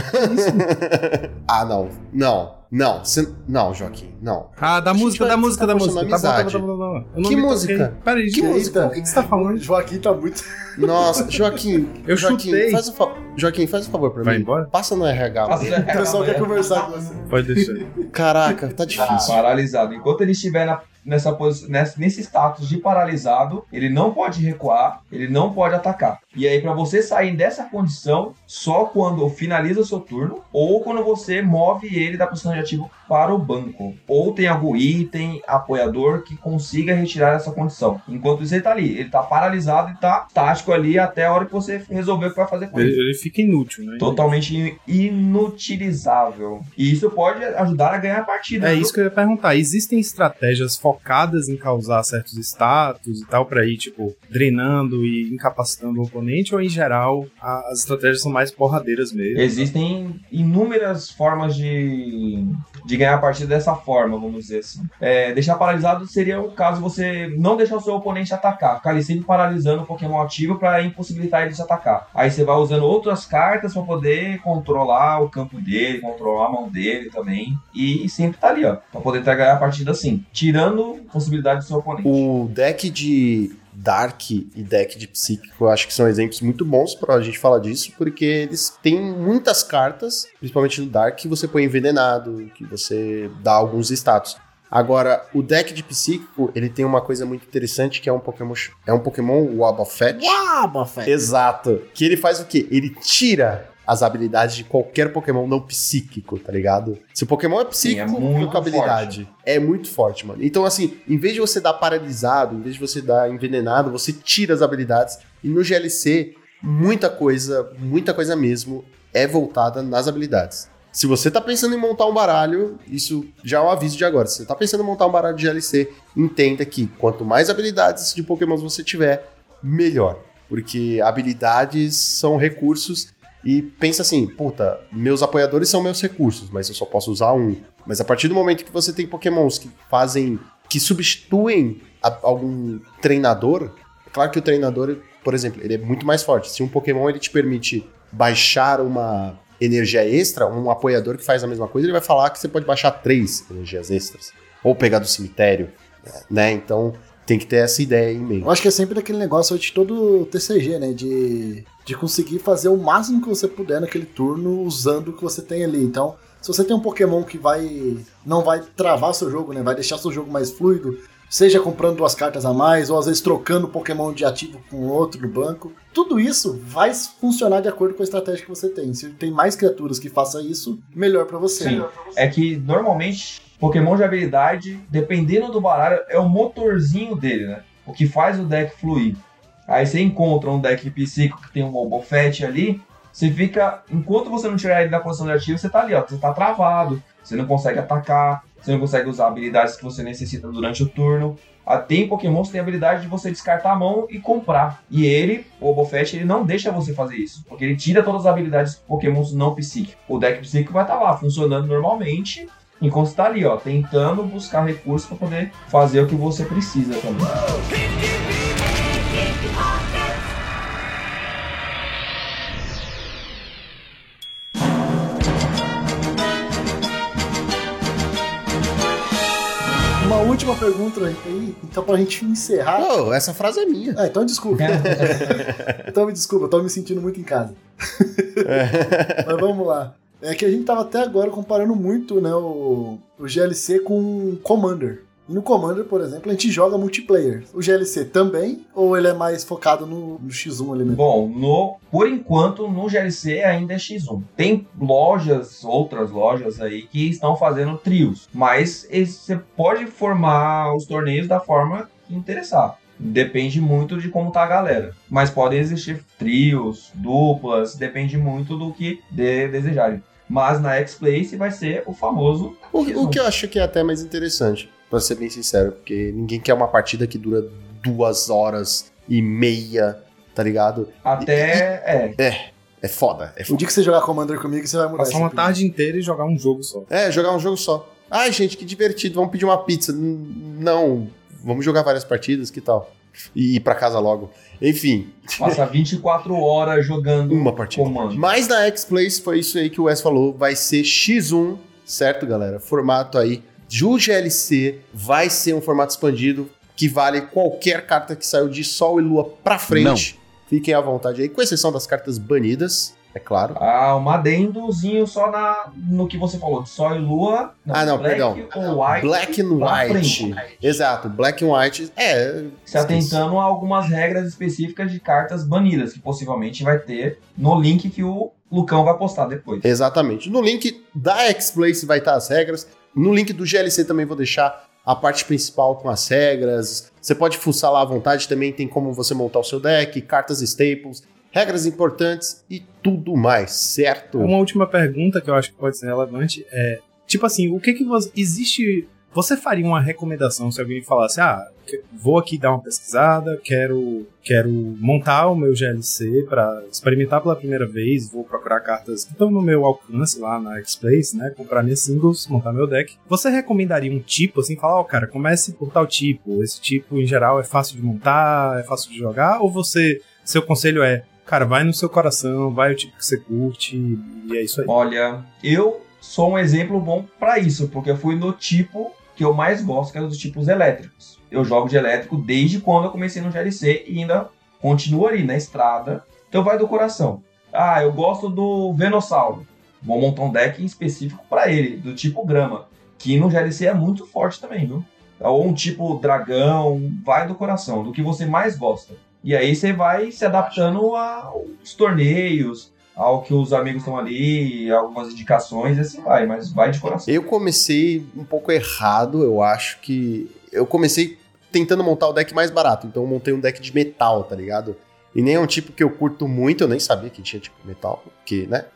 [LAUGHS] ah, não. Não. Não. Cê- Não, Joaquim. Não. Ah, da música, vai- da música, tá da música. Tá bom, tá bom, amizade. tá bom, tá bom. Que toquei. música? Peraí, Que gente. música? O que que você tá [LAUGHS] falando? Joaquim tá muito. Nossa, [LAUGHS] Joaquim. Eu Joaquim, chutei. Faz o fa... Joaquim, faz um favor pra Vai mim. embora? Passa no RH. Passa- mano. O pessoal quer conversar com você. Pode deixar. Caraca, tá difícil. Paralisado. Enquanto ele estiver na- nessa posi- nessa- nesse status de paralisado, ele não pode recuar, ele não pode atacar. E aí, pra você sair dessa condição, só quando finaliza o seu turno, ou quando você move ele da posição de ativo para o banco. Ou tem algum item, apoiador que consiga retirar essa condição. Enquanto isso, ele tá ali. Ele tá paralisado e tá tático ali até a hora que você resolver o que vai fazer com ele. Ele, ele fica inútil, né? Totalmente inutilizável. E isso pode ajudar a ganhar a partida. É viu? isso que eu ia perguntar. Existem estratégias focadas em causar certos status e tal, pra ir, tipo, drenando e incapacitando o oponente, ou em geral a- as estratégias são mais porradeiras mesmo? Existem inúmeras formas de, de ganhar a partida dessa forma, vamos dizer assim. É, deixar paralisado seria o caso você não deixar o seu oponente atacar, ficar ali sempre paralisando o Pokémon ativo para impossibilitar ele de atacar. Aí você vai usando outras cartas para poder controlar o campo dele, controlar a mão dele também, e sempre tá ali, ó, pra poder ter- ganhar a partida assim, tirando possibilidade do seu oponente. O deck de Dark e deck de Psíquico, eu acho que são exemplos muito bons pra gente falar disso, porque eles têm muitas cartas, principalmente no Dark, que você põe envenenado, que você dá alguns status. Agora, o deck de Psíquico, ele tem uma coisa muito interessante, que é um Pokémon, é um Pokémon Wobbuffet. Uau, Buffett. Exato. Que ele faz o quê? Ele tira as habilidades de qualquer Pokémon não psíquico, tá ligado? Se o Pokémon é psíquico, Sim, é muito com habilidade. É muito forte, mano. Então, assim, em vez de você dar paralisado, em vez de você dar envenenado, você tira as habilidades. E no GLC, muita coisa, muita coisa mesmo, é voltada nas habilidades. Se você tá pensando em montar um baralho, isso já é um aviso de agora. Se você tá pensando em montar um baralho de GLC, entenda que quanto mais habilidades de Pokémon você tiver, melhor. Porque habilidades são recursos e pensa assim, puta, meus apoiadores são meus recursos, mas eu só posso usar um. Mas a partir do momento que você tem pokémons que fazem que substituem a- algum treinador. Claro que o treinador, por exemplo, ele é muito mais forte. Se um Pokémon ele te permite baixar uma energia extra, um apoiador que faz a mesma coisa, ele vai falar que você pode baixar três energias extras. Ou pegar do cemitério, né? Então tem que ter essa ideia em mente. Eu acho que é sempre aquele negócio de todo TCG, né? De, de conseguir fazer o máximo que você puder naquele turno usando o que você tem ali. Então, se você tem um Pokémon que vai. não vai travar seu jogo, né? Vai deixar seu jogo mais fluido. Seja comprando duas cartas a mais, ou às vezes trocando Pokémon de ativo com outro no banco. Tudo isso vai funcionar de acordo com a estratégia que você tem. Se tem mais criaturas que façam isso, melhor pra você. Sim. É que normalmente Pokémon de habilidade, dependendo do baralho, é o motorzinho dele, né? O que faz o deck fluir. Aí você encontra um deck psíquico que tem um Bobofet ali, você fica. Enquanto você não tirar ele da posição de ativo, você tá ali, ó. Você tá travado, você não consegue atacar, você não consegue usar habilidades que você necessita durante o turno. Ah, Tem Pokémon que tem a habilidade de você descartar a mão e comprar. E ele, o Bobofet, ele não deixa você fazer isso. Porque ele tira todas as habilidades Pokémons não psíquicos. O deck psíquico vai estar lá, funcionando normalmente. Enquanto você tá ali, ó, tentando buscar recursos para poder fazer o que você precisa também. Uma última pergunta aí, então pra gente encerrar. Oh, essa frase é minha. Ah, então desculpa. [LAUGHS] então me desculpa, eu tô me sentindo muito em casa. [LAUGHS] Mas vamos lá. É que a gente tava até agora comparando muito, né, o, o GLC com Commander. E no Commander, por exemplo, a gente joga multiplayer. O GLC também, ou ele é mais focado no, no X1 ali mesmo? Bom, no, por enquanto, no GLC ainda é X1. Tem lojas, outras lojas aí, que estão fazendo trios. Mas você pode formar os torneios da forma que interessar. Depende muito de como tá a galera. Mas podem existir trios, duplas, depende muito do que de- desejarem. Mas na X-Place vai ser o famoso O, X1. o que eu acho que é até mais interessante, pra ser bem sincero, porque ninguém quer uma partida que dura duas horas e meia, tá ligado? Até. É. É foda, é O foda. dia que você jogar Commander comigo, você vai mudar Passar uma opinião. tarde inteira e jogar um jogo só. É, jogar um jogo só. Ai, gente, que divertido, vamos pedir uma pizza. Não, vamos jogar várias partidas, que tal? E ir pra casa logo. Enfim, Passa 24 horas jogando uma partida. comando. Mas na X-Place foi isso aí que o Wes falou, vai ser X1, certo, galera? Formato aí do GLC, vai ser um formato expandido que vale qualquer carta que saiu de Sol e Lua pra frente. Fiquem à vontade aí, com exceção das cartas banidas, é claro. Ah, um adendozinho só na, no que você falou, de Sol e Lua. Ah, não, Black perdão. Ou white, Black and White. frente. Exato, Black and White. É. Se atentando a algumas regras específicas de cartas banidas, que possivelmente vai ter no link que o Lucão vai postar depois. Exatamente. No link da X-Place vai estar as regras. No link do GLC também vou deixar a parte principal com as regras. Você pode fuçar lá à vontade, também tem como você montar o seu deck, cartas staples, regras importantes e tudo mais, certo? Uma última pergunta que eu acho que pode ser relevante é, tipo assim, o que que você existe você faria uma recomendação se alguém falasse, ah, vou aqui dar uma pesquisada, quero quero montar o meu GLC para experimentar pela primeira vez, vou procurar cartas que estão no meu alcance lá na X-Place, né, comprar minhas singles, montar meu deck. Você recomendaria um tipo assim, falar, ó, cara, comece por tal tipo, esse tipo em geral é fácil de montar, é fácil de jogar, ou você seu conselho é Cara, vai no seu coração, vai o tipo que você curte e é isso aí. Olha, eu sou um exemplo bom pra isso, porque eu fui no tipo que eu mais gosto, que é dos tipos elétricos. Eu jogo de elétrico desde quando eu comecei no GLC e ainda continuo ali na estrada. Então vai do coração. Ah, eu gosto do Venossauro. Vou montar um deck específico pra ele, do tipo grama, que no GLC é muito forte também, viu? Ou um tipo dragão, vai do coração, do que você mais gosta. E aí você vai se adaptando aos torneios, ao que os amigos estão ali, algumas indicações, e assim vai, mas vai de coração. Eu comecei um pouco errado, eu acho que. Eu comecei tentando montar o deck mais barato, então eu montei um deck de metal, tá ligado? E nem é um tipo que eu curto muito, eu nem sabia que tinha tipo metal, porque, né?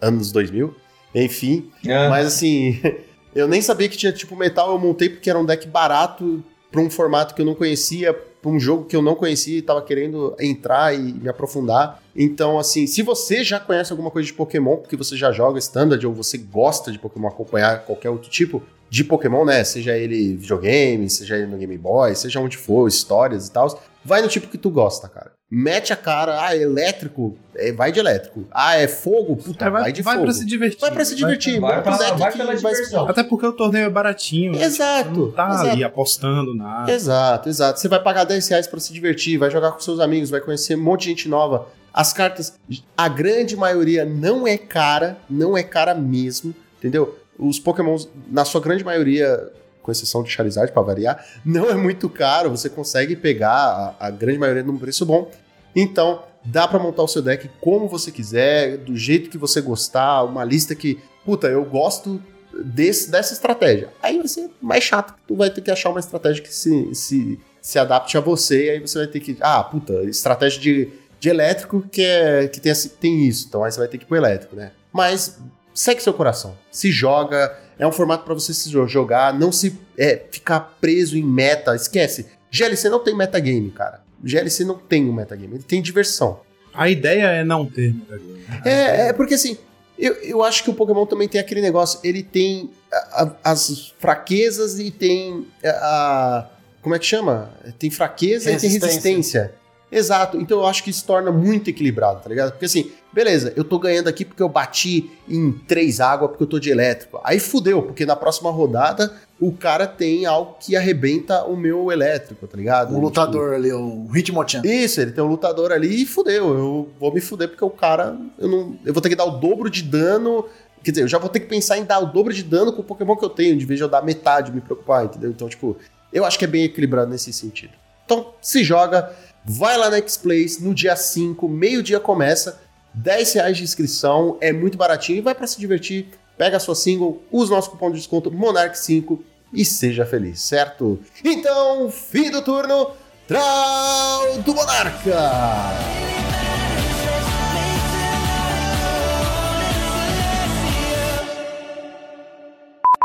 Anos 2000, enfim. Ah, Mas assim, [LAUGHS] eu nem sabia que tinha tipo metal, eu montei porque era um deck barato pra um formato que eu não conhecia, pra um jogo que eu não conhecia e tava querendo entrar e me aprofundar. Então, assim, se você já conhece alguma coisa de Pokémon, porque você já joga Standard ou você gosta de Pokémon, acompanhar qualquer outro tipo de Pokémon, né? Seja ele videogame, seja ele no Game Boy, seja onde for, histórias e tal, vai no tipo que tu gosta, cara. Mete a cara, ah, é elétrico, é, vai de elétrico. Ah, é fogo, puta, É, vai, vai, de vai fogo. pra se divertir. Vai pra se divertir, vai monta um pra- vai que pela vai- diversão. Até porque o torneio é baratinho. né? Exato, não tá exato. ali apostando nada. Exato, exato. Você vai pagar 10 reais pra se divertir, vai jogar com seus amigos, vai conhecer um monte de gente nova. As cartas, a grande maioria não é cara, não é cara mesmo, entendeu? Os Pokémons, na sua grande maioria, com exceção de Charizard, pra variar, não é muito caro, você consegue pegar a, a grande maioria num preço bom. Então, dá pra montar o seu deck como você quiser, do jeito que você gostar, uma lista que, puta, eu gosto desse, dessa estratégia. Aí vai ser mais chato, tu vai ter que achar uma estratégia que se, se, se adapte a você, e aí você vai ter que, ah, puta, estratégia de, de elétrico que, é, que tem, esse- tem isso, então aí você vai ter que ir pro elétrico, né? Mas segue seu coração, se joga, é um formato pra você se jo- jogar, não se é, ficar preso em meta, esquece. GLC não tem metagame, cara. GLC não tem um metagame, ele tem diversão. A ideia é não ter metagame. É, é porque assim, eu, eu acho que o Pokémon também tem aquele negócio, ele tem a- a- as fraquezas e tem a, a- Como é que chama? Tem fraqueza e tem Resistência. resistência. Exato, então eu acho que isso torna muito equilibrado, tá ligado? Porque assim, beleza, eu tô ganhando aqui porque eu bati em três águas porque eu tô de elétrico. Aí fudeu, porque na próxima rodada o cara tem algo que arrebenta o meu elétrico, tá ligado? Um lutador ali, o Hitmonchan. Isso, ele tem um lutador ali e fudeu. Eu vou me fuder porque o cara. Eu, não, eu vou ter que dar o dobro de dano. Quer dizer, eu já vou ter que pensar em dar o dobro de dano com o Pokémon que eu tenho, de vez de eu dar metade, me preocupar, entendeu? Então, tipo, eu acho que é bem equilibrado nesse sentido. Então, se joga, vai lá na X-Plays, no dia 5, meio-dia começa, 10 reais de inscrição, é muito baratinho e vai pra se divertir. Pega a sua single, usa o nosso cupom de desconto Monarch5 e seja feliz, certo? Então, fim do turno, Trau do Monarca!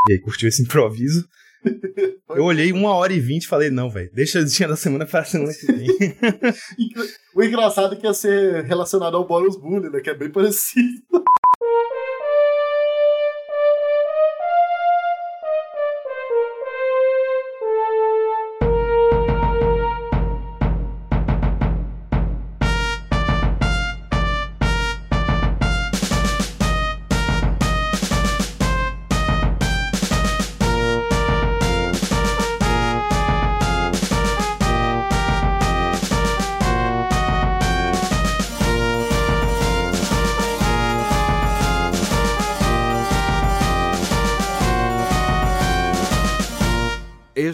E aí, curtiu esse improviso? [LAUGHS] Eu olhei uma hora e vinte e falei, não, velho, deixa o dia da semana pra semana que vem. [LAUGHS] O engraçado é que ia ser relacionado ao Boros Bully, né? Que é bem parecido.